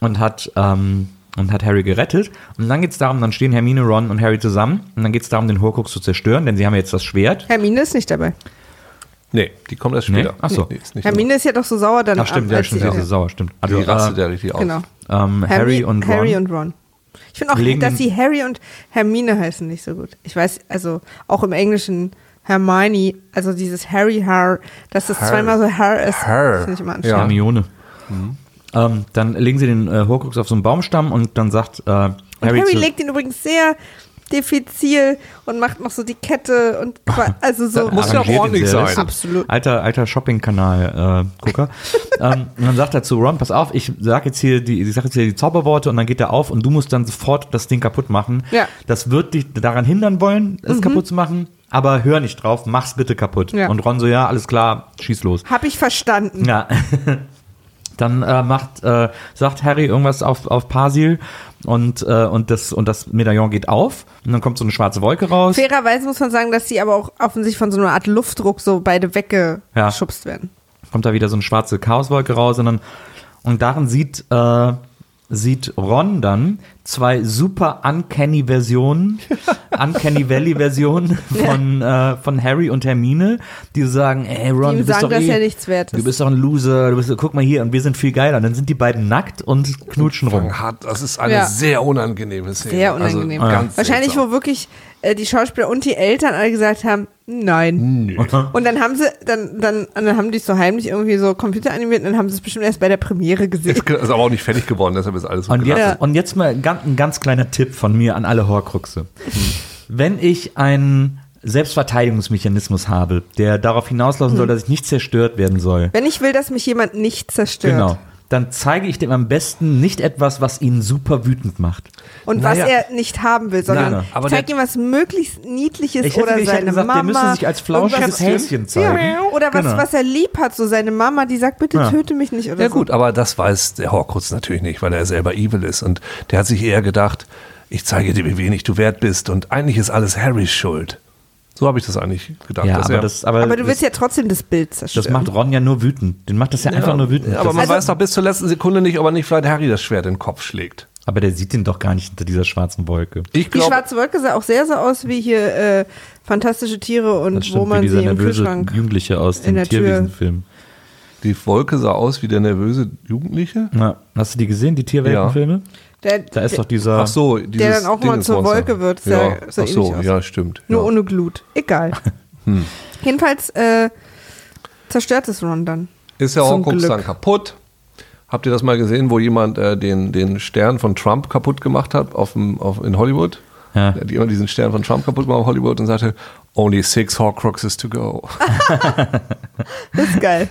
und hat ähm, und hat Harry gerettet. Und dann geht es darum, dann stehen Hermine, Ron und Harry zusammen. Und dann geht es darum, den Horcrux zu zerstören, denn sie haben jetzt das Schwert. Hermine ist nicht dabei. Nee, die kommt erst Nee? später. Ach so. Nee, ist nicht Hermine ist ja doch so sauer dann. Ach stimmt, ab, ja, stimmt, sie ist sauer, stimmt. die Also, rastet äh, ja richtig aus. Genau. ähm, Harry und Ron. Harry und Ron. Ich finde auch, Legen dass sie Harry und Hermine heißen nicht so gut. Ich weiß, also auch im Englischen Hermione, also dieses Harry Har, dass das Har. zweimal so Har ist, Har. finde ich immer Ja. anstrengend. Hermione. Ähm, dann legen sie den äh, Horcrux auf so einen Baumstamm und dann sagt äh, Harry, Und Harry zu, legt ihn übrigens sehr diffizil und macht noch so die Kette und *laughs* also so. muss ja ordentlich sein. Absolut. Alter, alter Shopping-Kanal-Gucker. *laughs* ähm, und dann sagt er zu Ron, pass auf, ich sag jetzt hier die, ich sag jetzt hier die Zauberworte und dann geht er auf und du musst dann sofort das Ding kaputt machen. Ja. Das wird dich daran hindern wollen, es kaputt zu machen, aber hör nicht drauf, mach's bitte kaputt. Ja. Und Ron so, ja, alles klar, schieß los. Hab ich verstanden. Ja. *laughs* Dann äh, macht, äh, sagt Harry irgendwas auf, auf Pasil und, äh, und, das, und das Medaillon geht auf und dann kommt so eine schwarze Wolke raus. Fairerweise muss man sagen, dass sie aber auch offensichtlich von so einer Art Luftdruck so beide weggeschubst werden. kommt da wieder so eine schwarze Chaoswolke raus und dann und darin sieht äh, sieht Ron dann zwei super uncanny Versionen, *laughs* uncanny Valley Versionen von äh, von Harry und Hermine, die sagen, ey Ron, Die du bist sagen, doch dass eh, er nichts wert du ist. bist doch ein Loser, du bist, guck mal hier und wir sind viel geiler. Und dann sind die beiden nackt und knutschen rum. Hat, das ist eine Ja. sehr unangenehme Szene. Sehr unangenehm. Also ganz Wahrscheinlich, seltsam. wo wirklich äh, die Schauspieler und die Eltern alle gesagt haben, nein. Und dann haben sie, dann, dann, und dann haben die es so heimlich irgendwie so computeranimiert und dann haben sie es bestimmt erst bei der Premiere gesehen. Ist, ist aber auch nicht fertig geworden, deshalb ist alles so Und jetzt, und jetzt mal ganz, ein ganz kleiner Tipp von mir an alle Horcruxe. Wenn ich einen Selbstverteidigungsmechanismus habe, der darauf hinauslaufen soll, dass ich nicht zerstört werden soll, Wenn ich will, dass mich jemand nicht zerstört. genau, dann zeige ich dem am besten nicht etwas, was ihn super wütend macht. Und Naja. was er nicht haben will, sondern Nein, aber zeig der- ihm was möglichst Niedliches Ich hätte, oder ich hätte seine gesagt, Mama. der müsste sich als flauschiges Häschen zeigen. Ja, oder was, Genau. was er lieb hat, so seine Mama, die sagt, bitte Ja. töte mich nicht oder Ja so. gut, aber das weiß der Horcrux natürlich nicht, weil er selber evil ist. Und der hat sich eher gedacht, ich zeige dir, wie wenig du wert bist. Und eigentlich ist alles Harrys Schuld. So habe ich das eigentlich gedacht. Ja, dass aber er, das, aber, Aber du willst das, ja trotzdem das Bild zerstören. das macht Ron ja nur wütend. Den macht das ja, einfach nur wütend. aber Das man ist- weiß doch bis zur letzten Sekunde nicht, ob er nicht vielleicht Harry das Schwert in den Kopf schlägt. aber der sieht den doch gar nicht hinter dieser schwarzen Wolke. Ich Die glaube, schwarze Wolke sah auch sehr so aus wie hier äh, fantastische Tiere und Das wo stimmt, wie man dieser sie im nervöse Kühlschrank. Jugendliche aus dem Tierwiesenfilm. die Wolke sah aus wie der nervöse Jugendliche. Ja, hast du die gesehen, die Tierweltenfilme? Der, Da ist der, doch dieser. Ach so, dieses dann auch mal zur. Wolke wird, Ja, sah- sah ach so, aus. ja, stimmt. nur ja. ohne Glut. Egal. *laughs* Hm. Jedenfalls äh, zerstört es Ron dann. Ist der Zum Horcrux Glück. dann kaputt? Habt ihr das mal gesehen, wo jemand äh, den, den Stern von Trump kaputt gemacht hat auf dem, auf, in Hollywood? Ja. Der hat jemand diesen Stern von Trump kaputt gemacht auf Hollywood und sagte, only six Horcruxes to go. *laughs* Das ist geil.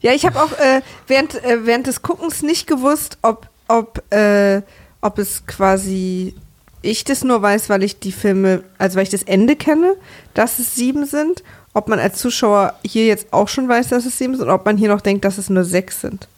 ja, ich habe auch äh, während, äh, während des Guckens nicht gewusst, ob, ob, äh, ob es quasi ich das nur weiß, weil ich die Filme, also weil ich das Ende kenne, dass es sieben sind, ob man als Zuschauer hier jetzt auch schon weiß, dass es sieben sind, oder ob man hier noch denkt, dass es nur sechs sind.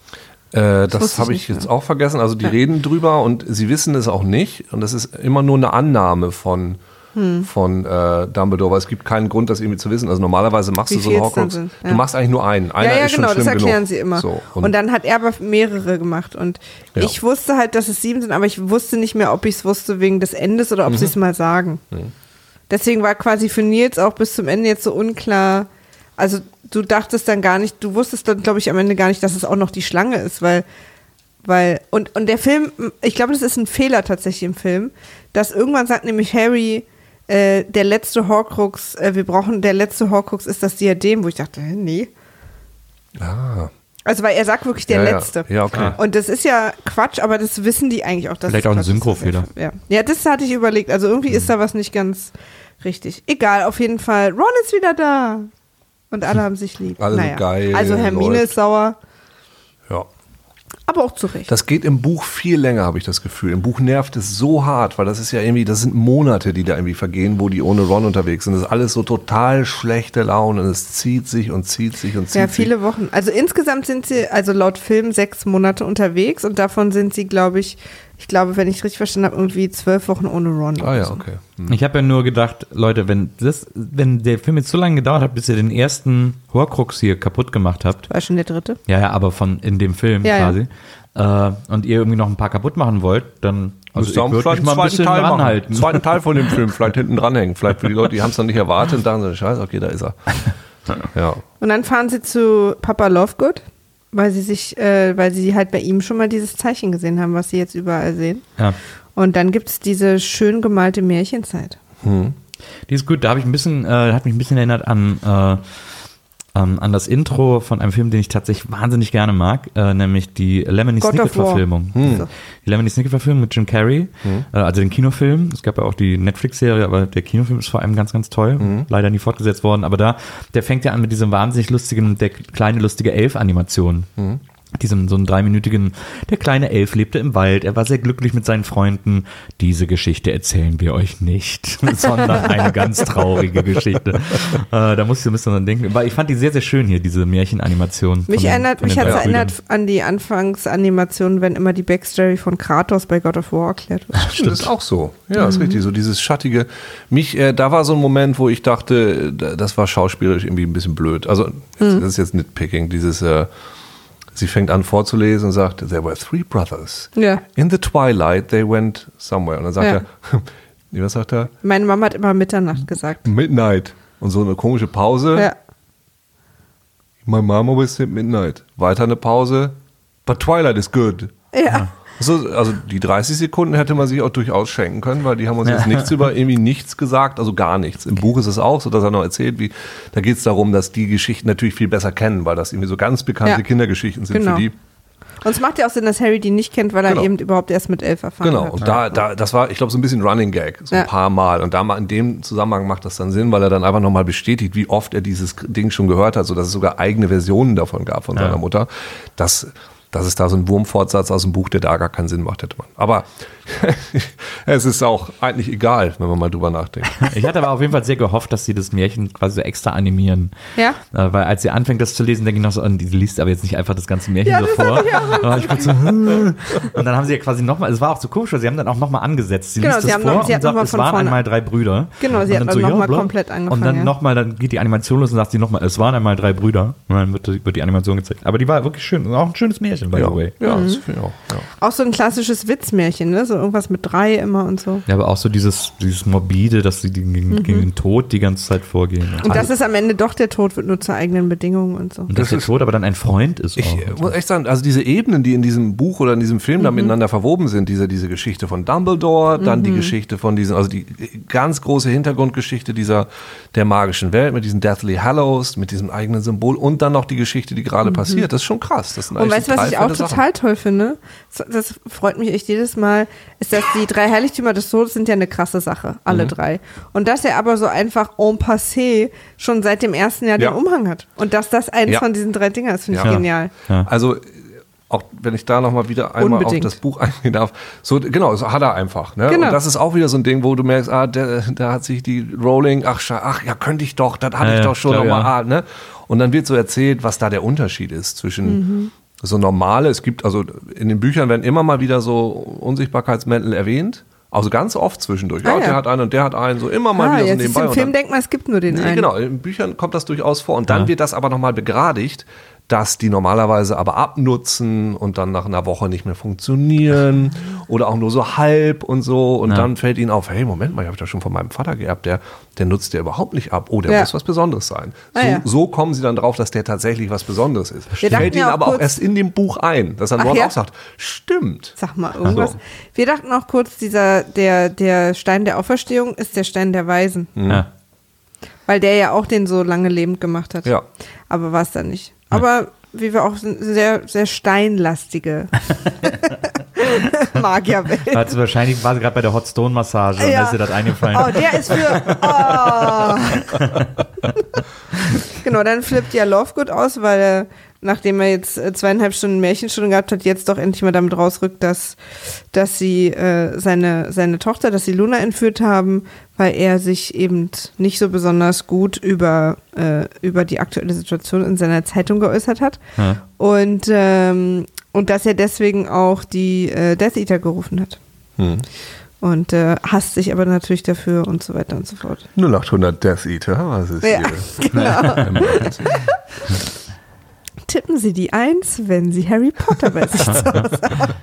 Äh, das ich habe nicht ich jetzt auch vergessen. Also die reden drüber und sie wissen es auch nicht. Und das ist immer nur eine Annahme von, Hm. von äh, Dumbledore, weil es gibt keinen Grund, das irgendwie zu wissen. Also normalerweise machst Wie du so einen Horcrux. ja. Du machst eigentlich nur einen. Einer ja, ja, ist genau, schon das schlimm erklären genug. sie immer. So, und, dann hat er aber mehrere gemacht. Und Ja. ich wusste halt, dass es sieben sind, aber ich wusste nicht mehr, ob ich es wusste wegen des Endes oder ob Mhm. sie es mal sagen. Deswegen war quasi für Nils auch bis zum Ende jetzt so unklar. Also du dachtest dann gar nicht, du wusstest dann, glaube ich, am Ende gar nicht, dass es auch noch die Schlange ist, weil, weil, und, und der Film, ich glaube, das ist ein Fehler tatsächlich im Film, dass irgendwann sagt nämlich Harry, äh, der letzte Horcrux, äh, wir brauchen, der letzte Horcrux ist das Diadem, wo ich dachte, nee. Ah, Also weil er sagt wirklich der Ja, ja. letzte. Ja, okay. Und das ist ja Quatsch, aber das wissen die eigentlich auch. Dass Vielleicht auch ein. Synchrofehler. Ja. ja, das hatte ich überlegt. Also irgendwie ist da was nicht ganz richtig. Egal, auf jeden Fall. Ron ist wieder da. Und alle *laughs* haben sich lieb. Alle so geil, Also Hermine läuft. ist sauer, ja. Aber auch zu Recht. Das geht im Buch viel länger, habe ich das Gefühl. Im Buch nervt es so hart, weil das ist ja irgendwie, das sind Monate, die da irgendwie vergehen, wo die ohne Ron unterwegs sind. Das ist alles so total schlechte Laune und es zieht sich und zieht sich und zieht ja, sich. viele Wochen. Also insgesamt sind sie, also laut Film, sechs Monate unterwegs und davon sind sie, glaube ich, ich glaube, wenn ich richtig verstanden habe, irgendwie zwölf Wochen ohne Ron. Ah ja, so. okay. Ich habe ja nur gedacht, Leute, wenn das, wenn der Film jetzt so lange gedauert hat, bis ihr den ersten Horcrux hier kaputt gemacht habt, War schon der dritte? ja, ja, aber von in dem Film Ja, ja. quasi, Äh, und ihr irgendwie noch ein paar kaputt machen wollt, dann also Müsst ihr ich würde mich vielleicht mal ein bisschen zweiten Teil machen. ranhalten. Zweiten Teil von dem Film *laughs* vielleicht hinten dranhängen. Vielleicht für die Leute, die haben es noch nicht erwartet und dachten so, scheiße, okay, da ist er. *laughs* Ja. Und dann fahren sie zu Papa Lovegood, weil sie sich, äh, weil sie halt bei ihm schon mal dieses Zeichen gesehen haben, was sie jetzt überall sehen. Ja. Und dann gibt es diese schön gemalte Märchenzeit. Die ist gut, da habe ich ein bisschen, äh, hat mich ein bisschen erinnert an, äh, ähm, an das Intro von einem Film, den ich tatsächlich wahnsinnig gerne mag, äh, nämlich die Lemony God of Snicket War. Verfilmung. So. Die Lemony Snicket Verfilmung mit Jim Carrey, äh, also den Kinofilm. Es gab ja auch die Netflix-Serie, aber der Kinofilm ist vor allem ganz, ganz toll. Leider nie fortgesetzt worden, aber da, der fängt ja an mit diesem wahnsinnig lustigen, der kleine lustige Elf-Animation. Diesem so einen dreiminütigen, der kleine Elf lebte im Wald, er war sehr glücklich mit seinen Freunden. Diese Geschichte erzählen wir euch nicht, *laughs* sondern eine ganz traurige Geschichte. Äh, da ich so ein bisschen dran denken. Weil ich fand die sehr, sehr schön hier, diese Märchenanimation. Mich den- erinnert, von mich hat es erinnert an die Anfangsanimation, wenn immer die Backstory von Kratos bei God of War erklärt wird. *laughs* Stimmt, das ist auch so. Ja, ist richtig. So dieses schattige. Mich, äh, da war so ein Moment, wo ich dachte, äh, das war schauspielerisch irgendwie ein bisschen blöd. Also, das ist jetzt Nitpicking. Dieses, äh, sie fängt an vorzulesen und sagt, there were three brothers. Ja. In the twilight, they went somewhere. Und dann sagt Ja. er, *laughs* was sagt er? Meine Mama hat immer Mitternacht gesagt. Midnight. Und so eine komische Pause. Ja. My mom always said midnight. Weiter eine Pause. But twilight is good. Ja. So, also die 30 Sekunden hätte man sich auch durchaus schenken können, weil die haben uns jetzt nichts über irgendwie nichts gesagt, also gar nichts. Im Buch ist es auch so, dass er noch erzählt, wie da geht es darum, dass die Geschichten natürlich viel besser kennen, weil das irgendwie so ganz bekannte Ja. Kindergeschichten sind Genau. für die. Und es macht ja auch Sinn, dass Harry die nicht kennt, weil er Genau. eben überhaupt erst mit elf erfahren Genau, hat. und da, da, das war, ich glaube, so ein bisschen Running Gag, so ein Ja. paar Mal. Und da mal in dem Zusammenhang macht das dann Sinn, weil er dann einfach nochmal bestätigt, wie oft er dieses Ding schon gehört hat, sodass es sogar eigene Versionen davon gab von seiner Mutter. Das, das ist da so ein Wurmfortsatz aus dem Buch, der da gar keinen Sinn macht, hätte man. Aber *laughs* es ist auch eigentlich egal, wenn man mal drüber nachdenkt. *laughs* Ich hatte aber auf jeden Fall sehr gehofft, dass sie das Märchen quasi so extra animieren. Ja. Äh, weil als sie anfängt, das zu lesen, denke ich noch so, und die liest aber jetzt nicht einfach das ganze Märchen Ja, so vor. ich ich so, hm. und dann haben sie ja quasi nochmal, es war auch so komisch, weil sie haben dann auch nochmal angesetzt. Sie Genau, liest sie das haben vor noch- sie und sagt, es von waren vorne- einmal drei Brüder. Genau, sie Und hat dann dann noch mal bla. komplett Und angefangen, dann ja. nochmal, dann geht die Animation los und sagt sie nochmal, es waren einmal drei Brüder. Und dann wird, die- wird die Animation gezeigt. Aber die war wirklich schön, auch ein schönes Märchen, by Ja, the way. ja Mhm. das finde ich auch. Ja. Auch so ein klassisches Witzmärchen, ne? So irgendwas mit drei immer und so. Ja, aber auch so dieses, dieses morbide, dass sie gegen, gegen den Tod die ganze Zeit vorgehen. Mhm. Und das ist am Ende doch der Tod wird nur zu eigenen Bedingungen und so. Und dass der Tod aber dann ein Freund ist. Ich auch. äh, muss echt sagen, also diese Ebenen, die in diesem Buch oder in diesem Film Mhm. da miteinander verwoben sind, diese, diese Geschichte von Dumbledore, dann die Geschichte von diesen, also die ganz große Hintergrundgeschichte dieser, der magischen Welt mit diesen Deathly Hallows, mit diesem eigenen Symbol und dann noch die Geschichte, die gerade passiert. Das ist schon krass. Das sind Mhm. Und eigentlich weißt du, was drei ich auch total toll finde? Das- freut mich echt jedes Mal, ist, dass die drei Heiligtümer des Todes sind ja eine krasse Sache, alle Mhm. drei. Und dass er aber so einfach en passé schon seit dem ersten Jahr Ja. den Umhang hat. Und dass das eins Ja. von diesen drei Dinger ist, finde ich genial. Ja. Also, auch wenn ich da nochmal wieder einmal Unbedingt. auf das Buch *laughs* eingehen darf. So, genau, so hat er einfach. Ne? Genau. Und das ist auch wieder so ein Ding, wo du merkst, ah, da hat sich die Rolling, ach, ach ja, könnte ich doch, das hatte Ja, ich doch schon nochmal. ja. Ah, ne? Und dann wird so erzählt, was da der Unterschied ist zwischen Mhm. So normale, es gibt, also in den Büchern werden immer mal wieder so Unsichtbarkeitsmäntel erwähnt. Also ganz oft zwischendurch. Ah, ja, ja. der hat einen und der hat einen, so immer mal Ah, wieder so jetzt ist nebenbei. im Film denkt man, es gibt nur den Nee, einen. genau, in Büchern kommt das durchaus vor. Und dann Ja. wird das aber nochmal begradigt, dass die normalerweise aber abnutzen und dann nach einer Woche nicht mehr funktionieren *laughs* oder auch nur so halb und so. Und Ja. dann fällt ihnen auf, hey, Moment mal, ich habe das schon von meinem Vater geerbt, der, der nutzt der überhaupt nicht ab. Oh, der Ja. muss was Besonderes sein. Ah, so, ja. so kommen sie dann drauf, dass der tatsächlich was Besonderes ist. Wir dachten fällt ihnen ja auch aber auch erst in dem Buch ein, dass dann Ron ja? auch sagt, stimmt. Sag mal irgendwas. So. Wir dachten auch kurz, dieser, der, der Stein der Auferstehung ist der Stein der Weisen. Ja. Weil der ja auch den so lange lebend gemacht hat. Ja. Aber war es dann nicht. Aber wie wir auch sind, sehr, sehr steinlastige *laughs* Magierwelt. Hat sie wahrscheinlich war sie gerade bei der Hot Stone Massage und Ja. da ist ihr das eingefallen. Oh, der ist für. *laughs* Oh. genau, dann flippt ja Lovegood aus, weil er, nachdem er jetzt äh, zweieinhalb Stunden Märchenstunde gehabt hat, jetzt doch endlich mal damit rausrückt, dass, dass sie äh, seine, seine Tochter, dass sie Luna entführt haben, weil er sich eben nicht so besonders gut über, äh, über die aktuelle Situation in seiner Zeitung geäußert hat. Ja. Und ähm, und dass er deswegen auch die äh, Death Eater gerufen hat. Hm. Und äh, hasst sich aber natürlich dafür und so weiter und so fort. 0800 Death Eater, was ist Ja, hier? *laughs* genau. *laughs* *laughs* Tippen Sie die Eins, wenn Sie Harry Potter bei sich zu Hause *laughs* haben.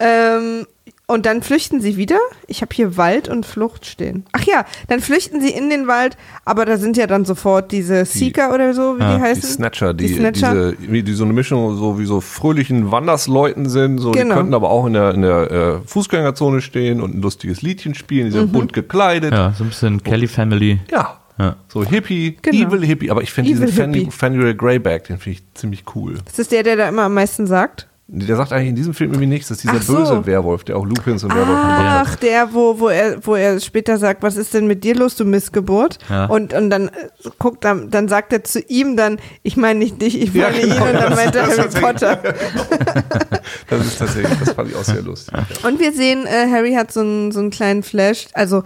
ähm, und dann flüchten sie wieder. Ich habe hier Wald und Flucht stehen. Ach ja, dann flüchten sie in den Wald, aber da sind ja dann sofort diese Seeker oder so, wie Ja, die die heißen. Die Snatcher, die, Die Snatcher. Diese, wie die so eine Mischung so wie so fröhlichen Wandersleuten sind, so Genau. die könnten aber auch in der, in der äh, Fußgängerzone stehen und ein lustiges Liedchen spielen, die sind Mhm. bunt gekleidet. Ja, so ein bisschen Kelly Family. Ja. Ja. So Hippie, Genau. Evil Hippie, aber ich finde diesen Fan, Hippie. Fenrir Greyback, den finde ich ziemlich cool. Das ist der, der da immer am meisten sagt. Der sagt eigentlich in diesem Film irgendwie nichts, das ist dieser so. böse Werwolf, der auch Lupins und Werwolf Ach, der, wo, wo, er, wo er später sagt, was ist denn mit dir los, du Missgeburt? Ja. Und, und dann äh, guckt er, dann sagt er zu ihm dann, ich meine nicht dich, ich Ja, meine genau, ihn. Und dann meint er das Harry Potter. *laughs* Das ist tatsächlich, das fand ich auch sehr lustig. Und wir sehen, äh, Harry hat so einen, so einen kleinen Flash. Also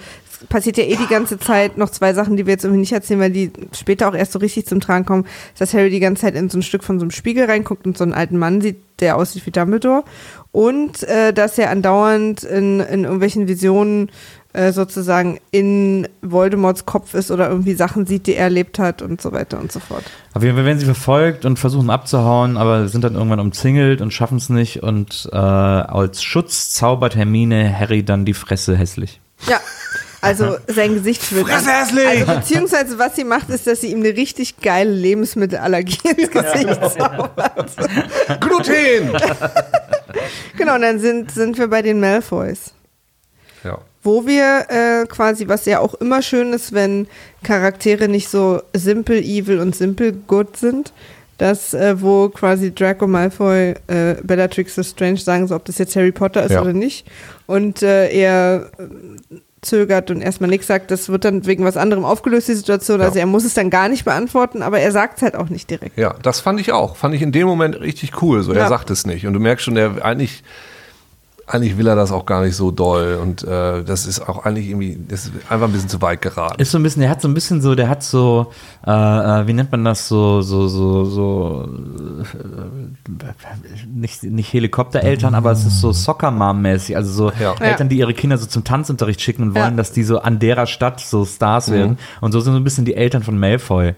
passiert ja eh die ganze Zeit noch zwei Sachen, die wir jetzt irgendwie nicht erzählen, weil die später auch erst so richtig zum Tragen kommen. Dass Harry die ganze Zeit in so ein Stück von so einem Spiegel reinguckt und so einen alten Mann sieht, der aussieht wie Dumbledore. Und äh, dass er andauernd in, in irgendwelchen Visionen äh, sozusagen in Voldemorts Kopf ist oder irgendwie Sachen sieht, die er erlebt hat und so weiter und so fort. Auf jeden Fall werden sie verfolgt und versuchen abzuhauen, aber sind dann irgendwann umzingelt und schaffen es nicht. Und äh, als Schutz zaubert Hermine Harry dann die Fresse hässlich. Ja. Also *laughs* sein Gesicht wird Fresse hässlich! Also beziehungsweise was sie macht, ist, dass sie ihm eine richtig geile Lebensmittelallergie ins Gesicht *laughs* zaubert. Gluten! *laughs* Genau, und dann sind, sind wir bei den Malfoys. ja. Wo wir äh, quasi, was ja auch immer schön ist, wenn Charaktere nicht so simple evil und simple good sind, dass äh, wo quasi Draco Malfoy, äh, Bellatrix Lestrange sagen, so ob das jetzt Harry Potter ist Ja. oder nicht. Und äh, er zögert und erstmal nichts sagt, das wird dann wegen was anderem aufgelöst, die Situation. Also Ja. er muss es dann gar nicht beantworten, aber er sagt es halt auch nicht direkt. Ja, das fand ich auch. Fand ich in dem Moment richtig cool. So, er Ja. sagt es nicht. Und du merkst schon, er eigentlich, eigentlich will er das auch gar nicht so doll. Und äh, das ist auch eigentlich irgendwie, das ist einfach ein bisschen zu weit geraten. Ist so ein bisschen, der hat so ein bisschen so, der hat so, äh, äh, wie nennt man das, so, so, so, so, äh, nicht, nicht Helikoptereltern, aber es ist so Soccer-Mom-mäßig, also so Ja. Eltern, die ihre Kinder so zum Tanzunterricht schicken und wollen, Ja. dass die so an derer Stadt so Stars Mhm. werden. Und so sind so ein bisschen die Eltern von Malfoy.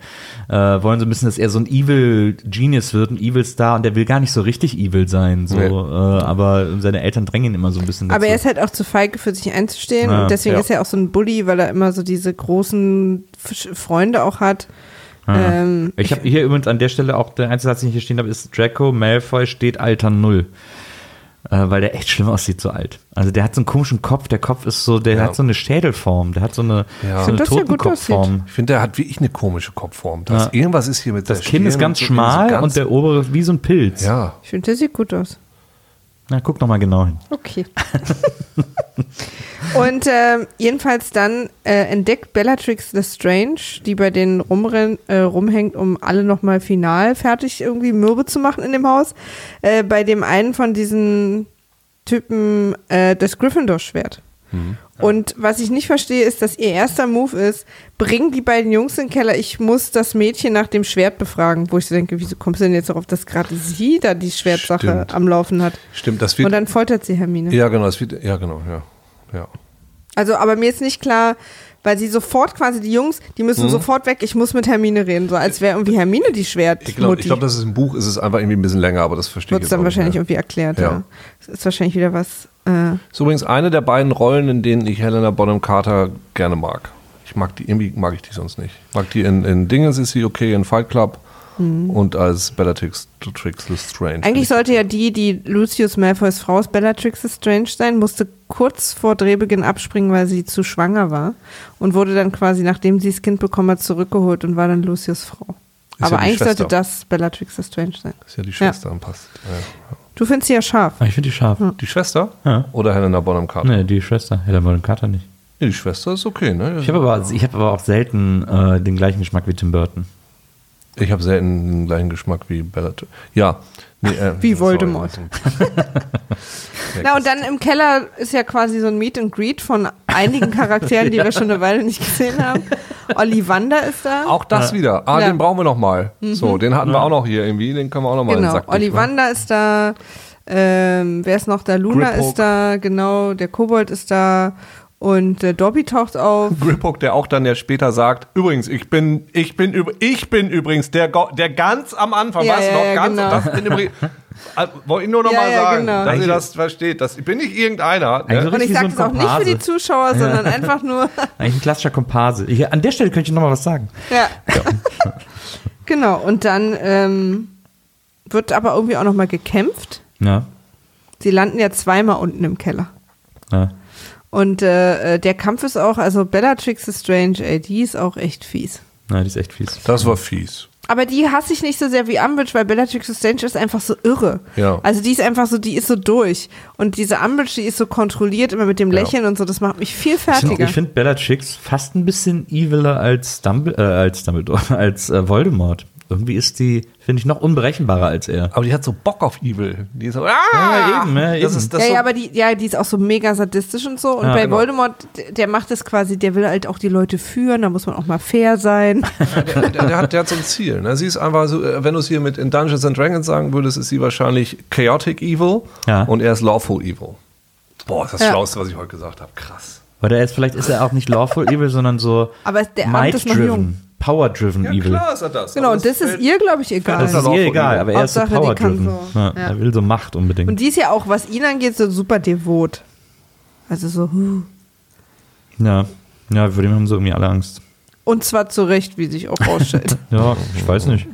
Äh, wollen so ein bisschen, dass er so ein Evil Genius wird, ein Evil Star und der will gar nicht so richtig evil sein, so, Nee. äh, aber seine Eltern drängen ihn immer so ein bisschen dazu. Aber er ist halt auch zu feige für sich einzustehen Ja, und deswegen ja. ist er auch so ein Bully, weil er immer so diese großen F- Freunde auch hat. Ähm, Ich habe hier übrigens an der Stelle auch, der einzige Satz, den ich hier stehen habe, ist Draco Malfoy steht Alter Null. Äh, weil der echt schlimm aussieht, so alt. Also der hat so einen komischen Kopf, der Kopf ist so, der Ja. hat so eine Schädelform, der hat so eine, Ja. so eine Das ja gut Totenkopfform. Ich finde, der hat wirklich eine komische Kopfform. Das Ja. Irgendwas ist hier mit Das der Kinn ist ganz schmal so ganz- und der obere wie so ein Pilz. Ja. ich finde, der sieht gut aus. Na, guck noch mal genau hin. Okay. *laughs* und ähm, jedenfalls dann äh, entdeckt Bellatrix Lestrange, die bei denen rumrenn, äh, rumhängt, um alle nochmal final fertig irgendwie mürbe zu machen in dem Haus, äh, bei dem einen von diesen Typen äh, das Gryffindor-Schwert. Und was ich nicht verstehe, ist, dass ihr erster Move ist, bring die beiden Jungs in den Keller, ich muss das Mädchen nach dem Schwert befragen. Wo ich so denke, wieso kommst du denn jetzt darauf, dass gerade sie da die Schwertsache Stimmt. am Laufen hat? Stimmt, das wird. Und dann foltert sie Hermine. ja, genau, das wird. Ja, genau, ja. Ja. Also, aber mir ist nicht klar, weil sie sofort quasi die Jungs, die müssen sofort weg, ich muss mit Hermine reden, so als wäre irgendwie Hermine die Schwert. Ich glaube, glaub, das ist im Buch, ist es einfach irgendwie ein bisschen länger, aber das verstehe wird ich es jetzt dann wahrscheinlich mehr. irgendwie erklärt. Ja. Ja. Das ist wahrscheinlich wieder was. Äh, ist übrigens eine der beiden Rollen, in denen ich Helena Bonham Carter gerne mag. Ich mag die, irgendwie mag ich die sonst nicht. Ich mag die in, in Dingens ist sie okay, in Fight Club und als Bellatrix Trix Lestrange. Mhm. eigentlich sollte ja die, die Lucius Malfoys Frau ist, Bellatrix Strange sein, musste kurz vor Drehbeginn abspringen, weil sie zu schwanger war und wurde dann quasi, nachdem sie das Kind bekommen hat, zurückgeholt und war dann Lucius Frau. Ist Aber ja eigentlich sollte Schwester. das Bellatrix Strange sein. ist ja die Schwester anpasst. Ja. Du findest sie ja scharf. Ah, Ich finde die scharf. Die Schwester? Ja. Oder Helena Bonham Carter? Nee, die Schwester. Helen Bonham Carter nicht. Nee, die Schwester ist okay, ne? Ich habe aber, ich hab aber auch selten äh, den gleichen Geschmack wie Tim Burton. Ich habe selten den gleichen Geschmack wie Bellatrix. Ja. Nee, äh, Wie sorry. Voldemort. *laughs* Na, und dann im Keller ist ja quasi so ein Meet and Greet von einigen Charakteren, die wir schon eine Weile nicht gesehen haben. Ollivander ist da. Auch das wieder. Ah, Ja. den brauchen wir noch mal. So, den hatten wir auch noch hier irgendwie. Den können wir auch noch mal in den Genau, ne? Ollivander ist da. Ähm, wer ist noch da? Luna Griphook. ist da, genau. Der Kobold ist da. Und äh, Dobby taucht auf. *laughs* Griphook, der auch dann ja später sagt, übrigens, ich bin, ich bin, üb- ich bin übrigens der, Go der ganz am Anfang, Ja, weißt du ja, noch, ja, ganz, genau. das *laughs* bin übrigens, also, wollte ich nur noch Ja, mal ja, sagen, genau. dass ihr das versteht, das, ich bin nicht irgendeiner. Ne? Und ich sage so das auch nicht für die. Zuschauer, sondern einfach nur. *laughs* Eigentlich ein klassischer Komparse. Hier, an der Stelle könnte ich noch mal was sagen. Ja. genau. Und dann ähm, wird aber irgendwie auch noch mal gekämpft. Ja. Sie landen ja zweimal unten im Keller. ja. Und äh, äh, der Kampf ist auch, also Bellatrix ist Strange, ey, die ist auch echt fies. Nein, die ist echt fies. Das war fies. Aber die hasse ich nicht so sehr wie Umbridge, weil Bellatrix Strange ist einfach so irre. Ja. Also die ist einfach so, die ist so durch. Und diese Umbridge, die ist so kontrolliert, immer mit dem Ja. Lächeln und so, das macht mich viel Ich finde fertiger. ich find Bellatrix fast ein bisschen eviler als, Dumbl äh, als Dumbledore, *laughs* als äh, Voldemort. Irgendwie ist die, finde ich, noch unberechenbarer als er. Aber die hat so Bock auf Evil. Die ist so, ah, Ja, eben, ja, das eben. ist das ja, so, ja, aber die, ja, die ist auch so mega sadistisch und so. Und Ja, bei genau. Voldemort, der- macht es quasi, der will halt auch die Leute führen, da muss man auch mal fair sein. *laughs* der, der, der, hat, der hat so ein Ziel. Ne? Sie ist einfach so, äh, wenn du es hier mit in Dungeons and Dragons sagen würdest, ist sie wahrscheinlich chaotic evil Ja. und er ist lawful evil. Boah, ist das Ja. Schlauste, was ich heute gesagt habe. Krass. Oder er ist, vielleicht ist er auch nicht lawful evil, sondern so Aber der Abend ist noch jung. Power-driven Ja, evil. klar ist er das. Genau, und das ist fällt- ihr, glaube ich, egal. Das ist ihr egal, aber er ist so power-driven. so, Ja, ja. Er will so Macht unbedingt. Und die ist ja auch, was ihn angeht, so super devot. Also so, huh. ja. ja, vor dem haben sie irgendwie alle Angst. Und zwar zu Recht, wie sich auch rausstellt. *laughs* Ja, ich weiß nicht.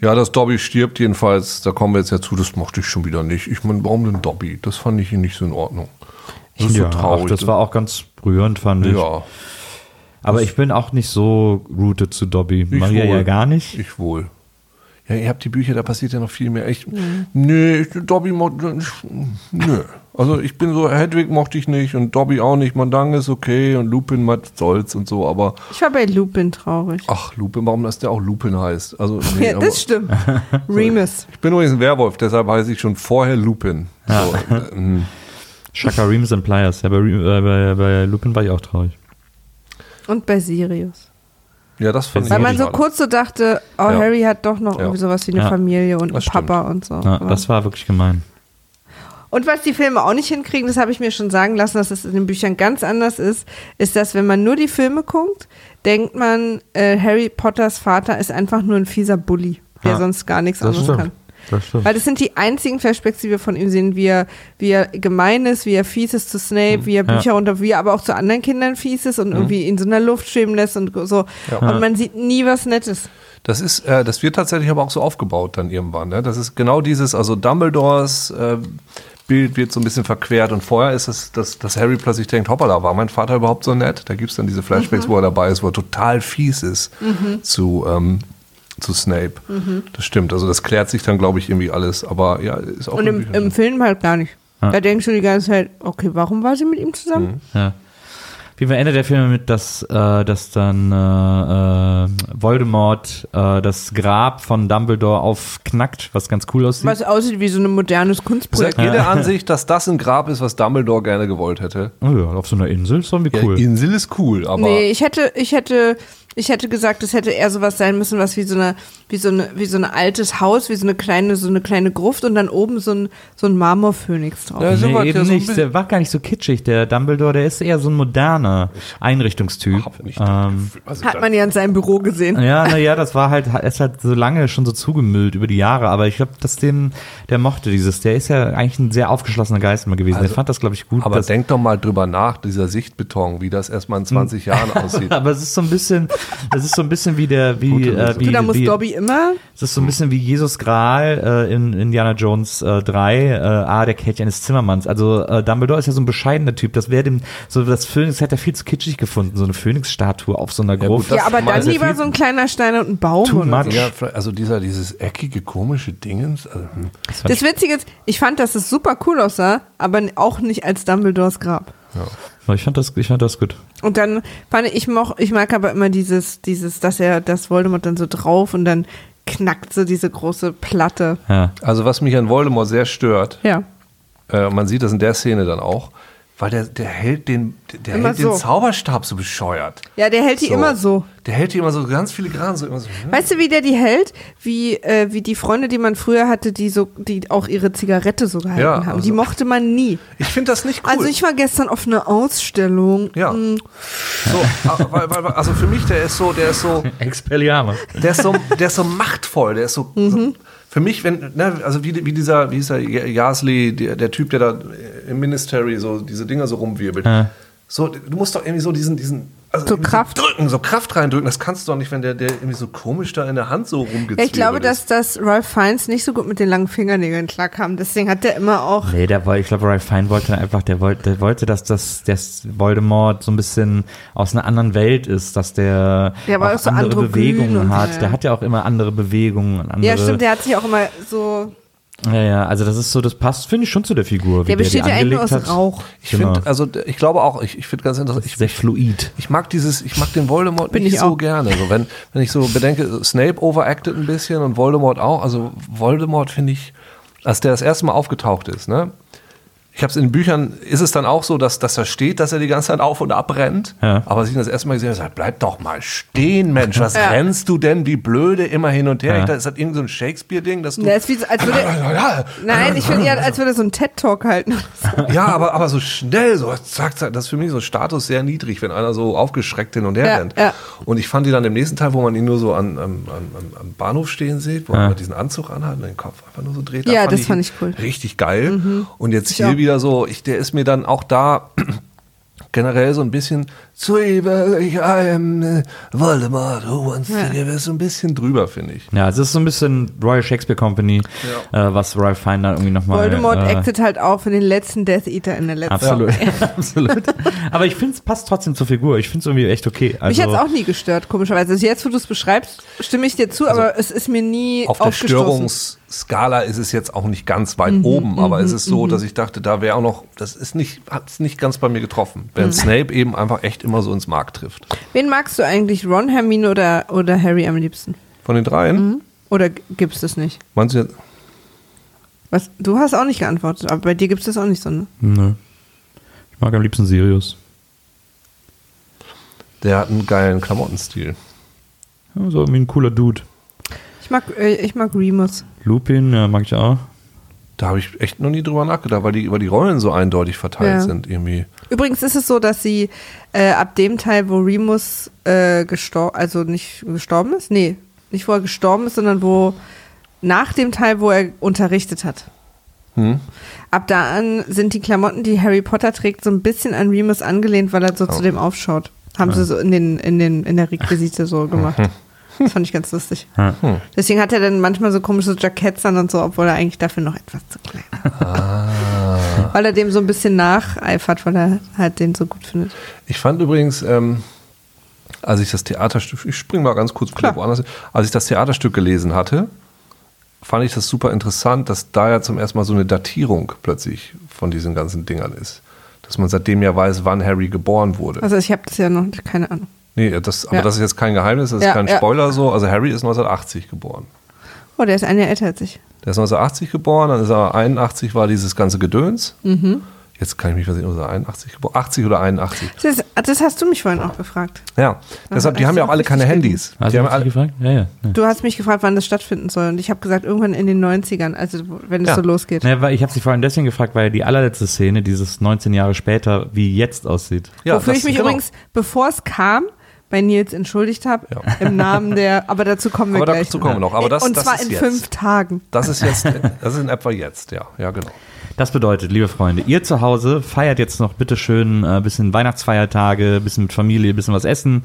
Ja, dass Dobby stirbt jedenfalls, da kommen wir jetzt ja zu, das mochte ich schon wieder nicht. Ich meine, warum denn Dobby? Das fand ich nicht so in Ordnung. Das ist ja, so traurig. ach, das war auch ganz rührend, fand ich. ja, Aber ich bin auch nicht so rooted zu Dobby. Maria wohl. ja gar nicht. ich wohl. Ja, ihr habt die Bücher, da passiert ja noch viel mehr. Ich, Nee, ich, Dobby, nö. Also ich bin so, Hedwig mochte ich nicht und Dobby auch nicht. Mandang ist okay und Lupin was soll's und so, aber Ich war bei Lupin traurig. ach, Lupin, warum das der auch Lupin heißt? Also, *laughs* nee, ja, aber- das stimmt. *laughs* Remus. ich bin übrigens ein Werwolf, deshalb heiße ich schon vorher Lupin. So, äh, mm. Shaka Reams and Pliers. Ja, bei, äh, bei, bei Lupin war ich auch traurig. Und bei Sirius. ja, das fand ich Weil man so schade. kurz so dachte, oh, Ja. Harry hat doch noch Ja. irgendwie sowas wie eine Ja. Familie und einen Papa und so. Ja, das war wirklich gemein. Und was die Filme auch nicht hinkriegen, das habe ich mir schon sagen lassen, dass es in den Büchern ganz anders ist, ist, dass wenn man nur die Filme guckt, denkt man, äh, Harry Potters Vater ist einfach nur ein fieser Bully, der Ja. sonst gar nichts Das anderes stimmt. kann. Das stimmt. Weil das sind die einzigen Flashbacks, die wir von ihm sehen, wie er, wie er gemein ist, wie er fies ist zu Snape, wie er Ja. Bücher runter, wie er aber auch zu anderen Kindern fies ist und irgendwie in so einer Luft schweben lässt und so. Und man sieht nie was Nettes. Das ist, äh, das wird tatsächlich aber auch so aufgebaut dann irgendwann. Ne? Das ist genau dieses, also Dumbledores äh, Bild wird so ein bisschen verquert und vorher ist es, dass, dass Harry plötzlich denkt, hoppala, war mein Vater überhaupt so nett? Da gibt es dann diese Flashbacks, wo er dabei ist, wo er total fies ist zu, ähm, zu Snape. Das stimmt, also das klärt sich dann, glaube ich, irgendwie alles, aber ja, ist auch Und im, im. Film halt gar nicht. Ja. Da denkst du die ganze Zeit, okay, warum war sie mit ihm zusammen? Ja. Wie endet der Film mit, dass, äh, dass dann äh, äh, Voldemort äh, das Grab von Dumbledore aufknackt, was ganz cool aussieht. Was aussieht wie so ein modernes Kunstprojekt. Seid ihr der *laughs* Ansicht, dass das ein Grab ist, was Dumbledore gerne gewollt hätte? Oh ja, auf so einer Insel ist irgendwie cool. Ja, Insel ist cool, aber Nee, ich hätte, ich hätte, ich hätte gesagt, es hätte eher sowas sein müssen, was wie so eine, wie so eine, wie so ein altes Haus, wie so eine kleine, so eine kleine Gruft und dann oben so ein, so ein Marmorphönix drauf. Ja, so nee, eben so nicht. Der war gar nicht so kitschig. Der Dumbledore, der ist eher so ein moderner Einrichtungstyp. hab nicht Ähm, also Hat man ja in seinem Büro gesehen. ja, naja, *laughs* das war halt, er ist halt so lange schon so zugemüllt über die Jahre, aber ich glaube, dass dem, der mochte dieses, der ist ja eigentlich ein sehr aufgeschlossener Geist immer gewesen. der fand das, glaube ich, gut. aber denk doch mal drüber nach, dieser Sichtbeton, wie das erstmal in 20 Jahren aussieht. *laughs* aber es ist so ein bisschen, *laughs* es ist so ein bisschen wie der, wie, Gute äh, wie, Du, da muss wie Dobby immer, es ist so ein bisschen wie Jesus Gral äh, in Indiana Jones äh, 3, äh, ah, der Kelch eines Zimmermanns. Also äh, Dumbledore ist ja so ein bescheidener Typ. Das wäre dem, so das Phönix hätte er viel zu kitschig gefunden, so eine Phönix-Statue auf so einer gut, Gruft. das ja, aber dann lieber so ein kleiner Stein und ein Baum. Too much. so. Ja, also dieser, dieses eckige, komische Dingens. Also, hm. Das Witzige ist, ich fand, dass es super cool aussah, aber auch nicht als Dumbledores Grab. Aber ich fand das, ich fand das gut. Und dann fand ich, ich, moch, ich mag aber immer dieses, dieses, dass er, das Voldemort dann so drauf und dann knackt so diese große Platte. Ja. also was mich an Voldemort sehr stört, Ja. äh, man sieht das in der Szene dann auch, weil der, der hält den, der Immer hält den so. Zauberstab so bescheuert. Ja, der hält die So. immer so. Der hält die immer so ganz filigran, so immer so. hm. Weißt du, wie der die hält? Wie, äh, wie die Freunde, die man früher hatte, die so, die auch ihre Zigarette so gehalten Ja, haben. also- die mochte man nie. Ich finde das nicht cool. Also ich war gestern auf einer Ausstellung. ja. Mm, So, weil, weil, weil- also für mich, der ist so, der ist so, *laughs* Expelliarmus. der ist so, der ist so machtvoll, der ist so, Mhm. so für mich, wenn, ne, also wie, wie dieser, wie ist er, Yasli, der, der Typ, der da im Ministry so diese Dinger so rumwirbelt. Ja. So, du musst doch irgendwie so diesen, diesen, also So Kraft. drücken, so Kraft reindrücken. Das kannst du doch nicht, wenn der, der irgendwie so komisch da in der Hand so rumgezwirbelt ja, ich glaube, dass, ist. dass Ralph Fiennes nicht so gut mit den langen Fingernägeln klarkam. Deswegen hat der immer auch. Nee, der wollte, ich glaube, Ralph Fine wollte einfach, der wollte, der wollte, dass das, das Voldemort so ein bisschen aus einer anderen Welt ist, dass der Ja, aber auch auch so andere Bewegungen hat. ja. Der hat ja auch immer andere Bewegungen. und Andere, Ja, stimmt, der hat sich auch immer so. Ja, ja, also das ist so, das passt, finde ich, schon zu der Figur. wie Der besteht die ja eigentlich aus angelegt hat. Rauch. Ich Genau. finde, also ich glaube auch, ich, ich finde ganz interessant, ich, Sehr fluid. ich mag dieses, ich mag den Voldemort Bin nicht ich so auch. gerne. So, wenn, wenn ich so bedenke, Snape overacted ein bisschen und Voldemort auch. Also Voldemort finde ich, als der das erste Mal aufgetaucht ist, ne? Ich habe es in den Büchern, ist es dann auch so, dass, dass da steht, dass er die ganze Zeit auf und ab rennt. Ja. Aber als ich ihn das erste Mal gesehen habe, gesagt, bleib doch mal stehen, Mensch, was Ja. rennst du denn wie blöde immer hin und her? Ja. Ich dachte, ist das irgend so ein Shakespeare-Ding, dass du. Ist wie, als würde. *laughs* ja, Nein, ich finde eher, als würde er so einen TED-Talk halten. ja, aber, aber so schnell, so zack, zack, das ist für mich so Status sehr niedrig, wenn einer so aufgeschreckt hin und her Ja, rennt. ja. Und ich fand ihn dann im nächsten Teil, wo man ihn nur so an, an, an, am Bahnhof stehen sieht, wo Ja. er diesen Anzug anhat und den Kopf einfach nur so dreht. Ja, da das ihn fand ich cool. Richtig geil. Und jetzt Ich hier auch. wieder so, ich, der ist mir dann auch da *clears throat* generell so ein bisschen zu evil, I am Voldemort, who wants Ja. to give us, so ein bisschen drüber, finde ich. Ja, es ist so ein bisschen Royal Shakespeare Company, äh, was Ralph Fine dann irgendwie nochmal. Voldemort äh, actet halt auch für den letzten Death Eater in der letzten. Absolut, *laughs* *laughs* absolut. Aber ich finde es passt trotzdem zur Figur. Ich finde es irgendwie echt okay. Also, Mich hat es auch nie gestört, komischerweise. Also jetzt, wo du es beschreibst, stimme ich dir zu, aber es ist mir nie Also Auf der. Störungsskala ist es jetzt auch nicht ganz weit Mhm, oben, aber es ist so, dass ich dachte, da wäre auch noch, das ist nicht, hat es nicht ganz bei mir getroffen. Mhm. Während Snape eben einfach echt immer so ins Mark trifft. Wen magst du eigentlich, Ron, Hermine oder, oder Harry am liebsten? Von den dreien, Oder gibt es das nicht? meinst du jetzt, Was, du hast auch nicht geantwortet, aber bei dir gibt es das auch nicht so, ne? Nö. Ich mag am liebsten Sirius. der hat einen geilen Klamottenstil. Ja, so irgendwie ein cooler Dude. Ich mag, äh, ich mag Remus. Lupin, ja, mag ich auch. Da habe ich echt noch nie drüber nachgedacht, weil die, weil die Rollen so eindeutig verteilt Ja. sind irgendwie. Übrigens ist es so, dass sie äh, ab dem Teil, wo Remus äh, gestorben, also nicht gestorben ist, nee, nicht wo er gestorben ist, sondern wo nach dem Teil, wo er unterrichtet hat. Hm? Ab da an sind die Klamotten, die Harry Potter trägt, so ein bisschen an Remus angelehnt, weil er so zu dem aufschaut. Haben sie so in, den, in, den, in der Requisite so gemacht. *laughs* Das *laughs* fand ich ganz lustig. Ja. Deswegen hat er dann manchmal so komische Jacketts an und so, obwohl er eigentlich dafür noch etwas zu klein ist. Weil er dem so ein bisschen nacheifert, weil er halt den so gut findet. Ich fand übrigens, ähm, als ich das Theaterstück, ich springe mal ganz kurz Klar. woanders, als ich das Theaterstück gelesen hatte, fand ich das super interessant, dass da ja zum ersten Mal so eine Datierung plötzlich von diesen ganzen Dingern ist. Dass man seitdem ja weiß, wann Harry geboren wurde. Also ich habe das ja noch keine Ahnung. Nee, das, aber Ja. das ist jetzt kein Geheimnis, das ist Ja, kein ja. Spoiler so. Also Harry ist 1980 geboren. Oh, der ist ein Jahr älter als ich. Der ist 1980 geboren, dann ist er 81 war dieses ganze Gedöns. Mhm. Jetzt kann ich mich versichern, ist er 81 geboren? 80 oder 81? Das, das hast du mich vorhin auch gefragt. Ja, deshalb, die haben ja auch alle keine Handys. Hast Die du haben mich alle, gefragt? Ja, ja. ja. Du hast mich gefragt, wann das stattfinden soll. Und ich habe gesagt, irgendwann in den 90ern, also wenn es Ja. so losgeht. Weil ich habe sie vor allem deswegen gefragt, weil die allerletzte Szene, dieses 19 Jahre später, wie jetzt aussieht. ja, Wofür ich mich genau. übrigens, bevor es kam, bei Nils entschuldigt habe, Ja. im Namen der, aber dazu kommen wir Aber gleich. dazu kommen wir noch. Aber das- Und das zwar ist in jetzt. fünf Tagen. Das ist jetzt, das ist in etwa jetzt, ja, ja, genau. Das bedeutet, liebe Freunde, ihr zu Hause feiert jetzt noch bitte schön ein äh, bisschen Weihnachtsfeiertage, bisschen mit Familie, bisschen was essen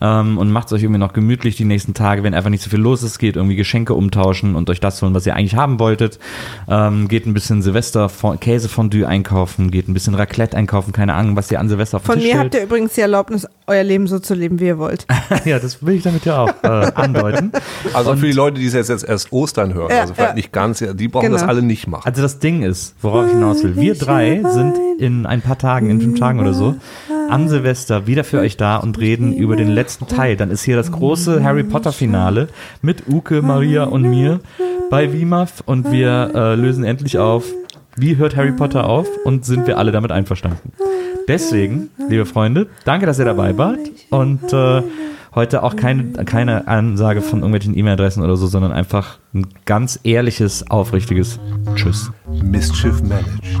ähm, und macht es euch irgendwie noch gemütlich die nächsten Tage, wenn einfach nicht so viel los ist, geht irgendwie Geschenke umtauschen und euch das holen, was ihr eigentlich haben wolltet. Ähm, geht ein bisschen Silvester Käsefondue einkaufen, geht ein bisschen Raclette einkaufen, keine Ahnung, was ihr an Silvester Von Tisch mir stellt. habt ihr übrigens die Erlaubnis, euer Leben so zu leben, wie ihr wollt. *laughs* ja, das will ich damit ja auch äh, andeuten. Also für die Leute, die es jetzt, jetzt erst Ostern hören, Ja, also vielleicht ja. nicht ganz, ja, die brauchen Genau. das alle nicht machen. Also das Ding ist, worauf ich hinaus will, wir drei sind in ein paar Tagen, in fünf Tagen oder so, an Silvester wieder für euch da und reden über den letzten Teil. Dann ist hier das große Harry Potter Finale mit Uke, Maria und mir bei WIMAF und wir äh, lösen endlich auf, wie hört Harry Potter auf und sind wir alle damit einverstanden. Deswegen, liebe Freunde, danke, dass ihr dabei wart und äh, heute auch keine, keine Ansage von irgendwelchen E-Mail-Adressen oder so, sondern einfach ein ganz ehrliches, aufrichtiges Tschüss. Mischief managed.